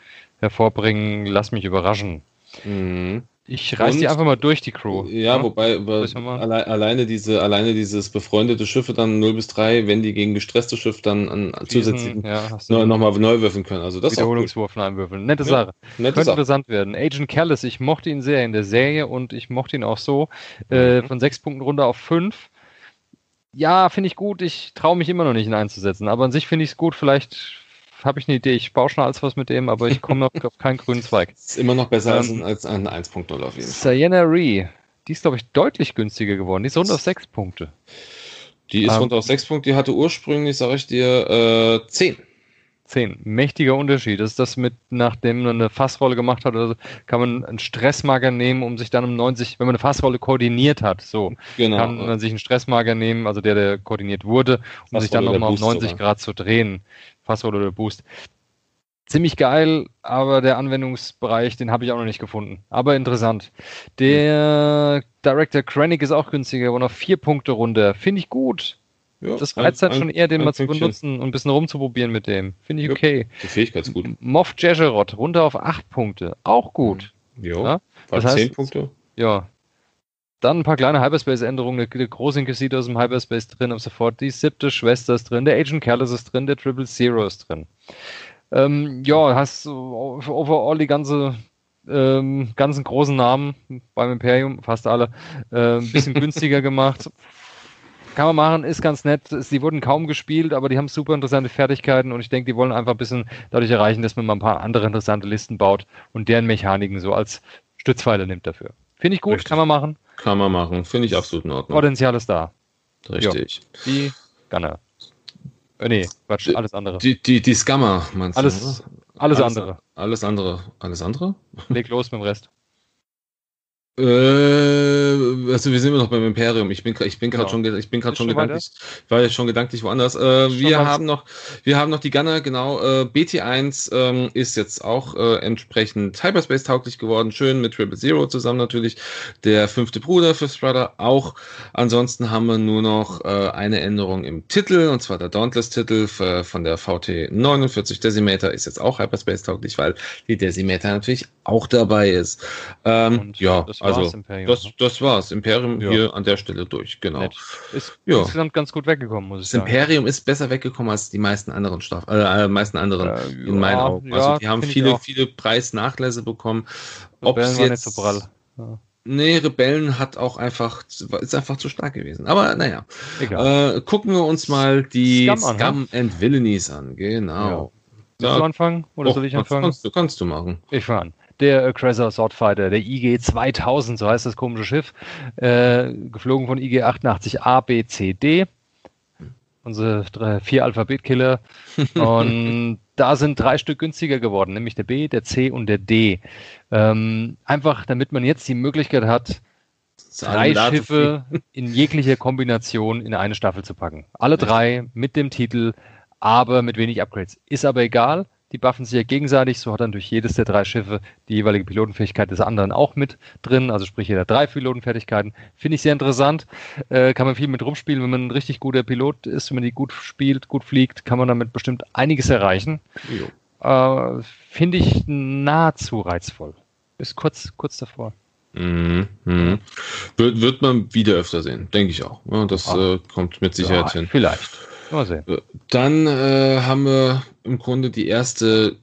hervorbringen. Lass mich überraschen. Mhm. Ich reiß die einfach mal durch, die Crew. Ja, ja? wobei alle, alleine, diese, alleine dieses befreundete Schiffe dann 0 bis 3, wenn die gegen gestresste Schiff dann an zusätzlichen ja, nochmal neu würfeln können. Also das Wiederholungswurf einwürfeln. Nette ja, Sache. Nette Könnte Sache. interessant werden. Agent Callis, ich mochte ihn sehr in der Serie und ich mochte ihn auch so. Äh, mhm. von 6 Punkten runter auf 5. Ja, finde ich gut. Ich traue mich immer noch nicht ihn einzusetzen. Aber an sich finde ich es gut. Vielleicht habe ich eine Idee. Ich baue schon als was mit dem, aber ich komme noch auf keinen grünen Zweig. [LAUGHS] Ist immer noch besser ähm, als, ein 1.0 auf jeden Fall. Sienna Ree, die ist, glaube ich, deutlich günstiger geworden. Die ist rund auf 6 Punkte. Die ist ähm, rund auf 6 Punkte. Die hatte ursprünglich, sage ich dir, äh, 10. 10. Mächtiger Unterschied. Das ist das mit, nachdem man eine Fassrolle gemacht hat, oder so, kann man einen Stressmarker nehmen, um sich dann um 90, wenn man eine Fassrolle koordiniert hat, so, genau. kann man sich einen Stressmarker nehmen, also der, der koordiniert wurde, um Fassrolle sich dann nochmal um 90 sogar. Grad zu drehen. Passwort oder Boost. Ziemlich geil, aber der Anwendungsbereich, den habe ich auch noch nicht gefunden. Aber interessant. Der Director Krennic ist auch günstiger, aber noch vier Punkte runter. Finde ich gut. Ja, das reizt halt schon eher, den mal zu benutzen und ein bisschen rumzuprobieren mit dem. Finde ich okay. die Fähigkeit ist gut. Moff Jagerot runter auf acht Punkte. Auch gut. Jo, ja, das heißt, zehn Punkte. Ja, dann ein paar kleine Hyperspace-Änderungen. Der große Inquisitor ist im Hyperspace drin, ab sofort die siebte Schwester ist drin, der Agent Careless ist drin, der Triple Zero ist drin. Ähm, ja, hast overall die ganze ähm, ganzen großen Namen beim Imperium, fast alle, äh, ein bisschen [LAUGHS] günstiger gemacht. Kann man machen, ist ganz nett. Sie wurden kaum gespielt, aber die haben super interessante Fertigkeiten und ich denke, die wollen einfach ein bisschen dadurch erreichen, dass man mal ein paar andere interessante Listen baut und deren Mechaniken so als Stützpfeile nimmt dafür. Finde ich gut, Richtig. kann man machen. Kann man machen, finde ich absolut in Ordnung. Potenzial ist da. Richtig. Jo. Die Gunner. Äh, nee, Quatsch, alles andere. Die, die, die Scammer, meinst alles, du? Alles, alles andere. Alles andere. Alles andere? Leg los mit dem Rest. Äh, also wir sind immer noch beim Imperium. Ich bin, ich bin gerade genau. schon, ich bin gerade schon, gedanklich, war ja schon gedanklich woanders. Äh, wir haben noch, wir haben noch die Gunner, genau. Äh, BT1 ähm, ist jetzt auch äh, entsprechend Hyperspace tauglich geworden, schön mit Triple Zero zusammen natürlich. Der fünfte Bruder für Strutter auch. Ansonsten haben wir nur noch äh, eine Änderung im Titel und zwar der Dauntless-Titel von der VT 49 Decimeter ist jetzt auch Hyperspace tauglich, weil die Decimeter natürlich auch dabei ist. Ähm, ja. Also, war's, Imperium. Das, ne? das war's. Imperium ja. hier an der Stelle durch, genau. Nett. Ist ja. insgesamt ganz gut weggekommen, muss ich das sagen. Imperium ist besser weggekommen als die meisten anderen Staffeln, äh, äh, meisten anderen äh, in meinen Augen. Also die haben viele, viele Preisnachlässe bekommen. Ob es jetzt so prall. Ja. Nee, Rebellen hat auch einfach, ist einfach zu stark gewesen. Aber naja. Äh, gucken wir uns mal die Scum, an, Scum and Villainies an. Genau. Ja. Willst du anfangen? Oder oh, soll ich anfangen? Kannst du, kannst du machen. Ich fange an der Chrysler Swordfighter, der IG 2000, so heißt das komische Schiff, äh, geflogen von IG 88A, B, C, D. unsere drei, vier Alphabetkiller. [LAUGHS] und da sind drei Stück günstiger geworden, nämlich der B, der C und der D. Ähm, einfach, damit man jetzt die Möglichkeit hat, drei Schiffe in jeglicher Kombination in eine Staffel zu packen. Alle drei mit dem Titel, aber mit wenig Upgrades. Ist aber egal. Die buffen sich ja gegenseitig. So hat dann durch jedes der drei Schiffe die jeweilige Pilotenfähigkeit des anderen auch mit drin. Also sprich jeder drei Pilotenfertigkeiten. Finde ich sehr interessant. Äh, kann man viel mit rumspielen. Wenn man ein richtig guter Pilot ist, wenn man die gut spielt, gut fliegt, kann man damit bestimmt einiges erreichen. Äh, Finde ich nahezu reizvoll. Ist kurz, kurz davor. Mhm, mhm. Wird, wird man wieder öfter sehen, denke ich auch. Ja, das äh, kommt mit Sicherheit ja, hin. Vielleicht. Mal sehen. Äh, dann äh, haben wir im Grunde die erste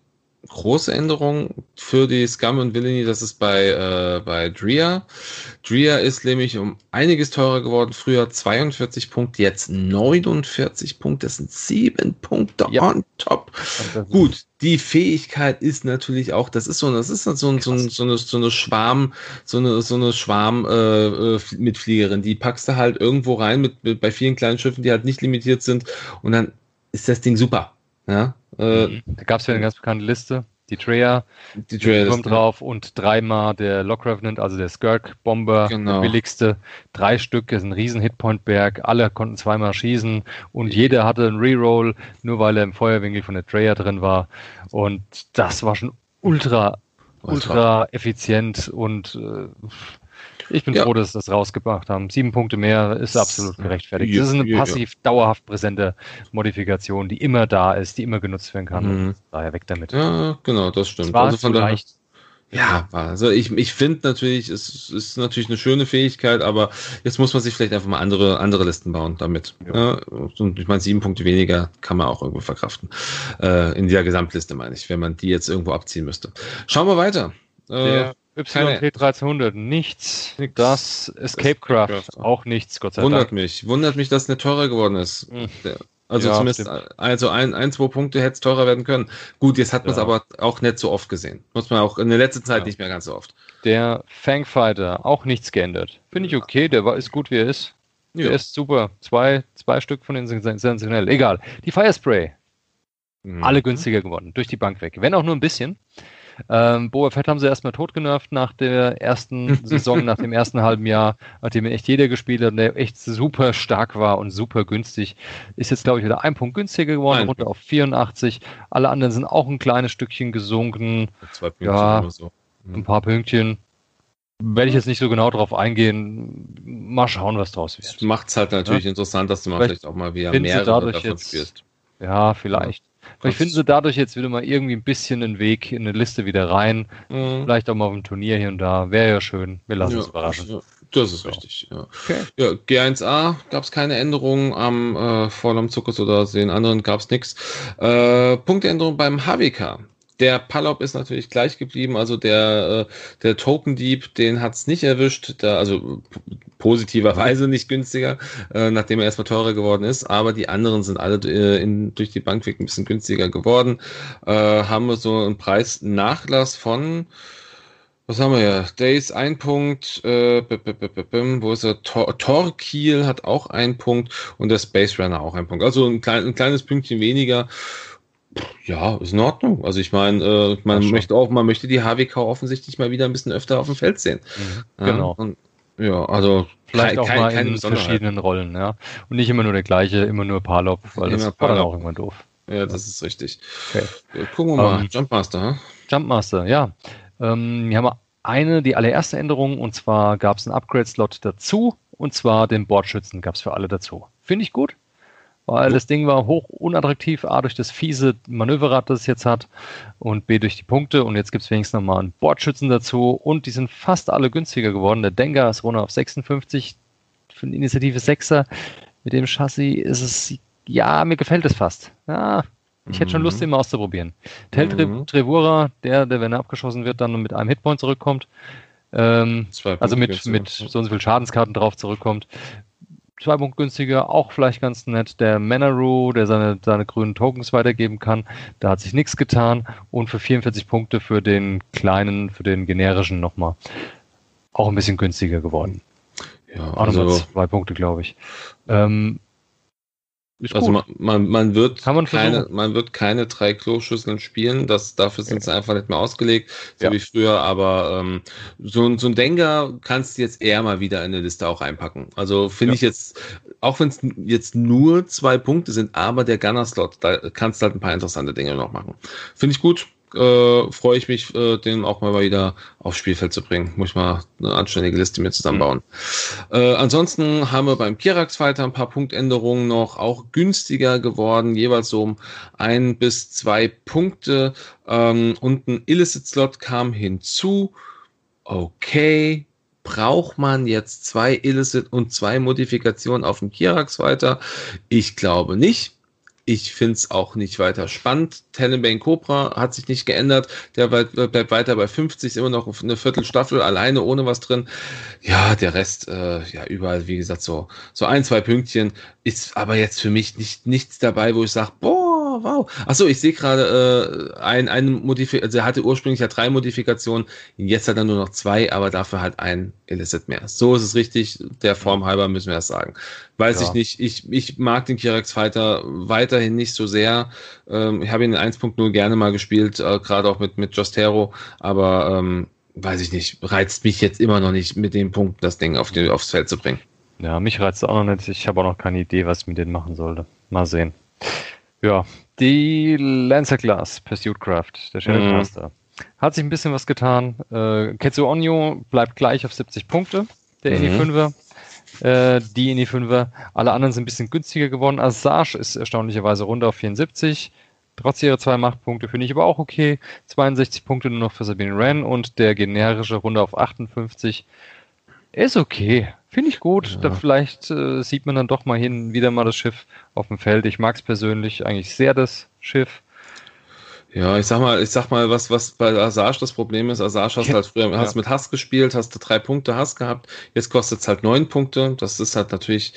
große Änderung für die Scum und Villainy, das ist bei, äh, bei Drea. Drea ist nämlich um einiges teurer geworden. Früher 42 Punkte, jetzt 49 Punkte. Das sind sieben Punkte ja. on top. Gut, die Fähigkeit ist natürlich auch, das ist so, das ist so, so, so, so eine, so eine Schwarm, so eine, so eine Schwarm äh, äh, Mitfliegerin. Die packst du halt irgendwo rein mit, mit bei vielen kleinen Schiffen, die halt nicht limitiert sind und dann ist das Ding super. Ja, äh, mhm. da gab es ja eine ganz bekannte Liste. Die Treya, die Treya kommt drauf und dreimal der Lock Revenant, also der Skirk Bomber, genau. der billigste. Drei Stück, ist ein riesen Hitpoint-Berg. Alle konnten zweimal schießen und jeder hatte einen Reroll, nur weil er im Feuerwinkel von der Treya drin war. Und das war schon ultra, ultra effizient und äh, ich bin ja. froh, dass sie das rausgebracht haben. Sieben Punkte mehr ist absolut gerechtfertigt. Das ist eine passiv, dauerhaft präsente Modifikation, die immer da ist, die immer genutzt werden kann. Mhm. Daher weg damit. Ja, genau, das stimmt. also von daher, ja, also ich, ich finde natürlich, es ist natürlich eine schöne Fähigkeit, aber jetzt muss man sich vielleicht einfach mal andere, andere Listen bauen damit. Ja. und ich meine, sieben Punkte weniger kann man auch irgendwo verkraften. Äh, in der Gesamtliste meine ich, wenn man die jetzt irgendwo abziehen müsste. Schauen wir weiter. Äh, YT1300, nichts. nichts. Das Escapecraft, Escape auch nichts, Gott sei Wundert Dank. mich. Wundert mich, dass es nicht teurer geworden ist. Hm. Also ja, zumindest, stimmt. also ein, ein, zwei Punkte hätte es teurer werden können. Gut, jetzt hat man es ja. aber auch nicht so oft gesehen. Muss man auch in der letzten Zeit ja. nicht mehr ganz so oft. Der Fangfighter, auch nichts geändert. Finde ich okay, der war, ist gut, wie er ist. Der ist super. Zwei, zwei Stück von denen sind sensationell. Egal. Die Firespray. Mhm. Alle günstiger geworden. Durch die Bank weg. Wenn auch nur ein bisschen. Ähm, Boba Fett haben sie erstmal tot genervt nach der ersten [LAUGHS] Saison, nach dem ersten halben Jahr, nachdem echt jeder gespielt hat, der echt super stark war und super günstig. Ist jetzt, glaube ich, wieder ein Punkt günstiger geworden, Nein. runter auf 84. Alle anderen sind auch ein kleines Stückchen gesunken. Zwei Pünktchen ja, oder so. Mhm. Ein paar Pünktchen. Werde ich jetzt nicht so genau drauf eingehen. Mal schauen, was draus wird. Macht es halt natürlich ja? interessant, dass du mal vielleicht, vielleicht auch mal wieder mehr davon jetzt, spielst. Ja, vielleicht. Vielleicht finden sie dadurch jetzt wieder mal irgendwie ein bisschen einen Weg in eine Liste wieder rein. Mhm. Vielleicht auch mal auf dem Turnier hier und da. Wäre ja schön. Wir lassen ja, uns überraschen. Ja, das ist so. richtig. Ja, okay. ja G1A gab es keine Änderungen am äh, Vorlamm Zuckers oder den anderen gab es nichts. Äh, Punktänderung beim HWK. Der Palop ist natürlich gleich geblieben, also der, äh, der Token-Dieb, den hat's nicht erwischt, da, also positiverweise [LAUGHS] nicht günstiger, äh, nachdem er erstmal teurer geworden ist, aber die anderen sind alle äh, in, durch die Bank weg ein bisschen günstiger geworden. Äh, haben wir so einen Preisnachlass von, was haben wir ja? Days ein Punkt, äh, wo ist er? Tor hat auch einen Punkt und der Space Runner auch einen Punkt. Also ein, klein, ein kleines Pünktchen weniger. Ja, ist in Ordnung. Also ich meine, äh, man möchte auch, man möchte die HWK offensichtlich mal wieder ein bisschen öfter auf dem Feld sehen. Mhm, genau. Ja, und, ja, also vielleicht kein, auch mal in verschiedenen Rollen, ja. Und nicht immer nur der gleiche, immer nur Palop, weil immer das war dann auch irgendwann doof. Ja, das ist richtig. Okay. Ja, gucken wir mal. Ähm, Jumpmaster, hm? Jumpmaster, ja. Ähm, wir haben eine, die allererste Änderung, und zwar gab es einen Upgrade-Slot dazu, und zwar den Bordschützen gab es für alle dazu. Finde ich gut weil das Ding war hoch unattraktiv, A durch das fiese Manöverrad, das es jetzt hat und B durch die Punkte und jetzt gibt es wenigstens nochmal einen Bordschützen dazu und die sind fast alle günstiger geworden. Der Denker ist runter auf 56 für eine Initiative 6er. Mit dem Chassis ist es, ja, mir gefällt es fast. Ja, ich hätte schon Lust, mhm. den mal auszuprobieren. Tel mhm. Trevura, der, der, wenn er abgeschossen wird, dann mit einem Hitpoint zurückkommt, ähm, also mit, mit so und so viel Schadenskarten drauf zurückkommt, zwei Punkte günstiger, auch vielleicht ganz nett. Der Manaru, der seine, seine grünen Tokens weitergeben kann, da hat sich nichts getan. Und für 44 Punkte für den kleinen, für den generischen nochmal auch ein bisschen günstiger geworden. Ja, auch also, nochmal zwei Punkte, glaube ich. Ähm, Ist also man, man, man, wird man, keine, man wird keine drei Kloschüsseln spielen, das, dafür sind sie einfach nicht mehr ausgelegt, so ja. wie früher, aber ähm, so, so ein Denker kannst du jetzt eher mal wieder in eine Liste auch einpacken. Also finde ja. ich jetzt, auch wenn es jetzt nur zwei Punkte sind, aber der Gunner-Slot, da kannst du halt ein paar interessante Dinge noch machen. Finde ich gut, äh, freue ich mich, äh, den auch mal wieder aufs Spielfeld zu bringen. Muss ich mal eine anständige Liste mir zusammenbauen. Mhm. Äh, ansonsten haben wir beim Kirax Fighter ein paar Punktänderungen noch, auch günstiger geworden, jeweils so um ein bis zwei Punkte. Ähm, und ein Illicit Slot kam hinzu. Okay, braucht man jetzt zwei Illicit und zwei Modifikationen auf dem Kirax weiter? Ich glaube nicht. Ich finde es auch nicht weiter spannend. Talonbane Cobra hat sich nicht geändert. Der bleibt weiter bei 50, ist immer noch eine Viertelstaffel, alleine, ohne was drin. Ja, der Rest, äh, ja, überall, wie gesagt, so, so ein, zwei Pünktchen. Ist aber jetzt für mich nicht, nichts dabei, wo ich sage, boah, wow. Achso, ich sehe gerade äh, ein, ein Modifik also er hatte ursprünglich ja drei Modifikationen, jetzt hat er nur noch zwei, aber dafür halt ein Illicit mehr. So ist es richtig, der Form halber müssen wir das sagen. Weiß ja. ich nicht, ich, ich mag den Kirax Fighter weiterhin nicht so sehr. Ähm, ich habe ihn in 1.0 gerne mal gespielt, äh, gerade auch mit, mit Justero, aber ähm, weiß ich nicht, reizt mich jetzt immer noch nicht mit dem Punkt, das Ding auf die, aufs Feld zu bringen. Ja, mich reizt auch noch nicht. Ich habe auch noch keine Idee, was ich mit denen machen sollte. Mal sehen. Ja, die Lancer Glass Pursuit Craft, der Shellcaster. Mhm. Hat sich ein bisschen was getan. Äh, Ketsu Onyo bleibt gleich auf 70 Punkte, der mhm. INI 5er. Äh, die INI 5er. Alle anderen sind ein bisschen günstiger geworden. Asage ist erstaunlicherweise runter auf 74. Trotz ihrer zwei Machtpunkte finde ich aber auch okay. 62 Punkte nur noch für Sabine Wren und der generische Runde auf 58. Ist okay. Finde ich gut. Ja. Da vielleicht äh, sieht man dann doch mal hin, wieder mal das Schiff auf dem Feld. Ich mag es persönlich eigentlich sehr, das Schiff. Ja, ich sag mal, ich sag mal, was, was bei Asage das Problem ist. Asage hast ja, halt früher, hast mit Hass gespielt, hast du drei Punkte Hass gehabt. Jetzt kostet es halt neun Punkte. Das ist halt natürlich,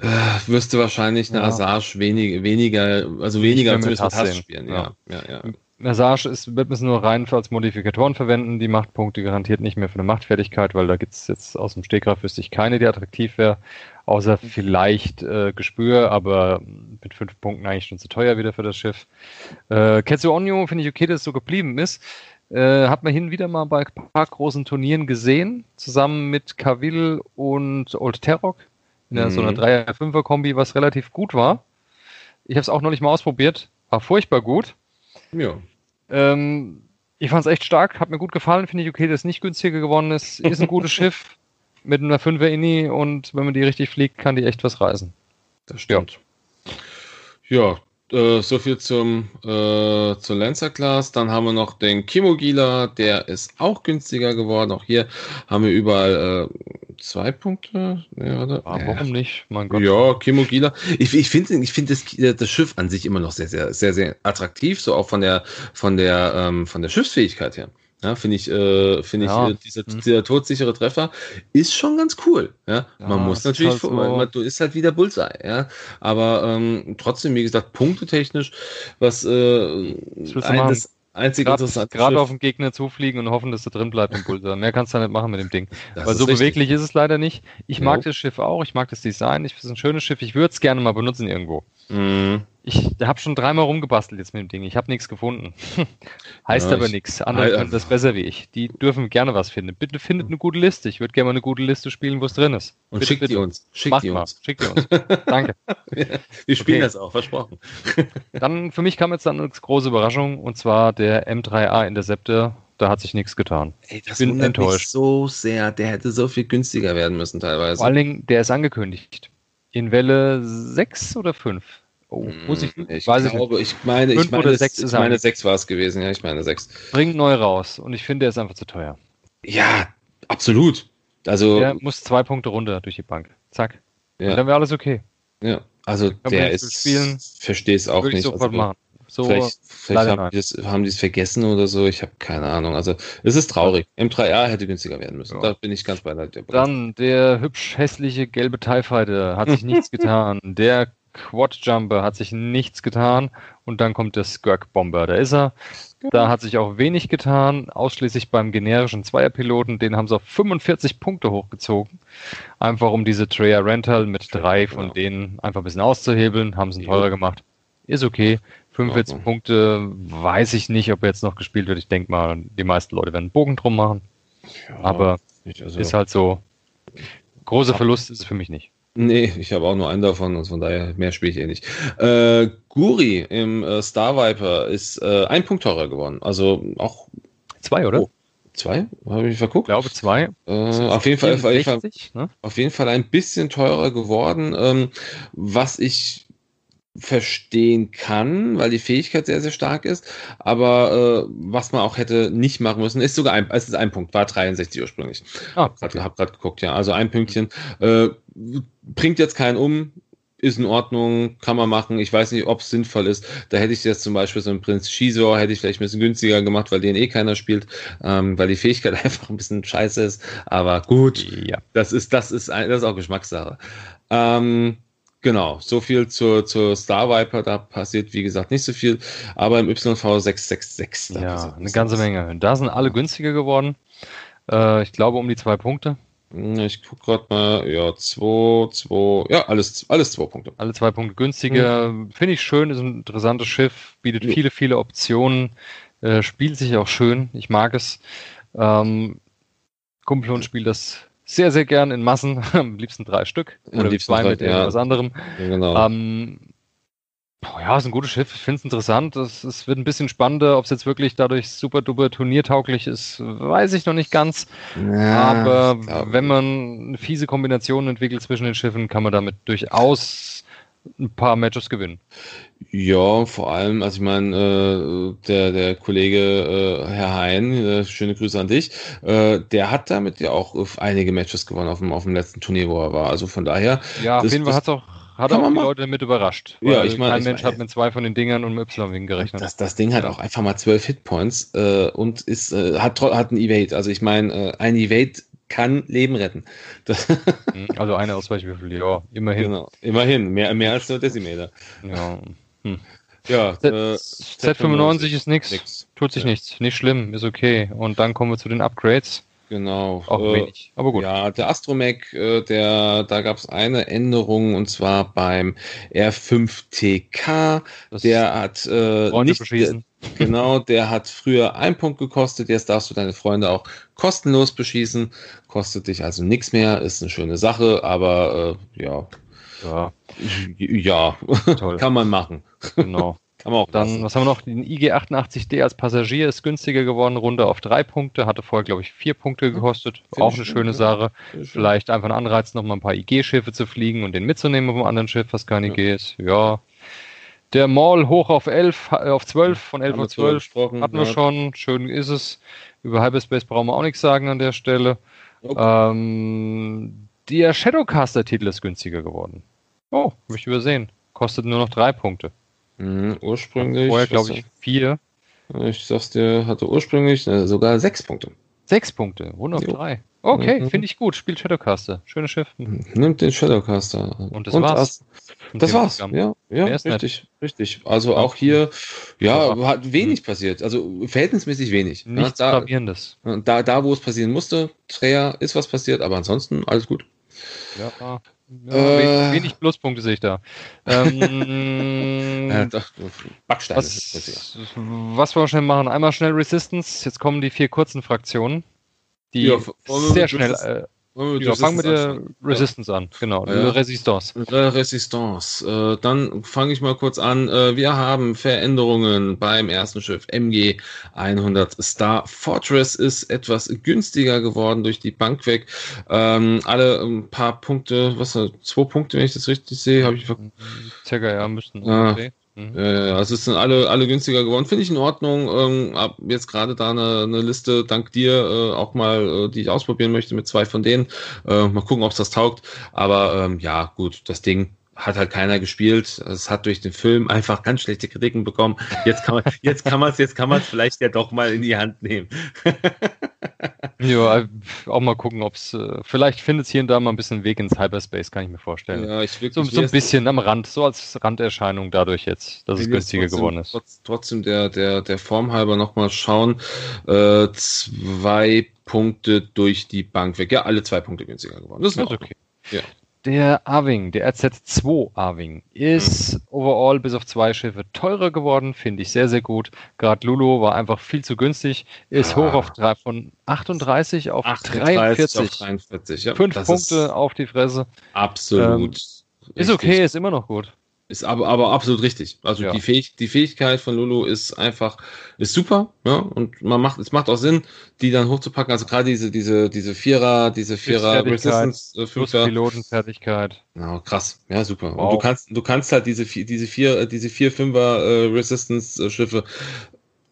äh, wirst du wahrscheinlich eine ja. Asage wenig, weniger, also weniger mit Hass spielen. Ja, ja, ja. Ja. Message ist, wird man nur rein als Modifikatoren verwenden. Die Machtpunkte garantiert nicht mehr für eine Machtfertigkeit, weil da gibt es jetzt aus dem Stegreif wüsste ich keine, die attraktiv wäre. Außer vielleicht äh, Gespür, aber mit fünf Punkten eigentlich schon zu teuer wieder für das Schiff. Äh, Ketsu Onyo finde ich okay, dass es so geblieben ist. Äh, hat man hin und wieder mal bei ein paar großen Turnieren gesehen, zusammen mit Kavil und Old Terrok. In mhm. so einer 3er-5er-Kombi, was relativ gut war. Ich habe es auch noch nicht mal ausprobiert. War furchtbar gut. Ja. Ähm, ich fand es echt stark, hat mir gut gefallen, finde ich okay, dass es nicht günstiger geworden ist. Ist ein gutes [LAUGHS] Schiff mit einer 5er Inni und wenn man die richtig fliegt, kann die echt was reisen. Das stimmt. Ja, ja äh, so viel zum äh, zur Lancer Class. Dann haben wir noch den Kimogila, der ist auch günstiger geworden. Auch hier haben wir überall äh, zwei Punkte. Ja, oder? Ah, warum nicht? Mein Gott. Ja, Kimogila. Ich, ich finde ich find das, das Schiff an sich immer noch sehr, sehr, sehr, sehr attraktiv, so auch von der, von der, ähm, von der Schiffsfähigkeit her. Ja, finde ich, äh, finde ja. ich, äh, dieser, hm. dieser todsichere Treffer ist schon ganz cool. Ja, ja man muss natürlich, halt so. man, du ist halt wieder Bullseye, ja. Aber ähm, trotzdem, wie gesagt, punktetechnisch, was äh, ein, das, Einzig Gerade auf den Gegner zufliegen und hoffen, dass er drin bleibt im Pulsar. Mehr kannst du nicht machen mit dem Ding. Das Weil so richtig. beweglich ist es leider nicht. Ich mag das Schiff auch, ich mag das Design, ich finde es ein schönes Schiff, ich würde es gerne mal benutzen irgendwo. Mhm. Ich habe schon dreimal rumgebastelt jetzt mit dem Ding. Ich habe nichts gefunden. [LAUGHS] heißt ja, aber nichts. Andere können das besser wie ich. Die dürfen gerne was finden. Bitte findet eine gute Liste. Ich würde gerne mal eine gute Liste spielen, wo es drin ist. Und bitte, schickt bitte. die uns. Schickt Macht die mal. uns. Schickt die uns. [LAUGHS] Danke. Wir spielen okay. das auch, versprochen. [LAUGHS] dann für mich kam jetzt dann eine große Überraschung und zwar der M3A Interceptor da hat sich nichts getan. Ey, das ich bin enttäuscht. so sehr. Der hätte so viel günstiger werden müssen teilweise. Vor allen Dingen, der ist angekündigt. In Welle 6 oder 5? Oh, muss ich, ich weiß glaube, ich, meine, ich meine, sechs ich meine 6 war es gewesen, ja, ich meine 6. Bringt neu raus und ich finde, er ist einfach zu teuer. Ja, absolut. Also, der muss zwei Punkte runter durch die Bank. Zack. Ja. Und dann wäre alles okay. Ja, also der ist, verstehe es auch nicht. Sofort also, machen. So, vielleicht, vielleicht haben, die haben die es vergessen oder so. Ich habe keine Ahnung. Also es ist traurig. M3R hätte günstiger werden müssen. Ja. Da bin ich ganz bei der Dann der hübsch hässliche gelbe TIE Fighter hat sich nichts [LAUGHS] getan. Der Quad Jumper hat sich nichts getan. Und dann kommt der Skirk Bomber. Da ist er. Da hat sich auch wenig getan, ausschließlich beim generischen Zweierpiloten. Den haben sie auf 45 Punkte hochgezogen. Einfach um diese Treya Rental mit drei von denen einfach ein bisschen auszuhebeln. Haben sie teurer gemacht. Ist okay. 45 okay. Punkte, weiß ich nicht, ob jetzt noch gespielt wird. Ich denke mal, die meisten Leute werden einen Bogen drum machen. Ja, Aber also ist halt so. Großer Verlust ist es für mich nicht. Nee, ich habe auch nur einen davon und von daher mehr spiele ich eh nicht. Äh, Guri im äh, Star Viper ist äh, ein Punkt teurer geworden. Also auch. Zwei, oder? Oh, zwei? Habe ich verguckt? Ich glaube zwei. Äh, auf, jeden Fall, 64, Fall, ne? auf jeden Fall ein bisschen teurer geworden. Ähm, was ich verstehen kann, weil die Fähigkeit sehr, sehr stark ist. Aber äh, was man auch hätte nicht machen müssen, ist sogar ein, es ist ein Punkt, war 63 ursprünglich. Ah, okay. Hab gerade geguckt, ja. Also ein Pünktchen. Äh, bringt jetzt keinen um, ist in Ordnung, kann man machen. Ich weiß nicht, ob es sinnvoll ist. Da hätte ich jetzt zum Beispiel so einen Prinz Shizor, hätte ich vielleicht ein bisschen günstiger gemacht, weil den eh keiner spielt, ähm, weil die Fähigkeit [LAUGHS] einfach ein bisschen scheiße ist. Aber gut, ja. das ist, das ist, das ist auch Geschmackssache. Ähm, Genau, so viel zur, zur Star Viper, da passiert wie gesagt nicht so viel, aber im YV 666. Ja, eine ganze Menge. Da sind alle günstiger geworden. Äh, ich glaube um die zwei Punkte. Hm, ich gucke gerade mal, ja, zwei, zwei, ja, alles, alles zwei Punkte. Alle zwei Punkte günstiger. Mhm. Finde ich schön, ist ein interessantes Schiff, bietet ja. viele, viele Optionen, äh, spielt sich auch schön. Ich mag es. Ähm, Kumpel und spielt das sehr, sehr gern in Massen, [LAUGHS] am liebsten drei Stück oder zwei drei, mit ja. irgendwas anderem. Ja, genau. Ähm, ja, ist ein gutes Schiff. Ich finde es interessant. Es, es, wird ein bisschen spannender. Ob es jetzt wirklich dadurch super duper turniertauglich ist, weiß ich noch nicht ganz. Ja, Aber wenn man eine fiese Kombination entwickelt zwischen den Schiffen, kann man damit durchaus ein paar Matches gewinnen. Ja, vor allem, also ich meine, äh, der, der Kollege äh, Herr Hein, äh, schöne Grüße an dich, äh, der hat damit ja auch einige Matches gewonnen auf dem, auf dem letzten Turnier, wo er war. Also von daher. Ja, auf jeden Fall hat es auch hat auch die mal? Leute damit überrascht. Ja, ich meine, kein Mensch mein, hat mit zwei von den Dingern und mit Y-Wing gerechnet. Das, das Ding hat auch einfach mal zwölf Hitpoints äh, und ist, äh, hat, hat ein Evade. Also ich meine, äh, ein Evade kann Leben retten. Das [LAUGHS] hm, also eine Ausweichwürfel, ja, immerhin. Genau, immerhin, mehr, mehr als nur Decimeter. Ja. Hm. Ja, Z, äh, Z95 ist nichts. Tut sich ja. nichts. Nicht schlimm, ist okay. Und dann kommen wir zu den Upgrades. Genau. Auch äh, wenig, aber gut. Ja, der Astromech, äh, der, da gab es eine Änderung und zwar beim R5TK. Das der hat äh, nicht, beschießen. genau, der hat früher einen Punkt gekostet, jetzt darfst du deine Freunde auch kostenlos beschießen. Kostet dich also nichts mehr, ist eine schöne Sache, aber äh, ja. Ja, ja. [LAUGHS] kann man machen. Genau. Kann man auch Dann, passen. was haben wir noch? Den IG88D als Passagier ist günstiger geworden, runter auf drei Punkte. Hatte vorher, glaube ich, vier Punkte gekostet. Find auch eine schöne Sache. Vielleicht einfach ein Anreiz, noch mal ein paar IG-Schiffe zu fliegen und den mitzunehmen auf einem anderen Schiff, was kein ja. IG ist. Ja. Der Mall hoch auf 11, äh, auf 12, von 11 auf 12 hatten wir ja. schon. Schön ist es. Über Hyperspace brauchen wir auch nichts sagen an der Stelle. Okay. Ähm, der Shadowcaster-Titel ist günstiger geworden. Oh, habe ich übersehen. Kostet nur noch drei Punkte. Mhm, ursprünglich. Vorher, glaube ich, vier. Ich sag's dir, hatte ursprünglich äh, sogar sechs Punkte. Sechs Punkte, Runde auf drei. Okay, mhm. finde ich gut. Spielt Shadowcaster. Schönes Schiff. Mhm. Nimmt den Shadowcaster. Und das Und war's. Das war's. Ja, ja richtig, richtig. Also auch hier, ja, hat wenig passiert. Also verhältnismäßig wenig. Nichts ja, Gravierendes. Da, da, wo es passieren musste, Treya ist was passiert, aber ansonsten alles gut. Ja, ja, äh, wenig Pluspunkte sehe ich da. Ähm, [LAUGHS] ja, doch, Backsteine. Was, was wollen wir schnell machen? Einmal schnell Resistance. Jetzt kommen die vier kurzen Fraktionen, die ja, sehr schnell. Ja, fangen mit der Resistance an, genau. Ja. Resistance. Resistance. Äh, dann fange ich mal kurz an. Äh, wir haben Veränderungen beim ersten Schiff MG 100 Star Fortress ist etwas günstiger geworden durch die Bank weg. Ähm, alle ein paar Punkte, was zwei Punkte, wenn ich das richtig sehe, habe ich. Circa, ja, müssten. Ah, Mhm. Äh, also es sind alle, alle günstiger geworden. Finde ich in Ordnung. Ähm, ab jetzt gerade da eine, eine Liste, dank dir, äh, auch mal, äh, die ich ausprobieren möchte mit zwei von denen. Äh, mal gucken, ob es das taugt. Aber ähm, ja, gut, das Ding hat halt keiner gespielt. Es hat durch den Film einfach ganz schlechte Kritiken bekommen. Jetzt kann man, [LAUGHS] jetzt kann man es, jetzt kann man es vielleicht ja doch mal in die Hand nehmen. [LAUGHS] ja, auch mal gucken, ob es, äh, vielleicht findet es hier und da mal ein bisschen Weg ins Hyperspace, kann ich mir vorstellen. Ja, ich wirklich, so, so ein bisschen am Rand, so als Randerscheinung dadurch jetzt, dass es günstiger trotzdem, geworden ist. Trotzdem der, der, der Form halber nochmal schauen. Äh, zwei Punkte durch die Bank weg. Ja, alle zwei Punkte günstiger geworden. Das ist, das ist okay. Ja. Der Arwing, der RZ2 Arwing, ist mhm. overall bis auf zwei Schiffe teurer geworden, finde ich sehr, sehr gut. Gerade Lulu war einfach viel zu günstig, ist ah. hoch auf drei, von 38 auf 38 43. Auf 43 ja, Fünf Punkte auf die Fresse. Absolut. Ähm, ist okay, ist immer noch gut. Ist aber, aber absolut richtig. Also ja. die, Fähig die Fähigkeit von Lulu ist einfach, ist super, ja, und man macht, es macht auch Sinn, die dann hochzupacken. Also gerade diese, diese, diese Vierer, diese Vierer Resistance, äh, Fünfer. Pilotenfertigkeit. Ja, krass. Ja, super. Wow. Und du kannst, du kannst halt diese, diese vier, diese vier, Fünfer äh, Resistance äh, Schiffe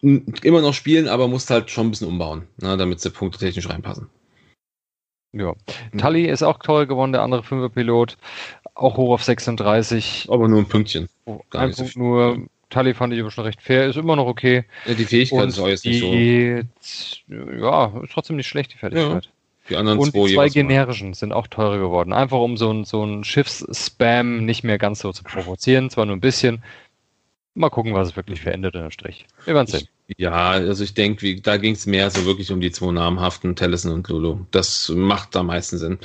immer noch spielen, aber musst halt schon ein bisschen umbauen, ne, damit sie punkte technisch reinpassen. Ja. Tully ist auch teuer geworden, der andere Fünfer-Pilot. Auch hoch auf 36. Aber nur ein Pünktchen. Oh, ein Punkt so nur. Tully fand ich aber schon recht fair, ist immer noch okay. Ja, die Fähigkeit Und ist auch jetzt nicht so. Ja, ist trotzdem nicht schlecht, die Fertigkeit. Ja. Die anderen Und zwei, zwei generischen sind auch teurer geworden. Einfach um so ein, so ein Schiffsspam nicht mehr ganz so zu provozieren. Zwar nur ein bisschen. Mal gucken, was es wirklich verändert in der Strich. Wir werden sehen. Ja, also ich denke, da ging es mehr so wirklich um die zwei namhaften, Tellison und Lulu. Das macht am meisten Sinn.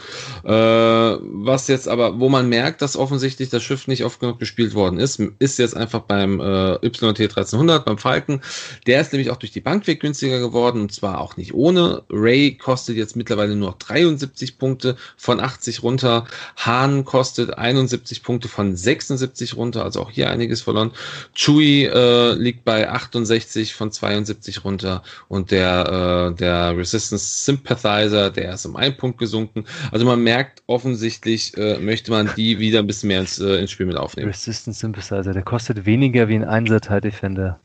Äh, was jetzt aber, wo man merkt, dass offensichtlich das Schiff nicht oft genug gespielt worden ist, ist jetzt einfach beim äh, YT 1300, beim Falken. Der ist nämlich auch durch die Bankweg günstiger geworden und zwar auch nicht ohne. Ray kostet jetzt mittlerweile nur noch 73 Punkte von 80 runter. Hahn kostet 71 Punkte von 76 runter, also auch hier einiges verloren. Chewie äh, liegt bei 68 von 72 runter und der, äh, der Resistance Sympathizer, der ist um einen Punkt gesunken. Also man merkt offensichtlich, äh, möchte man die wieder ein bisschen mehr ins, äh, ins Spiel mit aufnehmen. Resistance Sympathizer, der kostet weniger wie ein Einser Defender.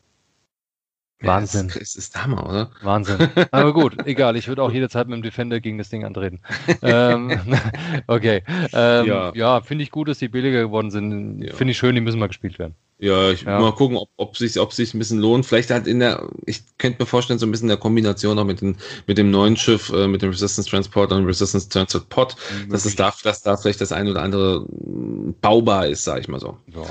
Wahnsinn. Ja, das ist Hammer, oder? Wahnsinn. Aber gut, egal. Ich würde auch jederzeit mit dem Defender gegen das Ding antreten. [LAUGHS] ähm, [LAUGHS] okay. Ähm, ja, ja finde ich gut, dass die billiger geworden sind. Ja. Finde ich schön, die müssen mal gespielt werden. Ja, ich ja. mal gucken, ob, ob sich ob sich ein bisschen lohnt. Vielleicht halt in der, ich könnte mir vorstellen, so ein bisschen der Kombination auch mit, den, mit dem neuen Schiff, äh, mit dem Resistance Transport und Resistance Transport Pod, mhm, dass es da, dass da vielleicht das ein oder andere baubar ist, sag ich mal so. Ja.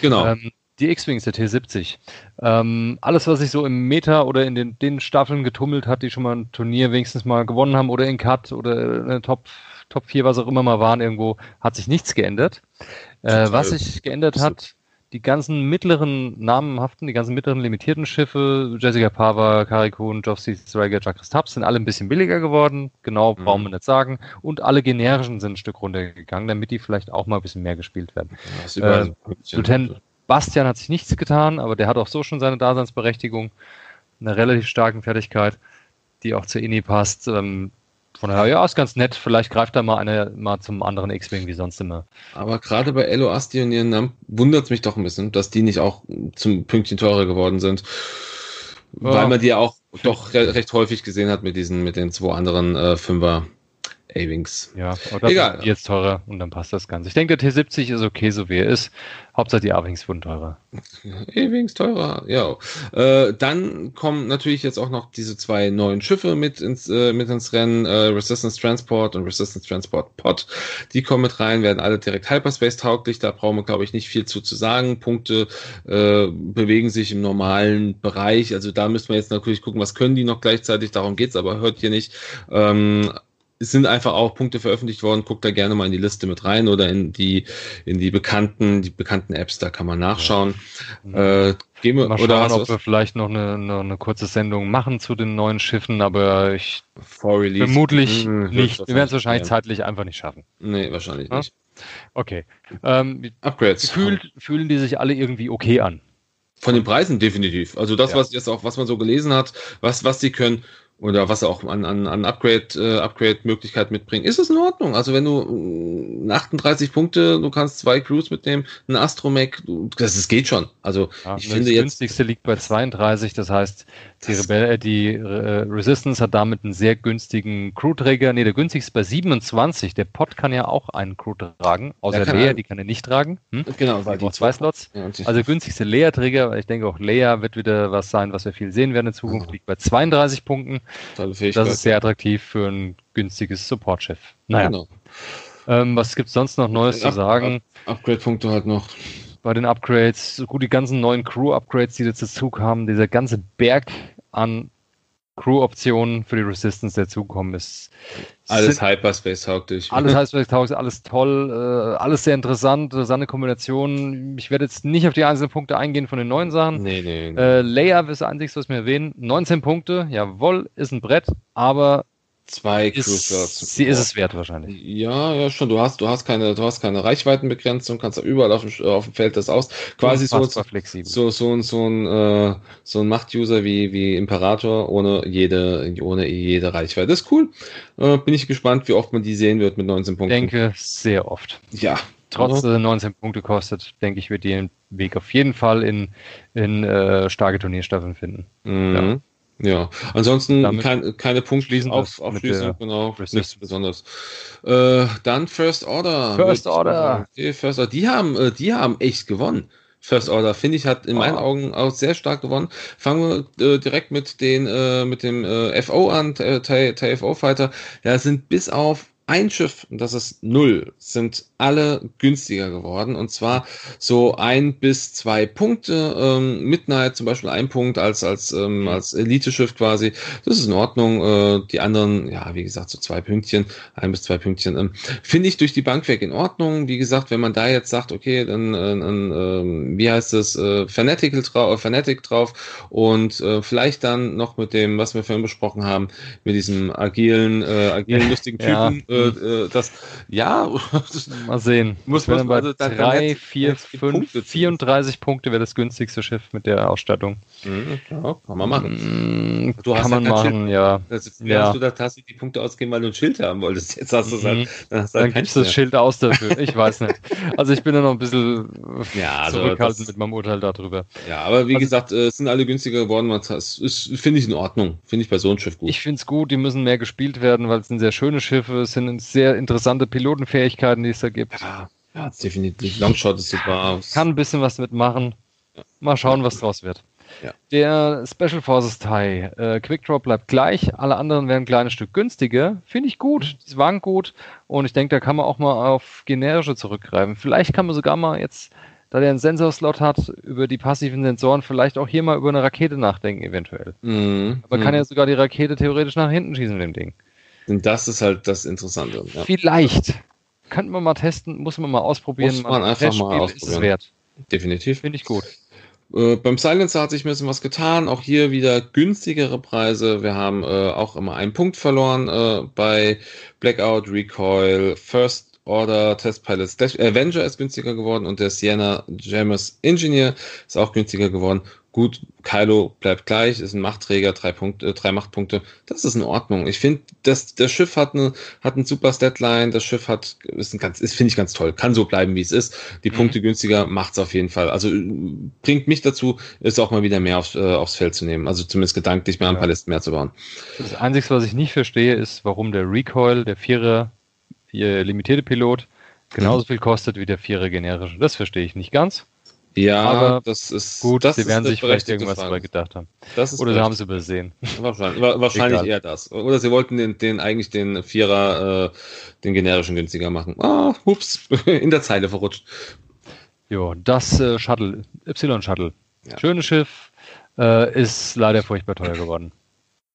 Genau. Ähm, die X-Wings der T70. Ähm, alles, was sich so im Meta oder in den, den Staffeln getummelt hat, die schon mal ein Turnier wenigstens mal gewonnen haben oder in Cut oder eine Top, Top 4, was auch immer mal waren, irgendwo, hat sich nichts geändert. Äh, was sich geändert hat, die ganzen mittleren namenhaften, die ganzen mittleren limitierten Schiffe, Jessica Pava, Karikun, Jofsi, Striker, Jacques Taps, sind alle ein bisschen billiger geworden. Genau, mhm. brauchen wir nicht sagen. Und alle generischen sind ein Stück runtergegangen, damit die vielleicht auch mal ein bisschen mehr gespielt werden. Äh, Lieutenant Bastian hat sich nichts getan, aber der hat auch so schon seine Daseinsberechtigung. Eine relativ starken Fertigkeit, die auch zur INI passt. Ähm, von daher, ja, ist ganz nett. Vielleicht greift da mal einer mal zum anderen X-Wing wie sonst immer. Aber gerade bei Elo Asti und ihren Namen wundert es mich doch ein bisschen, dass die nicht auch zum Pünktchen teurer geworden sind. Ja. Weil man die ja auch doch recht häufig gesehen hat mit diesen, mit den zwei anderen äh, Fünfer A-Wings. Ja, oder Egal. jetzt teurer und dann passt das Ganze. Ich denke, der T70 ist okay, so wie er ist. Hauptsache die A-Wings wurden teurer. [LAUGHS] A-Wings teurer, ja. Äh, dann kommen natürlich jetzt auch noch diese zwei neuen Schiffe mit ins, äh, mit ins Rennen, äh, Resistance Transport und Resistance Transport Pod. Die kommen mit rein, werden alle direkt Hyperspace tauglich. Da brauchen wir, glaube ich, nicht viel zu, zu sagen. Punkte äh, bewegen sich im normalen Bereich. Also da müssen wir jetzt natürlich gucken, was können die noch gleichzeitig. Darum geht's aber hört hier nicht. Ähm, es sind einfach auch Punkte veröffentlicht worden. Guckt da gerne mal in die Liste mit rein oder in die in die bekannten die bekannten Apps. Da kann man nachschauen. Ja. Äh, gehen wir, mal schauen, oder ob wir vielleicht noch eine, eine, eine, kurze Sendung machen zu den neuen Schiffen, aber ich vermutlich hm, nicht. Wir werden es wahrscheinlich ja. zeitlich einfach nicht schaffen. Nee, wahrscheinlich ja? nicht. Okay. Ähm, Upgrades. Fühlt, fühlen die sich alle irgendwie okay an? Von den Preisen definitiv. Also das, ja. was jetzt auch, was man so gelesen hat, was, was sie können, oder was auch an, an, an Upgrade, äh, Upgrade-Möglichkeit mitbringt, ist es in Ordnung. Also wenn du äh, 38 Punkte, du kannst zwei Crews mitnehmen, ein Astromech, das, das geht schon. Also ja, ich finde das günstigste liegt bei 32, das heißt, die, Rebell, die äh, Resistance hat damit einen sehr günstigen Crew-Träger. Nee, der günstigste ist bei 27. Der Pod kann ja auch einen Crew tragen, außer Leia, die kann er nicht tragen. Hm? Genau, weil die zwei Slots. Ja, also günstigste Leia-Träger, ich denke auch Leia wird wieder was sein, was wir viel sehen werden in Zukunft, liegt bei 32 Punkten. Das ist sehr attraktiv für ein günstiges Support-Schiff. Naja. Genau. Ähm, was gibt es sonst noch Neues zu sagen? Upgrade-Punkte halt noch. Bei den Upgrades, gut, die ganzen neuen Crew-Upgrades, die dazu kamen, dieser ganze Berg an Crew-Optionen für die Resistance dazukommen ist. Alles Hyperspace-tauglich. Alles [LAUGHS] Hyperspace-tauglich, alles toll, äh, alles sehr interessant, interessante Kombination. Ich werde jetzt nicht auf die einzelnen Punkte eingehen von den neuen Sachen. Nee, nee, nee. Äh, Leia ist das Einzige, was wir erwähnen. 19 Punkte, jawohl, ist ein Brett, aber Zwei Cruise Sie ist es wert wahrscheinlich. Ja, ja, schon. Du hast, du hast keine, du hast keine Reichweitenbegrenzung, kannst überall auf dem, auf dem Feld das aus. Quasi so, flexibel. so, so, so ein, äh, so ein Macht-User wie, wie Imperator ohne jede, ohne jede Reichweite. Das ist cool. Äh, bin ich gespannt, wie oft man die sehen wird mit 19 Punkten. Ich denke, sehr oft. Ja. Trotz dass er 19 Punkte kostet, denke ich, wird die den Weg auf jeden Fall in, in äh, starke Turnierstaffeln finden. Mhm. Ja. Ja, ansonsten kein, keine Punktschließen auf, aufschließen, genau, nichts besonders. Äh, dann First Order. First Order. Okay, First Order. Die haben, äh, die haben echt gewonnen. First Order, finde ich, hat in oh. meinen Augen auch sehr stark gewonnen. Fangen wir äh, direkt mit den, äh, mit dem äh, FO an, TFO Fighter. Ja, sind bis auf ein Schiff, und das ist null, sind alle günstiger geworden. Und zwar so ein bis zwei Punkte. Ähm, Midnight zum Beispiel ein Punkt als, als, ähm, mhm. als Elite-Schiff quasi. Das ist in Ordnung. Äh, die anderen, ja, wie gesagt, so zwei Pünktchen, ein bis zwei Pünktchen. Ähm, Finde ich durch die Bank weg in Ordnung. Wie gesagt, wenn man da jetzt sagt, okay, dann, äh, äh, wie heißt es, äh, Fanatical drauf, Fanatic drauf und äh, vielleicht dann noch mit dem, was wir vorhin besprochen haben, mit diesem agilen, äh, agilen, [LAUGHS] lustigen Typen. Ja äh, äh, das, ja. [LAUGHS] Mal sehen. Muss man bei also, 3, 4, 5, 34 Punkte wäre das günstigste Schiff mit der Ausstattung. Mhm, ja, kann man machen. Mhm, du kann man machen, ja. Das, ja. Hast du da tatsächlich die Punkte ausgeben, weil du ein Schild haben wolltest? Jetzt hast du es halt. Mhm. Dann, hast du halt dann gibst du das Schild aus dafür. Ich weiß nicht. [LAUGHS] Also ich bin da noch ein bisschen ja, also zurückhaltend das, mit meinem Urteil darüber. Ja, aber wie also, gesagt, es äh, sind alle günstiger geworden. Das finde ich in Ordnung. Finde ich bei so einem Schiff gut. Ich finde es gut. Die müssen mehr gespielt werden, weil es sind sehr schöne Schiffe. Es sind sehr interessante Pilotenfähigkeiten, die es da gibt. Ja, ja definitiv. Longshot ist super. Kann ein bisschen was mitmachen. Mal schauen, was draus wird. Ja. Der Special Forces Tie, äh, Quick Draw bleibt gleich, alle anderen werden ein kleines Stück günstiger. Finde ich gut, die waren gut und ich denke, da kann man auch mal auf generische zurückgreifen. Vielleicht kann man sogar mal jetzt, da der einen Sensorslot hat, über die passiven Sensoren vielleicht auch hier mal über eine Rakete nachdenken, eventuell. Mhm. Aber kann mhm. ja sogar die Rakete theoretisch nach hinten schießen mit dem Ding. Und das ist halt das Interessante. Ja. Vielleicht. Könnten wir mal testen, muss man mal ausprobieren. Muss man einfach mal ausprobieren. Definitiv. Finde ich gut. Äh, beim Silencer hat sich ein bisschen was getan. Auch hier wieder günstigere Preise. Wir haben äh, auch immer einen Punkt verloren äh, bei Blackout, Recoil, First Order, Test Pilots. Avenger ist günstiger geworden und der Sienna Jammers Engineer ist auch günstiger geworden. Gut, Kylo bleibt gleich, ist ein Machtträger, drei, Punkte, äh, drei Machtpunkte. Das ist in Ordnung. Ich finde, das, das Schiff hat, eine, hat ein super Statline, das Schiff hat, ist, ein ganz, ist finde ich ganz toll. Kann so bleiben, wie es ist. Die mhm. Punkte günstiger macht's auf jeden Fall. Also bringt mich dazu, es auch mal wieder mehr aufs, äh, aufs Feld zu nehmen. Also zumindest gedanklich mehr ja. ein paar Listen mehr zu bauen. Das Einzige, was ich nicht verstehe, ist, warum der Recoil, der Vierer, der limitierte Pilot, genauso mhm. viel kostet wie der Vierer generische. Das verstehe ich nicht ganz. Ja, aber das ist gut. Das sie werden sich vielleicht irgendwas dabei gedacht haben. Oder sie haben es übersehen. [LAUGHS] Wahrscheinlich, wahrscheinlich eher das. Oder sie wollten den, den eigentlich den Vierer, äh, den generischen günstiger machen. Ah, hups, [LAUGHS] in der Zeile verrutscht. Jo, das äh, Shuttle, Y-Shuttle. Ja. Schönes Schiff, äh, ist leider furchtbar teuer geworden.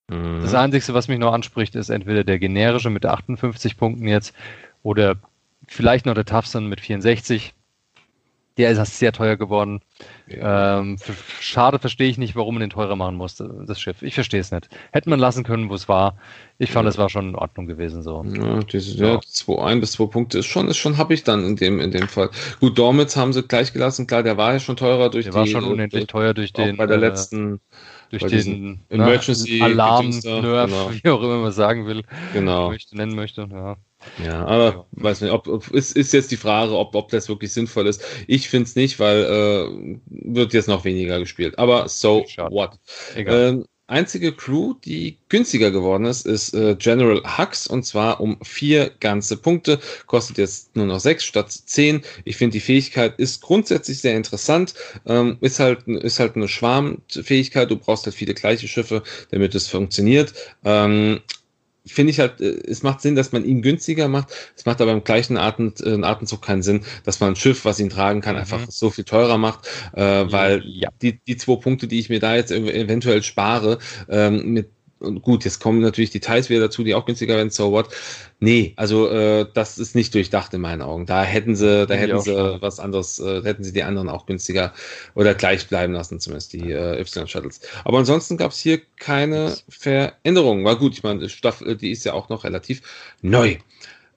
Mhm. Das Einzige, was mich noch anspricht, ist entweder der generische mit 58 Punkten jetzt oder vielleicht noch der Tufson mit 64 der ist sehr teuer geworden. Ja. Ähm, schade verstehe ich nicht, warum man den teurer machen musste, das Schiff. Ich verstehe es nicht. Hätte man lassen können, wo es war. Ich fand, es ja. war schon in Ordnung gewesen. So. Ja, diese, ja. ja zwei, ein bis zwei Punkte ist schon, ist schon habe ich dann in dem, in dem Fall. Gut, Dormitz haben sie gleich gelassen. Klar, der war ja schon teurer durch der die. war schon unendlich durch, teuer durch den. Bei der äh, letzten Durch den Emergency Alarm, Nerv, genau. [LAUGHS] wie auch immer man sagen will. Genau. Möchte, nennen möchte. Ja. Ja, aber weiß nicht, ob, ob ist, ist jetzt die Frage, ob, ob das wirklich sinnvoll ist. Ich finde es nicht, weil äh, wird jetzt noch weniger gespielt. Aber so Schade. what? Egal. Ähm, einzige Crew, die günstiger geworden ist, ist äh, General Hux und zwar um vier ganze Punkte. Kostet jetzt nur noch sechs statt zehn. Ich finde, die Fähigkeit ist grundsätzlich sehr interessant. Ähm, ist halt, ist halt eine Schwarmfähigkeit. Du brauchst halt viele gleiche Schiffe, damit es funktioniert. Ähm, finde ich halt, äh, es macht Sinn, dass man ihn günstiger macht. Es macht aber im gleichen Atem, äh, Atemzug keinen Sinn, dass man ein Schiff, was ihn tragen kann, mhm. einfach so viel teurer macht, äh, weil ja. die, die zwei Punkte, die ich mir da jetzt eventuell spare, ähm, mit und gut, jetzt kommen natürlich Details wieder dazu, die auch günstiger werden, so what. Nee, also äh, das ist nicht durchdacht in meinen Augen. Da hätten sie, da hätten sie schon. was anderes, äh, hätten sie die anderen auch günstiger oder gleich bleiben lassen, zumindest die äh, Y-Shuttles. Aber ansonsten gab es hier keine Veränderungen. War gut, ich meine, Staffel, die ist ja auch noch relativ neu.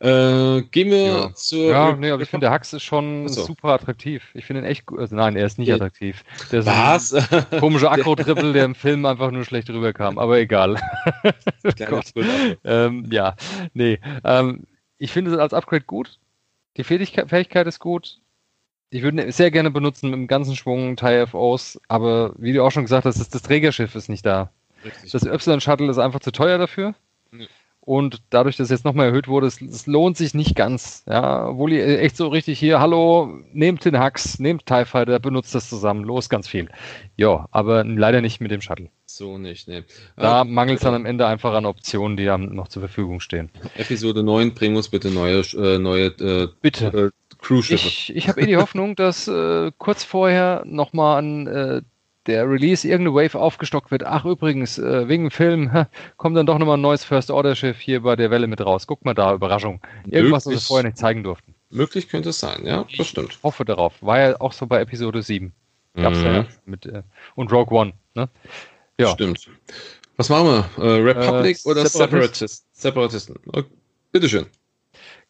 Äh, gehen wir ja. zur. Ja, nee, aber ich finde, der Hux ist schon so. super attraktiv. Ich finde ihn echt gut. Also nein, er ist nicht nee. attraktiv. Der ist Was? ein [LAUGHS] komischer Akro-Triple, der im Film einfach nur schlecht rüberkam. Aber egal. [LAUGHS] ähm, ja, nee. Ähm, ich finde es als Upgrade gut. Die Fähigkeit, Fähigkeit ist gut. Ich würde ihn sehr gerne benutzen mit dem ganzen Schwung TIE-FOs, aber wie du auch schon gesagt hast, das, das Trägerschiff ist nicht da. Richtig. Das Y-Shuttle ist einfach zu teuer dafür. Nee. Und dadurch, dass es jetzt nochmal erhöht wurde, es, es, lohnt sich nicht ganz. Ja, obwohl ihr echt so richtig hier, hallo, nehmt den Hux, nehmt TIE Fighter, benutzt das zusammen, los, ganz viel. Ja, aber leider nicht mit dem Shuttle. So nicht, ne. Da ah, mangelt es dann am Ende einfach an Optionen, die dann noch zur Verfügung stehen. Episode 9, bring uns bitte neue, äh, neue äh, bitte. Äh, Crew-Schiffe. Ich, ich habe eh die Hoffnung, dass äh, kurz vorher nochmal ein äh, der Release irgendeine Wave aufgestockt wird. Ach, übrigens, äh, wegen Film ha, kommt dann doch nochmal ein neues First-Order-Schiff hier bei der Welle mit raus. Guck mal da, Überraschung. Irgendwas, möglich, was wir vorher nicht zeigen durften. Möglich könnte es sein, ja, das stimmt. Ich hoffe darauf. War ja auch so bei Episode 7. Gab's mhm. ja mit, äh, und Rogue One, ne? Ja. Stimmt. Was machen wir? Äh, Republic äh, oder Separatist? Separatisten. Okay. Bitteschön.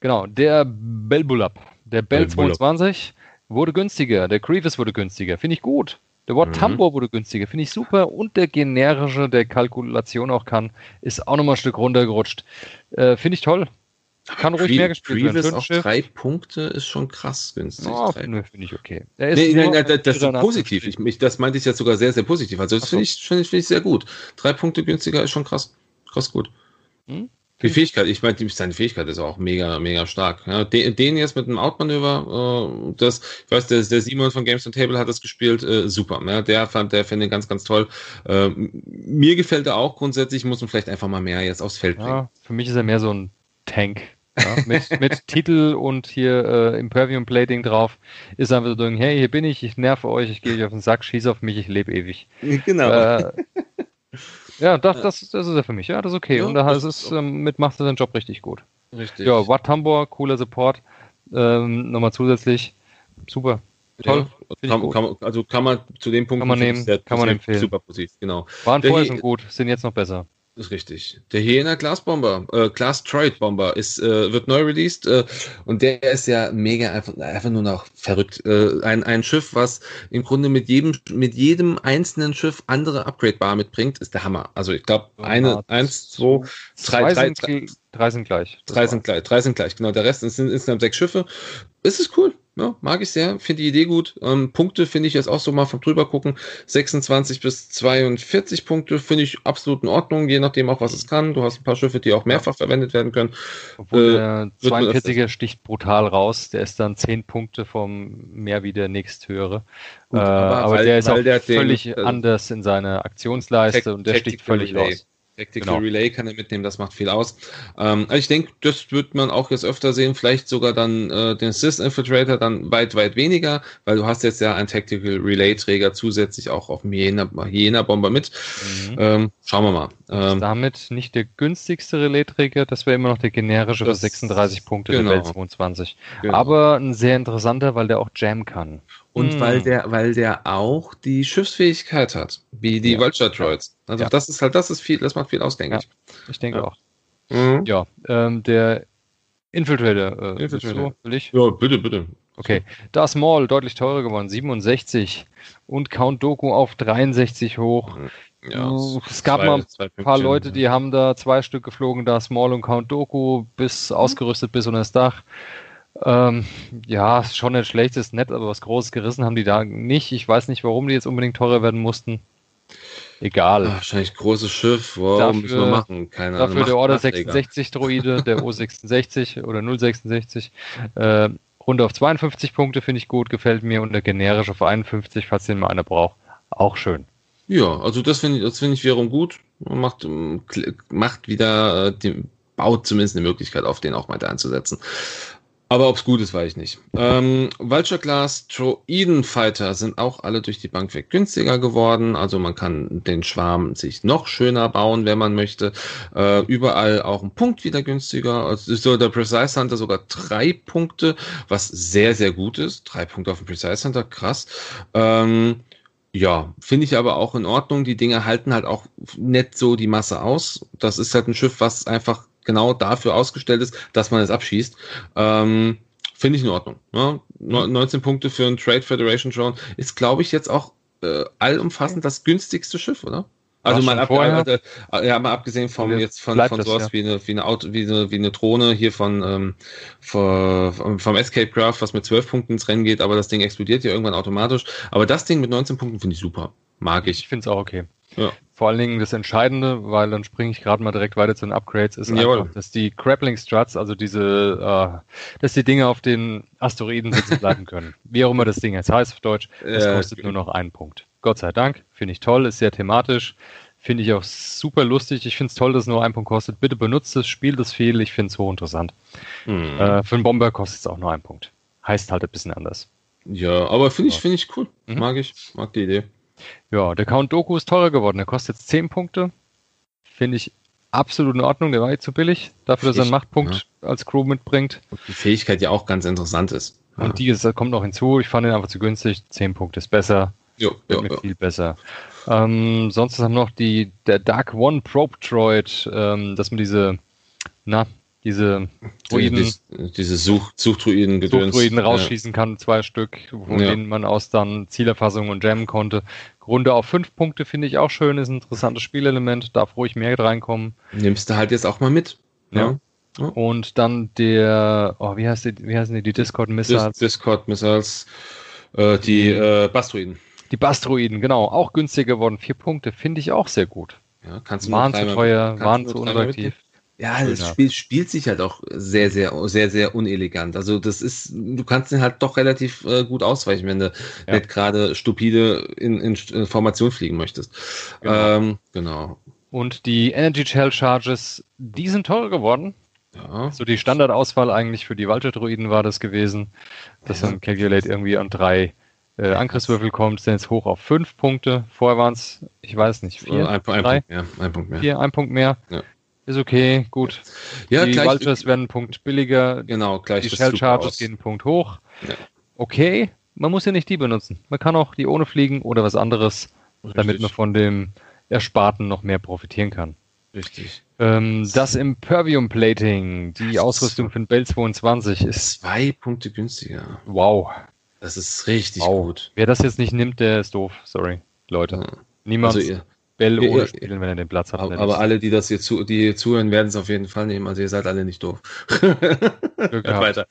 Genau, der Belbulab, der Bell 22 wurde günstiger, der Grievous wurde günstiger. Finde ich gut. Der Wort mhm. Tambor wurde günstiger, finde ich super. Und der generische, der Kalkulation auch kann, ist auch nochmal ein Stück runtergerutscht. Äh, finde ich toll. Kann ruhig Pre mehr gespielt Previous werden. Auf drei Punkte ist schon krass günstig. Oh, finde ich okay. Nee, nein, nein, das, ist positiv. Ich, ich, das meinte ich jetzt sogar sehr, sehr positiv. Also das finde ich, find ich, find ich sehr gut. Drei Punkte günstiger ist schon krass. Krass gut. Hm? Die Fähigkeit, ich meine, seine Fähigkeit ist auch mega, mega stark. Ja, den, den, jetzt mit einem Outmanöver, äh, das, ich weiß, der, der Simon von Games on Table hat das gespielt, äh, super. Ja, der fand, der finde ganz, ganz toll. Äh, mir gefällt er auch grundsätzlich, muss man vielleicht einfach mal mehr jetzt aufs Feld bringen. Ja, für mich ist er mehr so ein Tank. Ja, mit, [LAUGHS] mit Titel und hier äh, Impervium Plating drauf ist einfach so, hey, hier bin ich, ich nerve euch, ich gehe euch auf den Sack, schieß auf mich, ich lebe ewig. [LAUGHS] Genau. Äh, [LAUGHS] ja, das, das, das ist ja für mich. Ja, das ist okay. Ja, und da ist es, ähm, mit macht er seinen Job richtig gut. Richtig. Ja, Watt Tambor, cooler Support. Ähm, nochmal zusätzlich. Super. Toll. Ja, kann, kann, also kann man zu dem Punkt kann man nehmen, kann man empfehlen. Super positiv, genau. Waren vorher schon gut, sind jetzt noch besser. Ist richtig. Der Hyena Glasbomber, äh, Glass Troid Bomber ist, äh, wird neu released äh, und der ist ja mega einfach, einfach nur noch verrückt. Äh, ein, ein Schiff, was im Grunde mit jedem, mit jedem einzelnen Schiff andere Upgrade-Bar mitbringt, ist der Hammer. Also ich glaube, eine, eins, zwei, drei, drei, drei, drei sind gleich. Drei sind gleich, drei sind gleich, genau. Der Rest sind insgesamt sechs Schiffe. Es ist cool. Ja, mag ich sehr, finde die Idee gut. Ähm, Punkte finde ich jetzt auch so mal vom drüber gucken. 26 bis 42 Punkte finde ich absolut in Ordnung, je nachdem auch, was es kann. Du hast ein paar Schiffe, die auch mehrfach verwendet werden können. Obwohl äh, der 42er sticht brutal raus. Der ist dann 10 Punkte vom mehr wie der nächsthöhere. Gut, äh, aber, aber weil, der ist auch der völlig den, äh, anders in seiner Aktionsleiste und der sticht völlig raus. Tactical genau. Relay kann er mitnehmen, das macht viel aus. Ähm, also ich denke, das wird man auch jetzt öfter sehen, vielleicht sogar dann äh, den Sys Infiltrator dann weit, weit weniger, weil du hast jetzt ja einen Tactical Relay Träger zusätzlich auch auf dem Hyena, Bomber mit. Mhm. Ähm, schauen wir mal. Ähm, damit nicht der günstigste Relay-Träger, das wäre immer noch der generische für 36 Punkte genau. der Welt 22. Genau. Aber ein sehr interessanter, weil der auch Jam kann. Und hm. weil der, weil der auch die Schiffsfähigkeit hat, wie die ja. Vulture Droids. Also ja. das ist halt, das ist viel, das macht viel aus, denke ja. ich. Ich denke ja. auch. Mhm. Ja, ähm, der Infiltrator, äh, Infiltrator. will ich? Ja, bitte, bitte. Okay, das Maul deutlich teurer geworden, 67 und Count Doku auf 63 hoch. Mhm. Ja, es gab zwei, mal ein paar Leute, die haben da zwei Stück geflogen, da Small und Count Doku bis mhm. ausgerüstet bis unter das Dach. Ähm, ja, schon ein schlechtes nett, aber was Großes gerissen haben die da nicht. Ich weiß nicht, warum die jetzt unbedingt teurer werden mussten. Egal. Ach, wahrscheinlich großes Schiff, wow, dafür, müssen wir machen. Keine dafür Ahnung, der Order 66 Droide, der [LAUGHS] O66 oder 066. Äh, Runde auf 52 Punkte finde ich gut, gefällt mir und der generisch auf 51, falls den mal einer braucht. Auch schön. Ja, also das finde ich, das finde ich wiederum gut. Macht, macht wieder, äh, baut zumindest eine Möglichkeit auf, den auch mal da einzusetzen. Aber ob es gut ist, weiß ich nicht. Ähm, Vulture Glass Troiden Fighter sind auch alle durch die Bank weg günstiger geworden. Also man kann den Schwarm sich noch schöner bauen, wenn man möchte. Äh, überall auch ein Punkt wieder günstiger. Also so der Precise Hunter sogar drei Punkte, was sehr, sehr gut ist. Drei Punkte auf dem Precise Hunter, krass. Ähm, ja, finde ich aber auch in Ordnung. Die Dinge halten halt auch nett so die Masse aus. Das ist halt ein Schiff, was einfach genau dafür ausgestellt ist, dass man es abschießt. Ähm, Finde ich in Ordnung. Ne? 19 Punkte für ein Trade Federation Drone ist, glaube ich, jetzt auch äh, allumfassend das günstigste Schiff, oder? Also mal, ab, äh, ja, mal abgesehen vom jetzt von, von sowas ja. wie eine, wie eine Auto, wie eine, wie eine Drohne hier von, ähm, von vom Escape Craft, was mit 12 Punkten ins Rennen geht, aber das Ding explodiert ja irgendwann automatisch. Aber das Ding mit 19 Punkten finde ich super. Mag ich. Ich finde es auch okay. Ja. Vor allen Dingen das Entscheidende, weil dann springe ich gerade mal direkt weiter zu den Upgrades, ist Jawohl. einfach, dass die Grappling Struts, also diese, äh, dass die Dinge auf den Asteroiden sitzen bleiben können. [LAUGHS] Wie auch immer das Ding jetzt heißt auf Deutsch, das ja, kostet nur noch einen Punkt. Gott sei Dank, finde ich toll, ist sehr thematisch, finde ich auch super lustig. Ich finde es toll, dass es nur einen Punkt kostet. Bitte benutzt es, spielt es viel, ich finde es hochinteressant. Mhm. Äh, für einen Bomber kostet es auch nur einen Punkt. Heißt halt ein bisschen anders. Ja, aber finde ich, finde ich cool. Mhm. Mag ich, mag die Idee. Ja, der Count Doku ist teurer geworden. Der kostet jetzt 10 Punkte. Finde ich absolut in Ordnung. Der war jetzt zu billig. Dafür, dass er einen Machtpunkt ja. als Crew mitbringt. Und die Fähigkeit ja auch ganz interessant ist. Ja. Und die ist, kommt noch hinzu. Ich fand ihn einfach zu günstig. 10 Punkte ist besser. Jo, jo, jo. viel besser. Ähm, sonst haben wir noch die, der Dark One Probe Droid, ähm, dass man diese, na, diese Druiden, diese Such, Suchtruiden, Suchtruiden rausschießen ja. kann, zwei Stück, von ja. denen man aus dann Zielerfassung und jammen konnte. Runde auf fünf Punkte finde ich auch schön, ist ein interessantes Spielelement, darf ruhig mehr reinkommen. Nimmst du halt jetzt auch mal mit. Ja. ja. Und dann der, oh, wie heißt die, wie heißen die, die Discord Missiles? Dis Discord Missiles, äh, die äh, Bastruiden. Die Bastruiden, genau, auch günstiger geworden. Vier Punkte, finde ich auch sehr gut. Ja, kannst du waren zu teuer, waren zu unattraktiv. Ja, das Spiel spielt sich halt auch sehr, sehr, sehr, sehr unelegant. Also das ist, du kannst den halt doch relativ äh, gut ausweichen, wenn du ja. nicht gerade stupide in, in, in, Formation fliegen möchtest. Genau. Ähm, genau. Und die Energy Shell Charges, die sind teurer geworden. Ja. So die Standardauswahl eigentlich für die Walter-Druiden war das gewesen, dass ja. dann Calculate irgendwie an drei äh, Angriffswürfel kommt, sind jetzt hoch auf fünf Punkte. Vorher waren es, ich weiß nicht, vier, ein, ein Punkt mehr. Ein Punkt mehr. Vier, ein Punkt mehr. Ja. Ist okay, gut. Ja, die Vultures werden einen Punkt billiger. Genau, gleich. Die Shell Charges gehen einen Punkt hoch. Ja. Okay, man muss ja nicht die benutzen. Man kann auch die ohne fliegen oder was anderes, Richtig. damit man von dem Ersparten noch mehr profitieren kann. Richtig. Ähm, das Impervium Plating, die das Ausrüstung für den Bell 22 ist. Zwei Punkte günstiger. Wow. Das ist richtig wow. gut. Wer das jetzt nicht nimmt, der ist doof. Sorry, Leute. Ja. Niemand. Also ihr, Bell ja, ohne spielen, wenn er den Platz hat. Aber, aber alle, die das hier zu, die hier zuhören, werden es auf jeden Fall nehmen. Also ihr seid alle nicht doof. Weiter.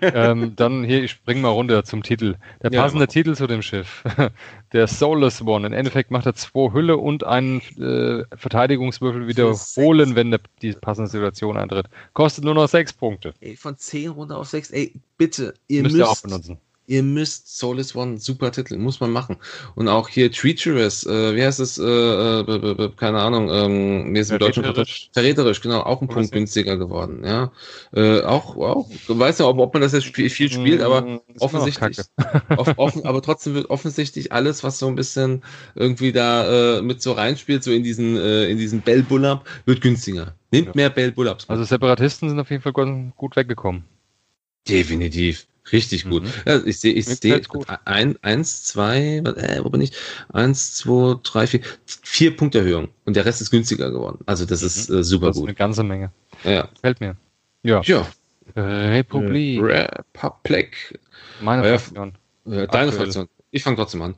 ähm, dann hier, ich spring mal runter zum Titel. Der passende ja, Titel zu dem Schiff. [LAUGHS] Der Soulless One. Im Endeffekt macht er zwei Hülle und einen äh, Verteidigungswürfel wiederholen, wenn der, die passende Situation eintritt. Kostet nur noch sechs Punkte. Ey, von zehn runter auf sechs. Ey, bitte, ihr müsst, müsst ihr auch benutzen ihr müsst Soulless One, super Titel, muss man machen. Und auch hier Treacherous, äh, wie heißt es, äh, äh, keine Ahnung, ähm, wie ist es im Deutschen? Verräterisch, genau, auch ein Punkt ist günstiger geworden, ja. Äh, auch, auch, weiß nicht, ob, ob man das jetzt viel, viel spielt, aber mm, offensichtlich, [LAUGHS] off, offen, [LAUGHS] aber trotzdem wird offensichtlich alles, was so ein bisschen irgendwie da äh, mit so reinspielt, so in diesen, äh, in diesen Bell Bullab, wird günstiger. Nehmt ja. mehr Bell Bullabs. Also Separatisten sind auf jeden Fall gut weggekommen. Definitiv. Richtig gut. Mhm. Ja, ich sehe, ich sehe ein, eins, zwei, äh, wo bin ich? Eins, zwei, drei, vier, vier Punkterhöhung und der Rest ist günstiger geworden. Also das mhm. ist äh, super das gut. Ist eine ganze Menge. Ja. Fällt mir. Ja. Ja. Republik. Republik. Meine Fraktion. Ja, deine Fraktion. Ich fange trotzdem an.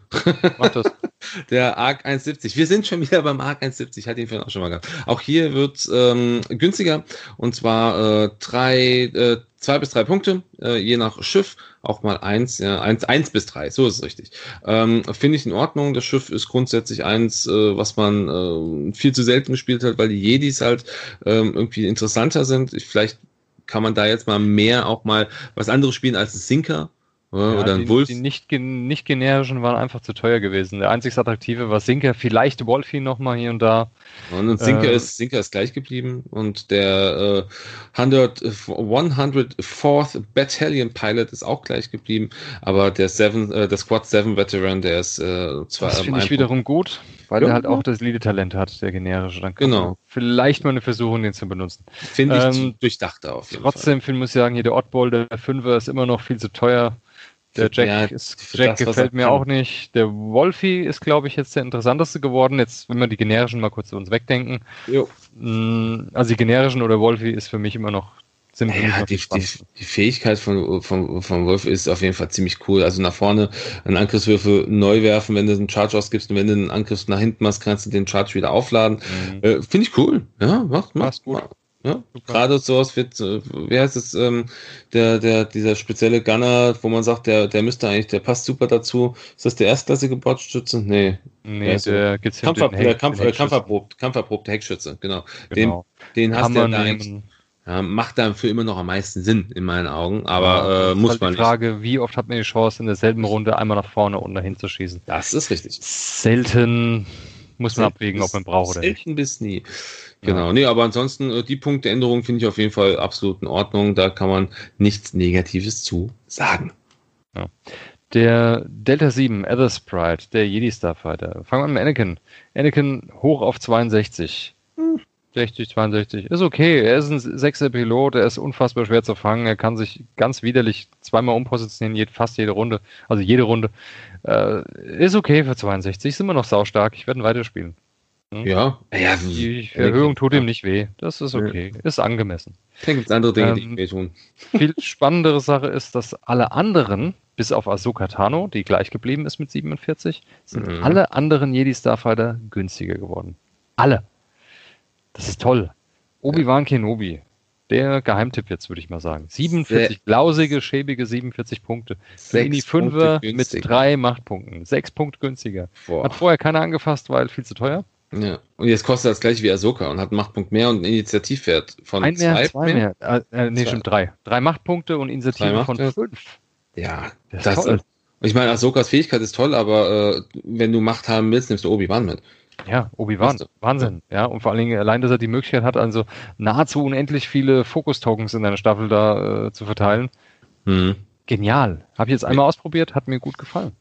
Mach das. [LAUGHS] Der ARC 170. Wir sind schon wieder beim ARC 170. Hatte ihn vorhin auch schon mal gehabt. Auch hier wird ähm, günstiger. Und zwar äh, drei, äh, zwei bis drei Punkte, äh, je nach Schiff. Auch mal eins, ja, eins, eins bis drei. So ist es richtig. Ähm, Finde ich in Ordnung. Das Schiff ist grundsätzlich eins, äh, was man äh, viel zu selten gespielt hat, weil die Jedis halt äh, irgendwie interessanter sind. Ich, vielleicht kann man da jetzt mal mehr auch mal was anderes spielen als ein Sinker ja, oder ein die, Wolf. Die nicht, nicht generischen waren einfach zu teuer gewesen. Der einzig attraktive war Sinker, vielleicht Wolfie nochmal hier und da. Und Sinker, äh, ist, Sinker ist gleich geblieben und der äh, 100, 104th Battalion Pilot ist auch gleich geblieben, aber der, Seven, äh, der Squad 7 Veteran, der ist äh, zwar. Das finde ich wiederum gut, weil ja, er halt auch das Lead-Talent hat, der generische. Dann genau. Vielleicht mal eine Versuchung, den zu benutzen. Finde ich ähm, durchdachter auf jeden trotzdem, Fall. Trotzdem muss ich sagen, hier der Oddball, der Fünfer ist immer noch viel zu teuer. Der Jack, ja, ist, Jack das, gefällt mir auch nicht. Der Wolfie ist, glaube ich, jetzt der interessanteste geworden. Jetzt, wenn wir die generischen mal kurz zu uns wegdenken. Jo. Mm, also die generischen oder Wolfie ist für mich immer noch ziemlich ja, die, die, die, Fähigkeit von, von, von Wolf ist auf jeden Fall ziemlich cool. Also nach vorne einen Angriffswürfel neu werfen, wenn du einen Charge ausgibst und wenn du einen Angriff nach hinten machst, kannst du den Charge wieder aufladen. Mhm. Äh, Finde ich cool. Ja, macht, macht, macht, ja, gerade sowas wird, äh, wie heißt es, ähm, der, der, dieser spezielle Gunner, wo man sagt, der, der müsste eigentlich, der passt super dazu. Ist das der erstklassige Bordschütze? Nee. Nee, der, der gibt's Kampf, den Heck, Kampf, den Kampferprobt, kampferprobte Heckschütze, genau. genau. Den, den hast du da eigentlich, ja, macht dafür immer noch am meisten Sinn, in meinen Augen, aber ja, äh, muss halt man die Frage, nicht. wie oft hat man die Chance, in derselben Runde einmal nach vorne und dahin zu schießen? Das ist richtig. Selten muss man Selten abwägen, ob man braucht oder nicht. Selten bis nie. Genau, ja. nee, aber ansonsten äh, die Punkteänderung finde ich auf jeden Fall absolut in Ordnung. Da kann man nichts Negatives zu sagen. Ja. Der Delta 7, Ether Sprite, der Jedi Starfighter. Fangen wir an mit Anakin. Anakin hoch auf 62. Hm. 60, 62. Ist okay. Er ist ein sechster Pilot. Er ist unfassbar schwer zu fangen. Er kann sich ganz widerlich zweimal umpositionieren, fast jede Runde. Also jede Runde. Äh, ist okay für 62. Ist immer noch saustark. Ich werde ihn weiterspielen. Hm? Ja. ja. Die Erhöhung tut ihm nicht weh. Das ist okay. Ist angemessen. Da gibt es andere Dinge, ähm, die wehtun. [LAUGHS] Viel spannendere Sache ist, dass alle anderen, bis auf Ahsoka Tano, die gleich geblieben ist mit 47, sind mhm. alle anderen Jedi Starfighter günstiger geworden. Alle. Das ist toll. Obi-Wan Kenobi. Der Geheimtipp jetzt, würde ich mal sagen. 47, Sehr lausige, schäbige 47 Punkte. Mini 5er mit drei Machtpunkten. Sechs Punkte günstiger. Boah. Hat vorher keiner angefasst, weil viel zu teuer. Ja, und jetzt kostet das gleich wie Ahsoka und hat einen Machtpunkt mehr und einen Initiativwert von Ein mehr, zwei, zwei mehr. mehr. Äh, nee, zwei. stimmt, drei. Drei Machtpunkte und Initiative von fünf. Ja, das, das ist toll. Ich meine, Ahsokas Fähigkeit ist toll, aber äh, wenn du Macht haben willst, nimmst du Obi-Wan mit. Ja, Obi-Wan. Wahnsinn. Ja. und vor allen Dingen allein, dass er die Möglichkeit hat, also nahezu unendlich viele Fokus-Tokens in einer Staffel da äh, zu verteilen. Mhm. Genial. Habe ich jetzt einmal ja. ausprobiert, hat mir gut gefallen.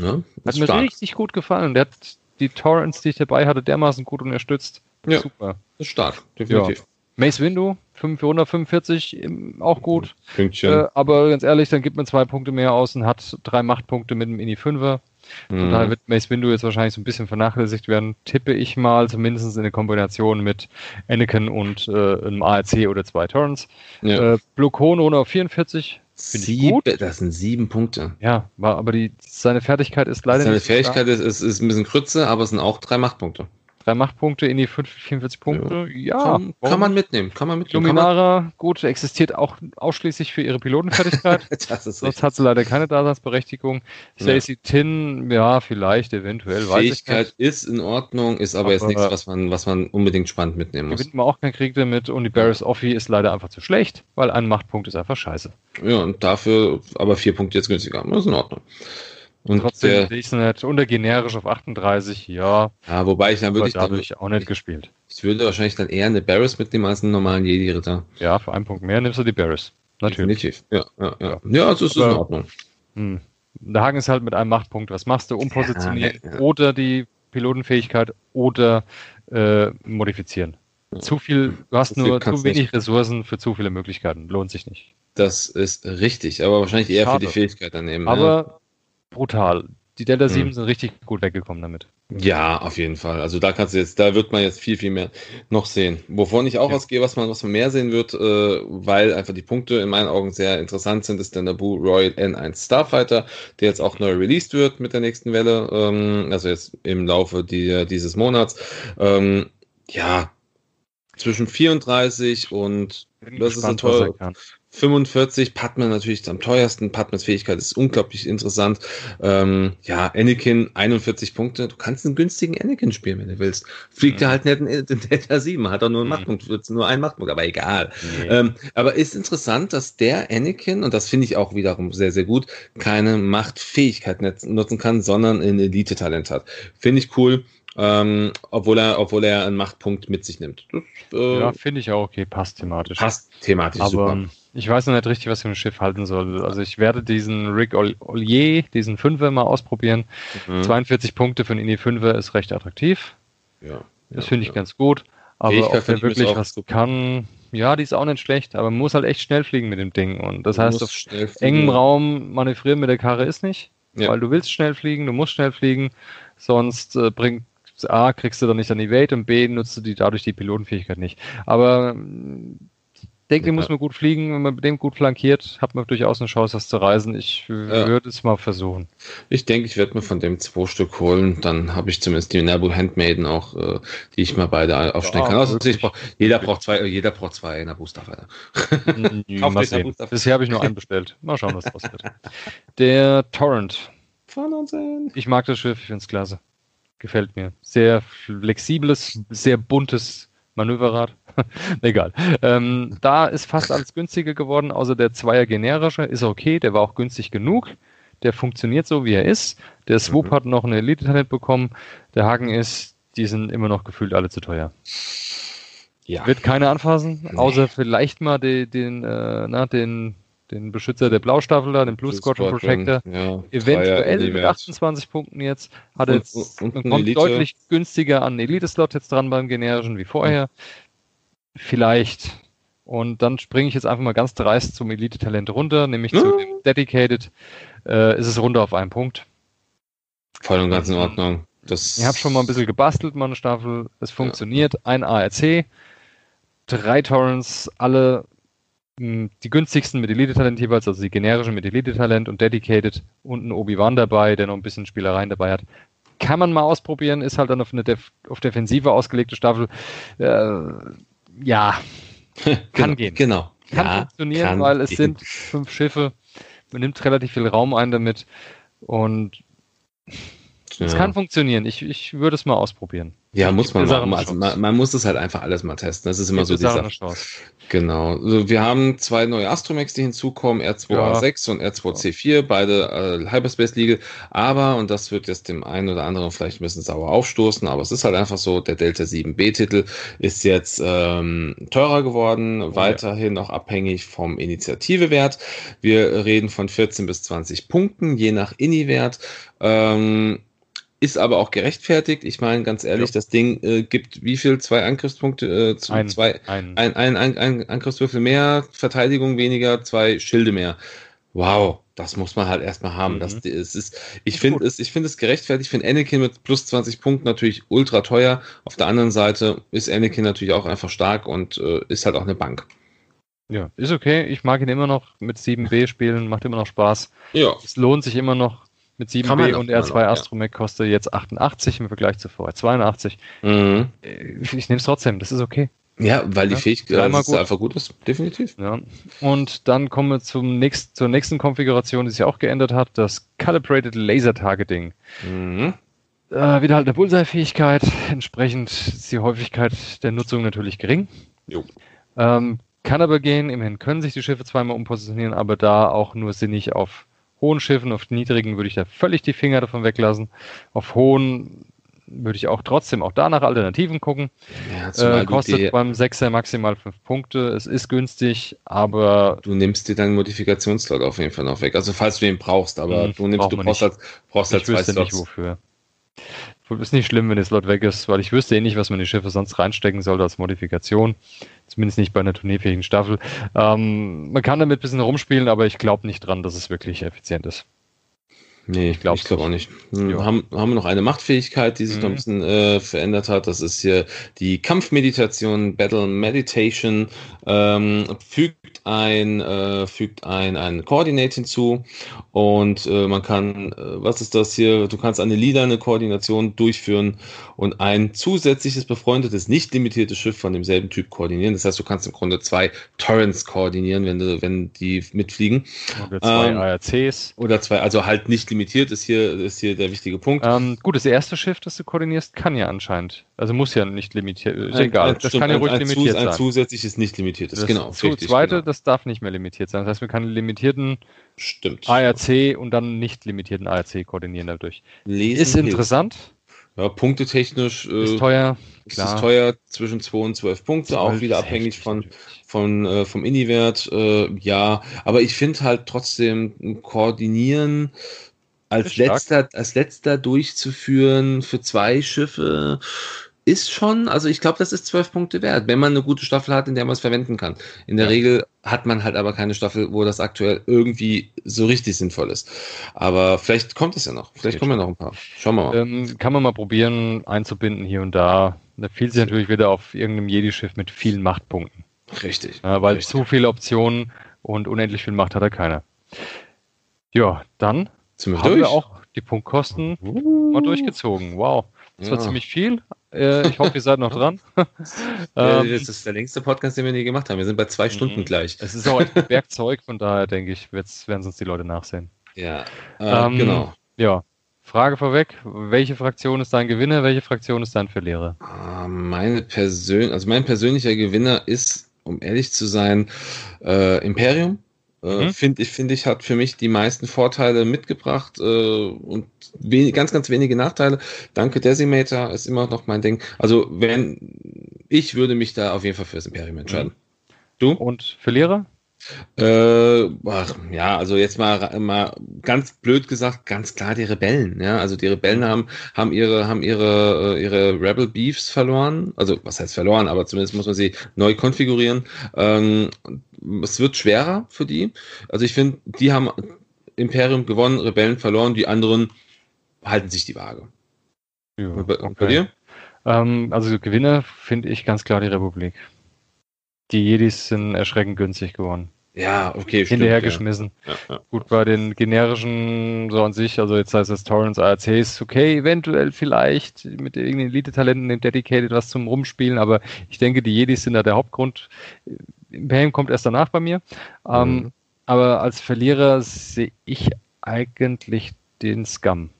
Ja, hat mir stark. richtig gut gefallen. Der hat die Torrents, die ich dabei hatte, dermaßen gut unterstützt. Ja, Super. Ist stark, definitiv. Ja. Mace Window, 445, auch gut. Äh, aber ganz ehrlich, dann gibt man zwei Punkte mehr aus und hat drei Machtpunkte mit dem Ini 5er. Von mhm. daher wird Mace Windu jetzt wahrscheinlich so ein bisschen vernachlässigt werden. Tippe ich mal, zumindest in der Kombination mit Anakin und äh, einem ARC oder zwei Turns. Ja. Äh, Blokone auf 44. Sieben, das sind sieben Punkte. Ja, aber die, seine Fertigkeit ist leider seine nicht. Seine Fähigkeit ist, ist, ist, ein bisschen Krütze, aber es sind auch drei Machtpunkte. Drei Machtpunkte in die 44 Punkte. Ja, ja kann, kann, man mitnehmen. Kann man mitnehmen. Luminara, gut, existiert auch ausschließlich für ihre Pilotenfertigkeit. [LAUGHS] das ist Sonst hat sie leider keine Daseinsberechtigung. Stacey ja. Tin, ja, vielleicht, eventuell. Fähigkeit ist in Ordnung, ist aber, aber jetzt nichts, was man, was man unbedingt spannend mitnehmen muss. Gewinnt man auch keinen Krieg damit und die Barris Offi ist leider einfach zu schlecht, weil ein Machtpunkt ist einfach scheiße. Ja, und dafür aber vier Punkte jetzt günstiger. Das ist in Ordnung. Und trotzdem sehe ich es nicht. Unter generisch auf 38, ja. Ja, wobei ich dann wirklich. dadurch dann, auch nicht gespielt. Ich würde wahrscheinlich dann eher eine Barris mitnehmen als einen normalen Jedi-Ritter. Ja, für einen Punkt mehr nimmst du die Barris. Natürlich. Definitiv. Ja, ja, ja. Ja, also ist es in Ordnung. Hm. Der Haken ist halt mit einem Machtpunkt. Was machst du? Umpositionieren ja, ja. oder die Pilotenfähigkeit oder äh, modifizieren. Zu viel, du hast nur zu wenig nicht. Ressourcen für zu viele Möglichkeiten. Lohnt sich nicht. Das ist richtig, aber wahrscheinlich eher Schade. für die Fähigkeit daneben. Aber brutal. die Delta 7 mhm. sind richtig gut weggekommen damit. Ja, auf jeden Fall. Also da kannst du jetzt, da wird man jetzt viel, viel mehr noch sehen. Wovon ich auch ja. ausgehe, was man, was man mehr sehen wird, äh, weil einfach die Punkte in meinen Augen sehr interessant sind, ist der Naboo Royal N1 Starfighter, der jetzt auch neu released wird mit der nächsten Welle, ähm, also jetzt im Laufe die, dieses Monats. Ähm, ja, zwischen 34 und das ist ein toll. 45, Padman natürlich am teuersten. Padmans Fähigkeit ist unglaublich interessant. Ähm, ja, Anakin 41 Punkte. Du kannst einen günstigen Anakin spielen, wenn du willst. Fliegt mhm. er halt nicht in den Delta 7, hat er nur einen mhm. Machtpunkt, nur einen Machtpunkt, aber egal. Nee. Ähm, aber ist interessant, dass der Anakin, und das finde ich auch wiederum sehr, sehr gut, keine Machtfähigkeit nutzen kann, sondern ein Elite-Talent hat. Finde ich cool. Ähm, obwohl er, obwohl er einen Machtpunkt mit sich nimmt. Das, äh, ja, finde ich auch okay, passt thematisch. Passt thematisch Aber, super. Ich weiß noch nicht richtig, was ich mit dem Schiff halten soll. Also ich werde diesen Rick Ollier, diesen Fünfer mal ausprobieren. Mhm. 42 Punkte für einen INI 5er ist recht attraktiv. Ja. Das ja, finde ich ja. ganz gut. Aber ob er wirklich was super. kann, ja, die ist auch nicht schlecht, aber man muss halt echt schnell fliegen mit dem Ding. Und das du heißt, auf engem Raum manövrieren mit der Karre ist nicht, ja. weil du willst schnell fliegen, du musst schnell fliegen, sonst äh, bringt A, kriegst du dann nicht an die Welt und B, nutzt du die dadurch die Pilotenfähigkeit nicht. Aber denke, ja. muss man gut fliegen. Wenn man mit dem gut flankiert, hat man durchaus eine Chance, das zu reisen. Ich ja. würde es mal versuchen. Ich denke, ich werde mir von dem zwei Stück holen. Dann habe ich zumindest die Nabu Handmaiden auch, äh, die ich mal beide aufstellen ja, kann. Also, brauch, jeder braucht zwei, jeder braucht zwei Nabu Starfighter. [LAUGHS] Bisher habe ich nur einen bestellt. Mal schauen, was draus wird. Der Torrent. Uns Ich mag das Schiff, ich finde es klasse. Gefällt mir. Sehr flexibles, sehr buntes Manöverrad. [LAUGHS] Egal. Ähm, da ist fast alles günstiger geworden, außer der Zweier generische. Ist okay, der war auch günstig genug. Der funktioniert so, wie er ist. Der Swoop mhm. hat noch ein Elite-Talent bekommen. Der Haken ist, die sind immer noch gefühlt alle zu teuer. Ja. Wird keiner anfassen, nee. außer vielleicht mal den, den, äh, na, den den Beschützer der Blaustaffel da, den Blue, Squadron, Protector. Ja, Eventuell mit 28 Punkten jetzt. Hat und, jetzt und, und kommt deutlich günstiger an Elite-Slot jetzt dran beim generischen wie vorher. Vielleicht. Und dann springe ich jetzt einfach mal ganz dreist zum Elite-Talent runter, nämlich zu dem Dedicated. Äh, ist es runter auf einen Punkt. Voll und ganz in Ordnung. Das ich habe schon mal ein bisschen gebastelt, meine Staffel. Es funktioniert. Ja. Ein ARC, drei Torrents, alle die günstigsten mit Elite-Talent jeweils, also die generischen mit Elite-Talent und Dedicated und ein Obi-Wan dabei, der noch ein bisschen Spielereien dabei hat. Kann man mal ausprobieren, ist halt dann auf eine Def auf Defensive ausgelegte Staffel. Äh, ja, [LAUGHS] kann genau, gehen. Genau. Kann ja, funktionieren, kann weil es gehen. sind fünf Schiffe. Man nimmt relativ viel Raum ein damit und es kann funktionieren. Ich, ich würde es mal ausprobieren. Ja, muss man machen. Also man, man, muss es halt einfach alles mal testen. Das ist immer so die Sache. Genau. Also wir haben zwei neue Astromex, die hinzukommen, R2A6 ja. und R2C4, beide äh, Hyperspace Legal. Aber, und das wird jetzt dem einen oder anderen vielleicht ein bisschen sauer aufstoßen, aber es ist halt einfach so, der Delta 7B-Titel ist jetzt ähm, teurer geworden, oh, weiterhin ja. auch abhängig vom Initiativewert. Wir reden von 14 bis 20 Punkten, je nach Ini-Wert. Ähm, ist aber auch gerechtfertigt. Ich meine, ganz ehrlich, ja. das Ding äh, gibt wie viel? Zwei Angriffspunkte, äh, zu, ein, zwei, ein. Ein, ein, ein, ein Angriffswürfel mehr, Verteidigung weniger, zwei Schilde mehr. Wow, das muss man halt erstmal haben. Mhm. Das ist, ist, ich finde es, ich finde es gerechtfertigt. Ich finde Anakin mit plus 20 Punkten natürlich ultra teuer. Auf der anderen Seite ist Anakin natürlich auch einfach stark und äh, ist halt auch eine Bank. Ja, ist okay. Ich mag ihn immer noch mit 7B spielen, macht immer noch Spaß. Ja. Es lohnt sich immer noch mit 7B und R2 Astromech kostet jetzt 88 im Vergleich zu vorher 82. Mhm. Äh, ich nehme es trotzdem, das ist okay. Ja, weil die ja, Fähigkeit ist einfach gut ist, definitiv. Ja. Und dann kommen wir zum nächst, zur nächsten Konfiguration, die sich auch geändert hat, das Calibrated Laser Targeting. Mhm. Äh, wieder halt eine Bullseye-Fähigkeit, entsprechend ist die Häufigkeit der Nutzung natürlich gering. Jo. Ähm, kann aber gehen, immerhin können sich die Schiffe zweimal umpositionieren, aber da auch nur sinnig auf hohen Schiffen, auf niedrigen würde ich da völlig die Finger davon weglassen. Auf hohen würde ich auch trotzdem auch da nach Alternativen gucken. Ja, äh, kostet die, beim 6er maximal 5 Punkte. Es ist günstig, aber. Du nimmst dir deinen Modifikationslog auf jeden Fall noch weg. Also falls du ihn brauchst, aber hm, du nimmst, du brauchst halt, brauchst halt zwei Slots. nicht wofür. Ist nicht schlimm, wenn der Slot weg ist, weil ich wüsste eh nicht, was man in die Schiffe sonst reinstecken sollte als Modifikation. Zumindest nicht bei einer turnierfähigen Staffel. Ähm, man kann damit ein bisschen rumspielen, aber ich glaube nicht dran, dass es wirklich effizient ist. Nee, ich glaube glaub auch nicht. Wir haben, haben wir noch eine Machtfähigkeit, die sich mhm. noch ein bisschen äh, verändert hat. Das ist hier die Kampfmeditation, Battle Meditation, ähm, fügt ein, äh, fügt ein, ein Coordinate hinzu und äh, man kann, äh, was ist das hier? Du kannst eine Lieder, eine Koordination durchführen und ein zusätzliches befreundetes, nicht limitiertes Schiff von demselben Typ koordinieren. Das heißt, du kannst im Grunde zwei Torrents koordinieren, wenn du, wenn die mitfliegen. Oder zwei ähm, ARCs. Oder zwei, also halt nicht limitiert ist hier, ist hier der wichtige Punkt. Ähm, gut, das erste Schiff, das du koordinierst, kann ja anscheinend. Also muss ja nicht limitiert, ist ein, egal. Ein, das stimmt, kann ja ruhig ein, limitiert sein. Ein zusätzliches nicht limitiertes, das genau. Das zweite, genau. das darf nicht mehr limitiert sein. Das heißt, wir können limitierten Stimmt. ARC und dann nicht limitierten ARC koordinieren dadurch. Lesen, ist interessant. Ja, punktetechnisch äh, ist teuer. Ist es teuer zwischen 2 und 12 Punkte, auch wieder abhängig von, von, äh, vom Ini-Wert. Äh, ja, aber ich finde halt trotzdem Koordinieren als letzter, als letzter durchzuführen für zwei Schiffe ist schon, also ich glaube, das ist zwölf Punkte wert, wenn man eine gute Staffel hat, in der man es verwenden kann. In der ja. Regel hat man halt aber keine Staffel, wo das aktuell irgendwie so richtig sinnvoll ist. Aber vielleicht kommt es ja noch. Vielleicht kommen ja noch ein paar. Schauen wir mal. Ähm, kann man mal probieren, einzubinden hier und da. Da fiel sich natürlich wieder auf irgendeinem Jedi-Schiff mit vielen Machtpunkten. Richtig. Ja, weil richtig. zu viele Optionen und unendlich viel Macht hat er keiner. Ja, dann Sind wir haben durch? wir auch die Punktkosten uh. mal durchgezogen. Wow. Das ja. war ziemlich viel, äh, ich hoffe, ihr seid noch dran. [LAUGHS] [LAUGHS] ähm, das ist der längste Podcast, den wir nie gemacht haben. Wir sind bei zwei Stunden mhm. gleich. Es ist auch ein [LAUGHS] Werkzeug, von daher denke ich, werden uns die Leute nachsehen. Ja, äh, ähm, genau. Ja, Frage vorweg: Welche Fraktion ist dein Gewinner? Welche Fraktion ist dein Verlierer? Ah, meine Persön also mein persönlicher Gewinner ist, um ehrlich zu sein, äh, Imperium. Äh, mhm. Finde ich, finde ich, hat für mich die meisten Vorteile mitgebracht äh, und wenig, ganz, ganz wenige Nachteile. Danke Decimator ist immer noch mein Ding. Also wenn ich würde mich da auf jeden Fall fürs Imperium entscheiden. Mhm. Du? Und Verlierer? Äh, ach, ja, also jetzt mal, mal ganz blöd gesagt, ganz klar die Rebellen. Ja, also die Rebellen mhm. haben, haben ihre, haben ihre, äh, ihre Rebel Beefs verloren. Also was heißt verloren, aber zumindest muss man sie neu konfigurieren. Ähm, es wird schwerer für die. Also ich finde, die haben Imperium gewonnen, Rebellen verloren, die anderen halten sich die Waage. Ja, und bei, okay. bei dir? Ähm, also Gewinner finde ich ganz klar die Republik. Die Jedis sind erschreckend günstig geworden. Ja, okay, Hinterher stimmt, geschmissen. Ja. Ja, Gut, bei den generischen so an sich, also jetzt heißt es Torrents, ARCs, okay, eventuell vielleicht mit irgendeinen Elite-Talenten im Dedicated was zum Rumspielen, aber ich denke, die Jedis sind da der Hauptgrund. Imperium kommt erst danach bei mir. Ähm, mhm. Aber als Verlierer sehe ich eigentlich den Scum.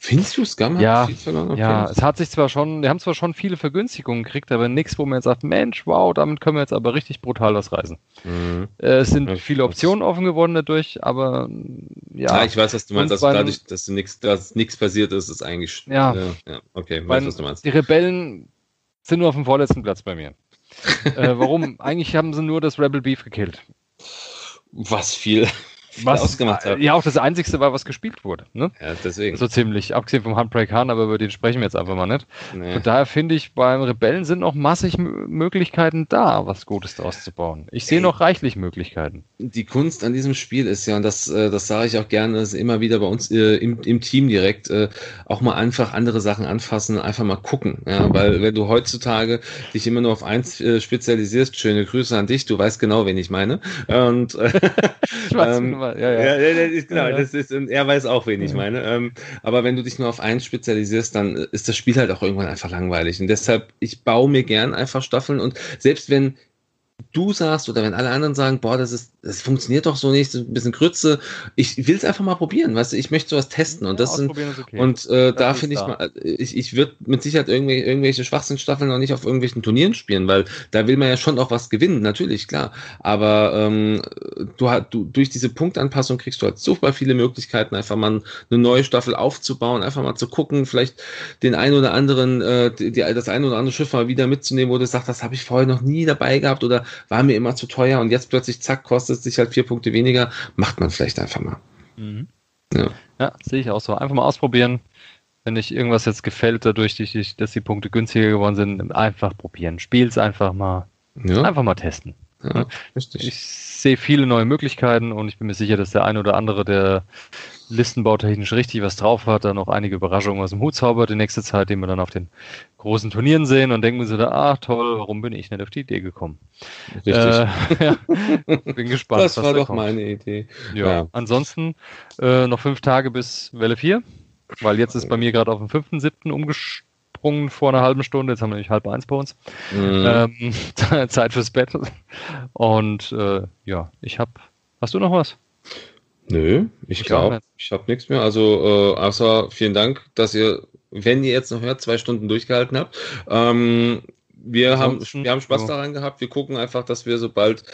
Findest du Scum ja, ja, es hat sich zwar schon, wir haben zwar schon viele Vergünstigungen gekriegt, aber nichts, wo man jetzt sagt, Mensch, wow, damit können wir jetzt aber richtig brutal was reisen. Mhm. Äh, es sind viele Optionen offen geworden dadurch, aber ja. Ja, ich weiß, was du meinst, also dadurch, dass nichts, dass nichts passiert ist, ist eigentlich. Ja, ja, ja okay, weiß, was du meinst. Die Rebellen sind nur auf dem vorletzten Platz bei mir. Äh, warum? Eigentlich haben sie nur das Rebel Beef gekillt. Was viel was ausgemacht hat. Ja, auch das Einzige war, was gespielt wurde. Ne? Ja, deswegen. So ziemlich, abgesehen vom Handbrake Hahn, aber über den sprechen wir jetzt einfach mal nicht. Nee. Und daher finde ich, beim Rebellen sind noch massig Möglichkeiten da, was Gutes daraus zu bauen. Ich sehe noch reichlich Möglichkeiten. Die Kunst an diesem Spiel ist ja, und das, äh, das sage ich auch gerne, ist immer wieder bei uns äh, im, im Team direkt, äh, auch mal einfach andere Sachen anfassen, einfach mal gucken. Ja, weil wenn du heutzutage dich immer nur auf eins äh, spezialisierst, schöne Grüße an dich, du weißt genau, wen ich meine. Und äh, [LAUGHS] ich weiß, ähm, ja, ja. ja, ja ist, genau, das ist, er weiß auch, wen ich meine. Ähm, aber wenn du dich nur auf eins spezialisierst, dann ist das Spiel halt auch irgendwann einfach langweilig. Und deshalb, ich baue mir gern einfach Staffeln und selbst wenn du sagst oder wenn alle anderen sagen, boah, das ist, das funktioniert doch so nicht, ein bisschen Grütze. Ich will es einfach mal probieren, weißt du, ich möchte sowas testen und das sind, okay. und äh, da finde ich mal, ich, ich würde mit Sicherheit irgendwelche, irgendwelche Schwachsinnstaffeln noch nicht auf irgendwelchen Turnieren spielen, weil da will man ja schon auch was gewinnen, natürlich, klar. Aber ähm, du, du durch diese Punktanpassung kriegst du halt super viele Möglichkeiten, einfach mal eine neue Staffel aufzubauen, einfach mal zu gucken, vielleicht den einen oder anderen, äh, die, das ein oder andere Schiff mal wieder mitzunehmen, wo du sagst, das habe ich vorher noch nie dabei gehabt oder war mir immer zu teuer und jetzt plötzlich, zack, kostet es sich halt vier Punkte weniger, macht man vielleicht einfach mal. Mhm. Ja. ja, sehe ich auch so. Einfach mal ausprobieren. Wenn euch irgendwas jetzt gefällt, dadurch, dass die Punkte günstiger geworden sind, einfach probieren. Spiel's einfach mal. Ja. Einfach mal testen. Ja. Ich sehe viele neue Möglichkeiten und ich bin mir sicher, dass der eine oder andere, der listenbautechnisch richtig was drauf hat, dann noch einige Überraschungen aus dem Hut zaubert die nächste Zeit, die wir dann auf den großen Turnieren sehen und denken so da, ach toll, warum bin ich nicht auf die Idee gekommen? Richtig. Äh, [LAUGHS] ja, bin gespannt. Das war da doch kommt. meine Idee. Ja, ja. ansonsten äh, noch fünf Tage bis Welle 4, weil jetzt ist bei mir gerade auf den 5.7. umgesprungen vor einer halben Stunde, jetzt haben wir nämlich halb eins bei uns. Mhm. Ähm, [LAUGHS] Zeit fürs Bett. Und äh, ja, ich habe, hast du noch was? Nö, ich glaube, ich habe nichts mehr. Also äh, außer vielen Dank, dass ihr, wenn ihr jetzt noch hört, zwei Stunden durchgehalten habt. Ähm, wir haben, wir haben Spaß daran gehabt. Wir gucken einfach, dass wir, sobald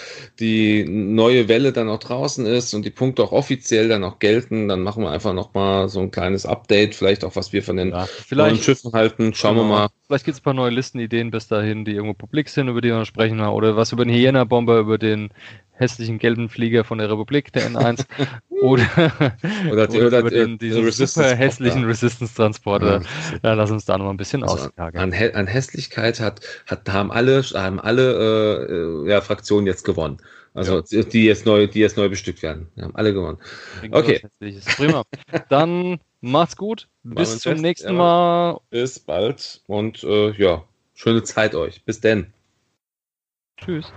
die neue Welle dann auch draußen ist und die Punkte auch offiziell dann auch gelten, dann machen wir einfach nochmal so ein kleines Update, vielleicht auch, was wir von den ja, neuen Schiffen halten. Schauen genau. wir mal. Vielleicht gibt es ein paar neue Listenideen bis dahin, die irgendwo publik sind, über die wir sprechen, oder was über den Hyena-Bomber, über den hässlichen gelben Flieger von der Republik, der N1, [LAUGHS] oder, oder, die, oder, oder den, diesen super hässlichen Resistance-Transporter. Ja, lass uns da noch ein bisschen also ausjagen. An, an, Hässlichkeit hat, hat, haben alle, haben alle äh, ja, Fraktionen jetzt gewonnen. Also ja. die jetzt neu, die jetzt neu bestückt werden. Wir haben alle gewonnen. Okay. Prima. [LAUGHS] Dann macht's gut. Bis zum fest. nächsten ja. Mal. Bis bald und äh, ja, schöne Zeit euch. Bis denn. Tschüss.